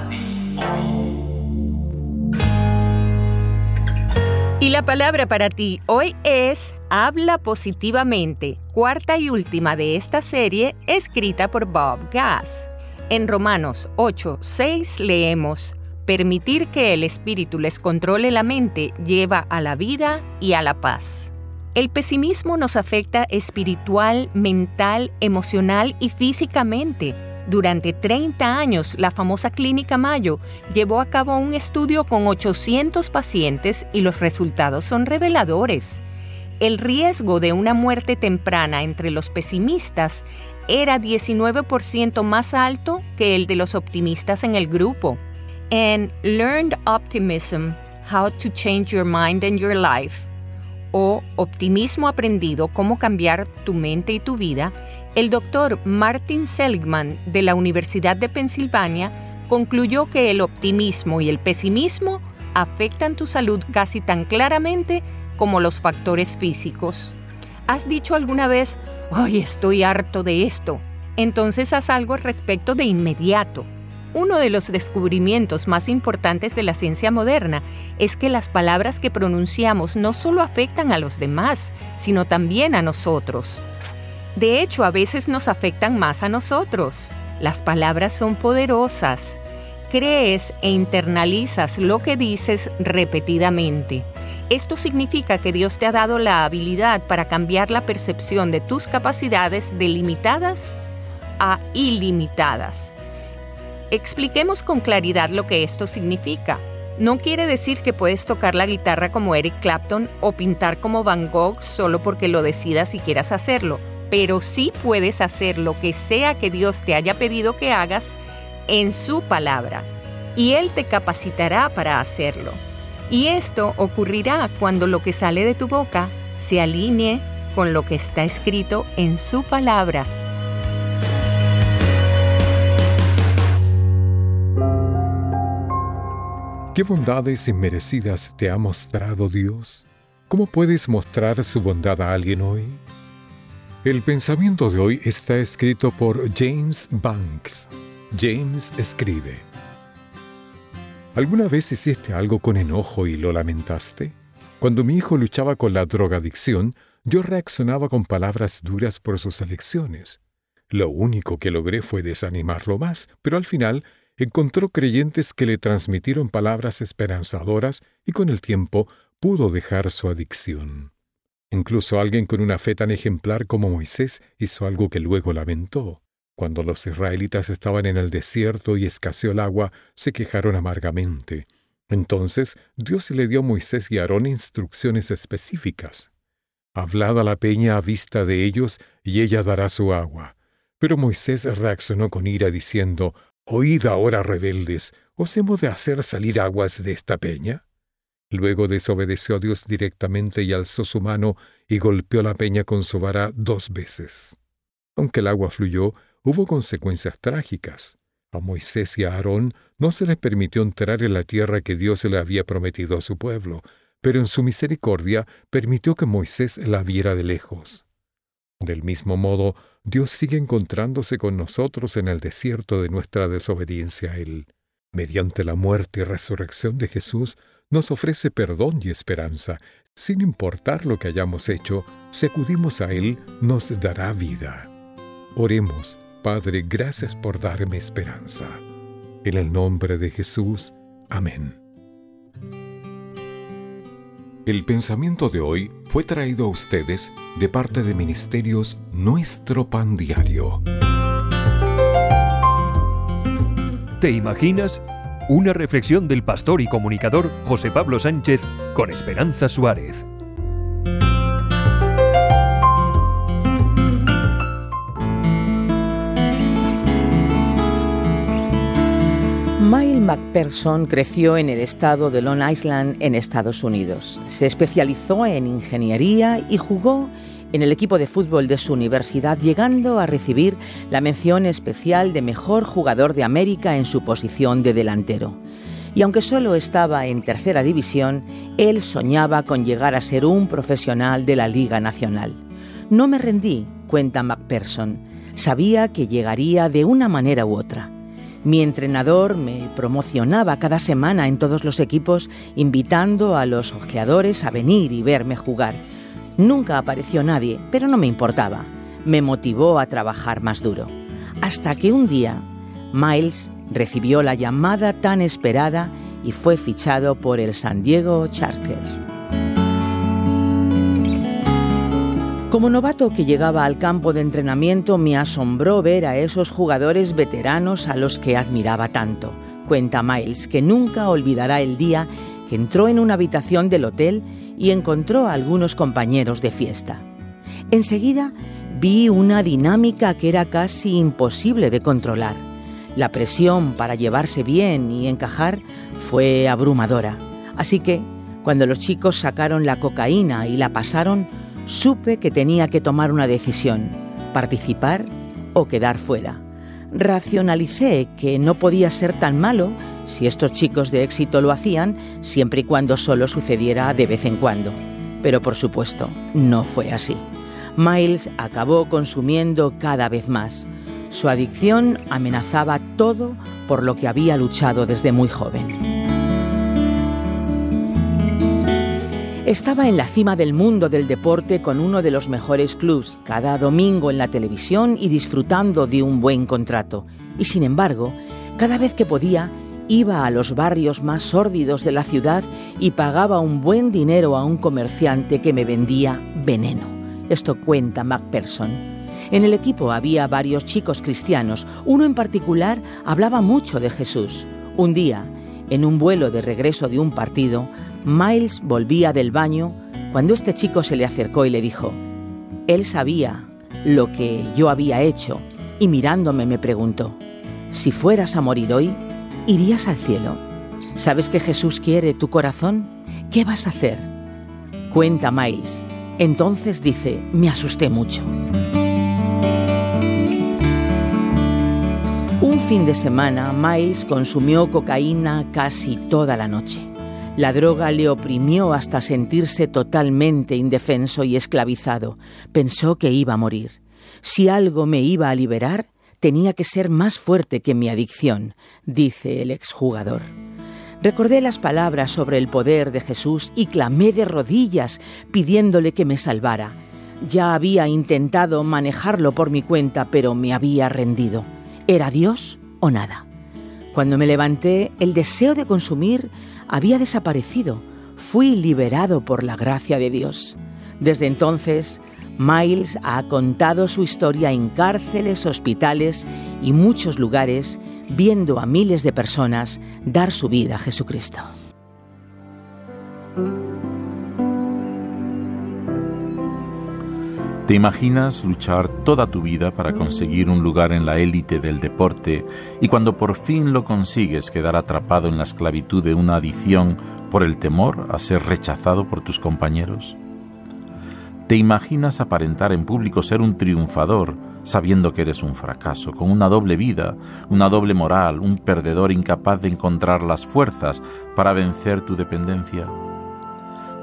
La palabra para ti hoy es Habla positivamente, cuarta y última de esta serie, escrita por Bob Gass. En Romanos 8, 6 leemos, Permitir que el Espíritu les controle la mente lleva a la vida y a la paz. El pesimismo nos afecta espiritual, mental, emocional y físicamente. Durante 30 años, la famosa Clínica Mayo llevó a cabo un estudio con 800 pacientes y los resultados son reveladores. El riesgo de una muerte temprana entre los pesimistas era 19% más alto que el de los optimistas en el grupo. En Learned Optimism, How to Change Your Mind and Your Life, o Optimismo Aprendido, Cómo Cambiar tu Mente y tu Vida, el doctor Martin Seligman de la Universidad de Pensilvania concluyó que el optimismo y el pesimismo afectan tu salud casi tan claramente como los factores físicos. ¿Has dicho alguna vez, ¡ay, estoy harto de esto! Entonces haz algo al respecto de inmediato. Uno de los descubrimientos más importantes de la ciencia moderna es que las palabras que pronunciamos no solo afectan a los demás, sino también a nosotros. De hecho, a veces nos afectan más a nosotros. Las palabras son poderosas. Crees e internalizas lo que dices repetidamente. Esto significa que Dios te ha dado la habilidad para cambiar la percepción de tus capacidades de limitadas a ilimitadas. Expliquemos con claridad lo que esto significa. No quiere decir que puedes tocar la guitarra como Eric Clapton o pintar como Van Gogh solo porque lo decidas y quieras hacerlo, pero sí puedes hacer lo que sea que Dios te haya pedido que hagas en su palabra, y Él te capacitará para hacerlo. Y esto ocurrirá cuando lo que sale de tu boca se alinee con lo que está escrito en su palabra. ¿Qué bondades inmerecidas te ha mostrado Dios? ¿Cómo puedes mostrar su bondad a alguien hoy? El pensamiento de hoy está escrito por James Banks. James escribe, ¿Alguna vez hiciste algo con enojo y lo lamentaste? Cuando mi hijo luchaba con la drogadicción, yo reaccionaba con palabras duras por sus elecciones. Lo único que logré fue desanimarlo más, pero al final encontró creyentes que le transmitieron palabras esperanzadoras y con el tiempo pudo dejar su adicción. Incluso alguien con una fe tan ejemplar como Moisés hizo algo que luego lamentó. Cuando los israelitas estaban en el desierto y escaseó el agua, se quejaron amargamente. Entonces Dios le dio a Moisés y Aarón instrucciones específicas. Hablad a la peña a vista de ellos, y ella dará su agua. Pero Moisés reaccionó con ira, diciendo, Oíd ahora, rebeldes, ¿os hemos de hacer salir aguas de esta peña? Luego desobedeció a Dios directamente y alzó su mano y golpeó la peña con su vara dos veces. Aunque el agua fluyó, hubo consecuencias trágicas. A Moisés y a Aarón no se les permitió entrar en la tierra que Dios le había prometido a su pueblo, pero en su misericordia permitió que Moisés la viera de lejos. Del mismo modo, Dios sigue encontrándose con nosotros en el desierto de nuestra desobediencia a Él. Mediante la muerte y resurrección de Jesús, nos ofrece perdón y esperanza. Sin importar lo que hayamos hecho, si acudimos a Él, nos dará vida. Oremos, Padre, gracias por darme esperanza. En el nombre de Jesús, amén. El pensamiento de hoy fue traído a ustedes de parte de Ministerios Nuestro Pan Diario. ¿Te imaginas? Una reflexión del pastor y comunicador José Pablo Sánchez con Esperanza Suárez. Mile McPherson creció en el estado de Long Island, en Estados Unidos. Se especializó en ingeniería y jugó en el equipo de fútbol de su universidad, llegando a recibir la mención especial de mejor jugador de América en su posición de delantero. Y aunque solo estaba en tercera división, él soñaba con llegar a ser un profesional de la Liga Nacional. No me rendí, cuenta McPherson. Sabía que llegaría de una manera u otra. Mi entrenador me promocionaba cada semana en todos los equipos, invitando a los ojeadores a venir y verme jugar. Nunca apareció nadie, pero no me importaba. Me motivó a trabajar más duro. Hasta que un día, Miles recibió la llamada tan esperada y fue fichado por el San Diego Chargers. Como novato que llegaba al campo de entrenamiento me asombró ver a esos jugadores veteranos a los que admiraba tanto. Cuenta Miles que nunca olvidará el día que entró en una habitación del hotel y encontró a algunos compañeros de fiesta. Enseguida vi una dinámica que era casi imposible de controlar. La presión para llevarse bien y encajar fue abrumadora. Así que, cuando los chicos sacaron la cocaína y la pasaron, supe que tenía que tomar una decisión, participar o quedar fuera. Racionalicé que no podía ser tan malo si estos chicos de éxito lo hacían, siempre y cuando solo sucediera de vez en cuando. Pero por supuesto, no fue así. Miles acabó consumiendo cada vez más. Su adicción amenazaba todo por lo que había luchado desde muy joven. Estaba en la cima del mundo del deporte con uno de los mejores clubs, cada domingo en la televisión y disfrutando de un buen contrato. Y sin embargo, cada vez que podía, iba a los barrios más sórdidos de la ciudad y pagaba un buen dinero a un comerciante que me vendía veneno. Esto cuenta MacPherson. En el equipo había varios chicos cristianos. Uno en particular hablaba mucho de Jesús. Un día, en un vuelo de regreso de un partido, Miles volvía del baño cuando este chico se le acercó y le dijo, él sabía lo que yo había hecho y mirándome me preguntó, si fueras a morir hoy, ¿irías al cielo? ¿Sabes que Jesús quiere tu corazón? ¿Qué vas a hacer? Cuenta Miles. Entonces dice, me asusté mucho. Un fin de semana, Miles consumió cocaína casi toda la noche. La droga le oprimió hasta sentirse totalmente indefenso y esclavizado. Pensó que iba a morir. Si algo me iba a liberar, tenía que ser más fuerte que mi adicción, dice el exjugador. Recordé las palabras sobre el poder de Jesús y clamé de rodillas pidiéndole que me salvara. Ya había intentado manejarlo por mi cuenta, pero me había rendido. ¿Era Dios o nada? Cuando me levanté, el deseo de consumir había desaparecido. Fui liberado por la gracia de Dios. Desde entonces, Miles ha contado su historia en cárceles, hospitales y muchos lugares, viendo a miles de personas dar su vida a Jesucristo. ¿Te imaginas luchar toda tu vida para conseguir un lugar en la élite del deporte y cuando por fin lo consigues quedar atrapado en la esclavitud de una adicción por el temor a ser rechazado por tus compañeros? ¿Te imaginas aparentar en público ser un triunfador sabiendo que eres un fracaso, con una doble vida, una doble moral, un perdedor incapaz de encontrar las fuerzas para vencer tu dependencia?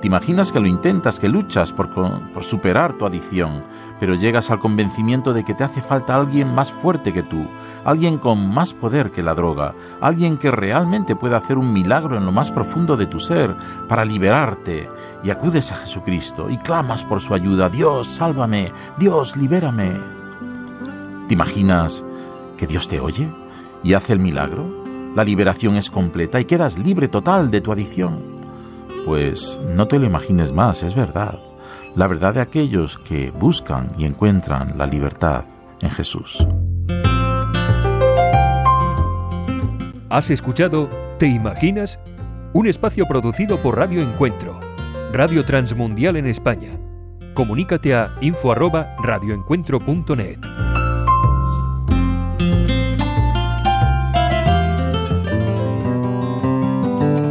Te imaginas que lo intentas, que luchas por, por, superar tu adicción, pero llegas al convencimiento de que te hace falta alguien más fuerte que tú, alguien con más poder que la droga, alguien que realmente pueda hacer un milagro en lo más profundo de tu ser para liberarte, y acudes a Jesucristo y clamas por su ayuda, Dios, sálvame, Dios, libérame. ¿Te imaginas que Dios te oye y hace el milagro? La liberación es completa y quedas libre total de tu adicción. Pues no te lo imagines más, es verdad. La verdad de aquellos que buscan y encuentran la libertad en Jesús. ¿Has escuchado ¿Te imaginas? Un espacio producido por Radio Encuentro, Radio Transmundial en España. Comunícate a info@radioencuentro.net.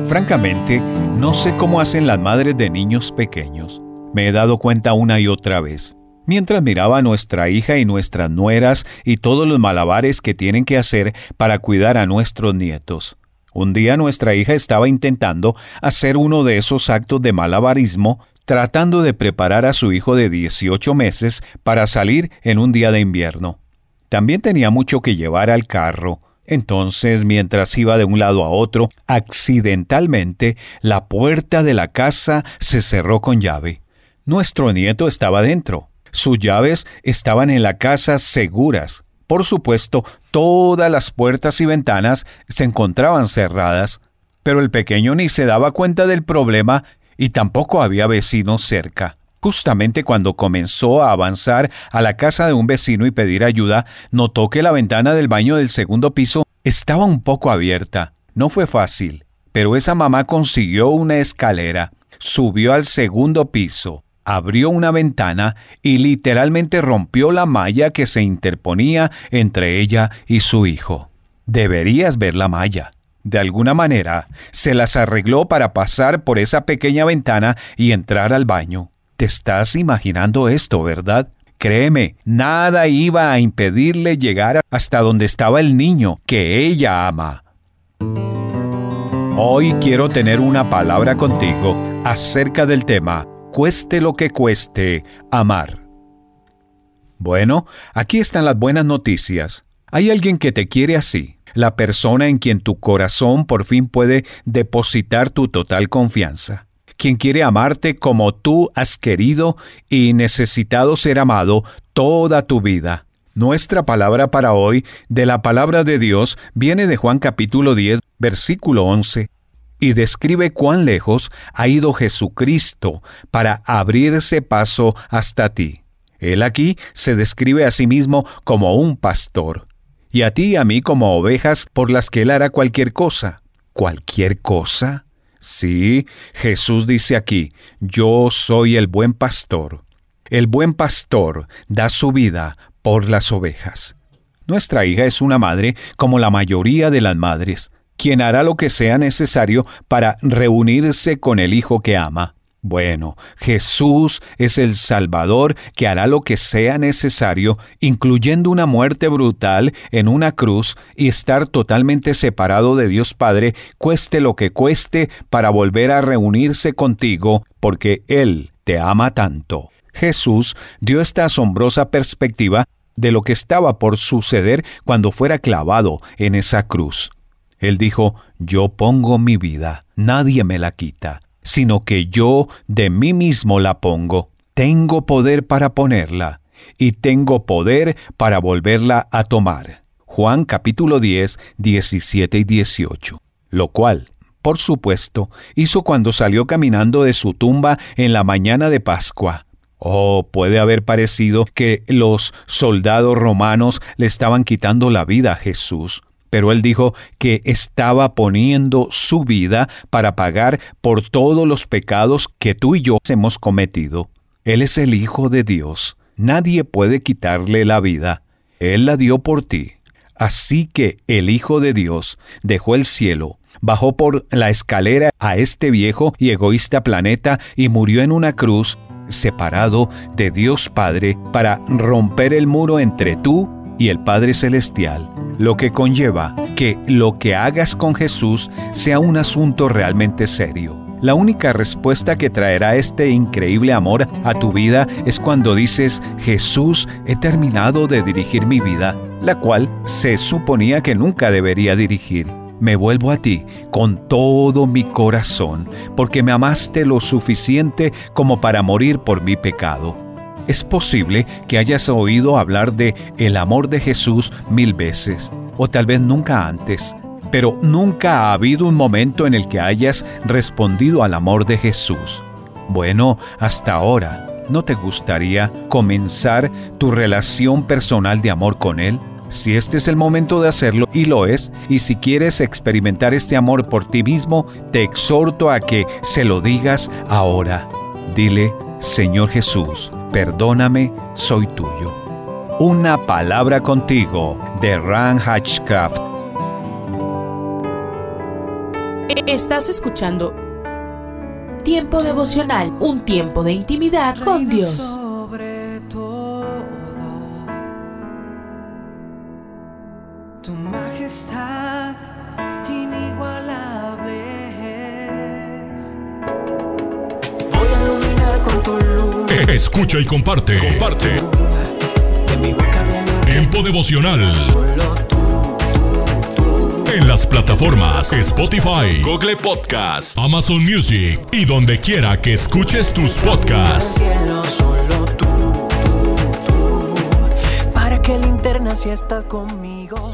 Francamente, no sé cómo hacen las madres de niños pequeños. Me he dado cuenta una y otra vez. Mientras miraba a nuestra hija y nuestras nueras y todos los malabares que tienen que hacer para cuidar a nuestros nietos. Un día nuestra hija estaba intentando hacer uno de esos actos de malabarismo, tratando de preparar a su hijo de 18 meses para salir en un día de invierno. También tenía mucho que llevar al carro, entonces, mientras iba de un lado a otro, accidentalmente la puerta de la casa se cerró con llave. Nuestro nieto estaba dentro. Sus llaves estaban en la casa seguras. Por supuesto, todas las puertas y ventanas se encontraban cerradas, pero el pequeño ni se daba cuenta del problema y tampoco había vecinos cerca. Justamente cuando comenzó a avanzar a la casa de un vecino y pedir ayuda, notó que la ventana del baño del segundo piso estaba un poco abierta. No fue fácil, pero esa mamá consiguió una escalera, subió al segundo piso, abrió una ventana y literalmente rompió la malla que se interponía entre ella y su hijo. Deberías ver la malla. De alguna manera, se las arregló para pasar por esa pequeña ventana y entrar al baño. Te estás imaginando esto, ¿verdad? Créeme, nada iba a impedirle llegar hasta donde estaba el niño que ella ama. Hoy quiero tener una palabra contigo acerca del tema, cueste lo que cueste, amar. Bueno, aquí están las buenas noticias. Hay alguien que te quiere así, la persona en quien tu corazón por fin puede depositar tu total confianza quien quiere amarte como tú has querido y necesitado ser amado toda tu vida. Nuestra palabra para hoy de la palabra de Dios viene de Juan capítulo 10, versículo 11, y describe cuán lejos ha ido Jesucristo para abrirse paso hasta ti. Él aquí se describe a sí mismo como un pastor, y a ti y a mí como ovejas por las que él hará cualquier cosa. ¿Cualquier cosa? Sí, Jesús dice aquí, yo soy el buen pastor. El buen pastor da su vida por las ovejas. Nuestra hija es una madre como la mayoría de las madres, quien hará lo que sea necesario para reunirse con el hijo que ama. Bueno, Jesús es el Salvador que hará lo que sea necesario, incluyendo una muerte brutal en una cruz y estar totalmente separado de Dios Padre, cueste lo que cueste, para volver a reunirse contigo, porque Él te ama tanto. Jesús dio esta asombrosa perspectiva de lo que estaba por suceder cuando fuera clavado en esa cruz. Él dijo, Yo pongo mi vida, nadie me la quita sino que yo de mí mismo la pongo. tengo poder para ponerla y tengo poder para volverla a tomar. Juan capítulo 10, 17 y 18. Lo cual, por supuesto, hizo cuando salió caminando de su tumba en la mañana de Pascua. Oh, puede haber parecido que los soldados romanos le estaban quitando la vida a Jesús, pero él dijo que estaba poniendo su vida para pagar por todos los pecados que tú y yo hemos cometido. Él es el Hijo de Dios. Nadie puede quitarle la vida. Él la dio por ti. Así que el Hijo de Dios dejó el cielo, bajó por la escalera a este viejo y egoísta planeta y murió en una cruz separado de Dios Padre para romper el muro entre tú y el Padre Celestial, lo que conlleva que lo que hagas con Jesús sea un asunto realmente serio. La única respuesta que traerá este increíble amor a tu vida es cuando dices, Jesús, he terminado de dirigir mi vida, la cual se suponía que nunca debería dirigir. Me vuelvo a ti con todo mi corazón, porque me amaste lo suficiente como para morir por mi pecado. Es posible que hayas oído hablar de el amor de Jesús mil veces, o tal vez nunca antes, pero nunca ha habido un momento en el que hayas respondido al amor de Jesús. Bueno, hasta ahora, ¿no te gustaría comenzar tu relación personal de amor con Él? Si este es el momento de hacerlo, y lo es, y si quieres experimentar este amor por ti mismo, te exhorto a que se lo digas ahora. Dile, Señor Jesús, perdóname, soy tuyo. Una palabra contigo de Ran Hatchcraft. Estás escuchando Tiempo devocional, un tiempo de intimidad con Dios. Escucha y comparte. Comparte. Tiempo devocional. En las plataformas Spotify, Google Podcast, Amazon Music y donde quiera que escuches tus podcasts. Para que linterna si estás conmigo.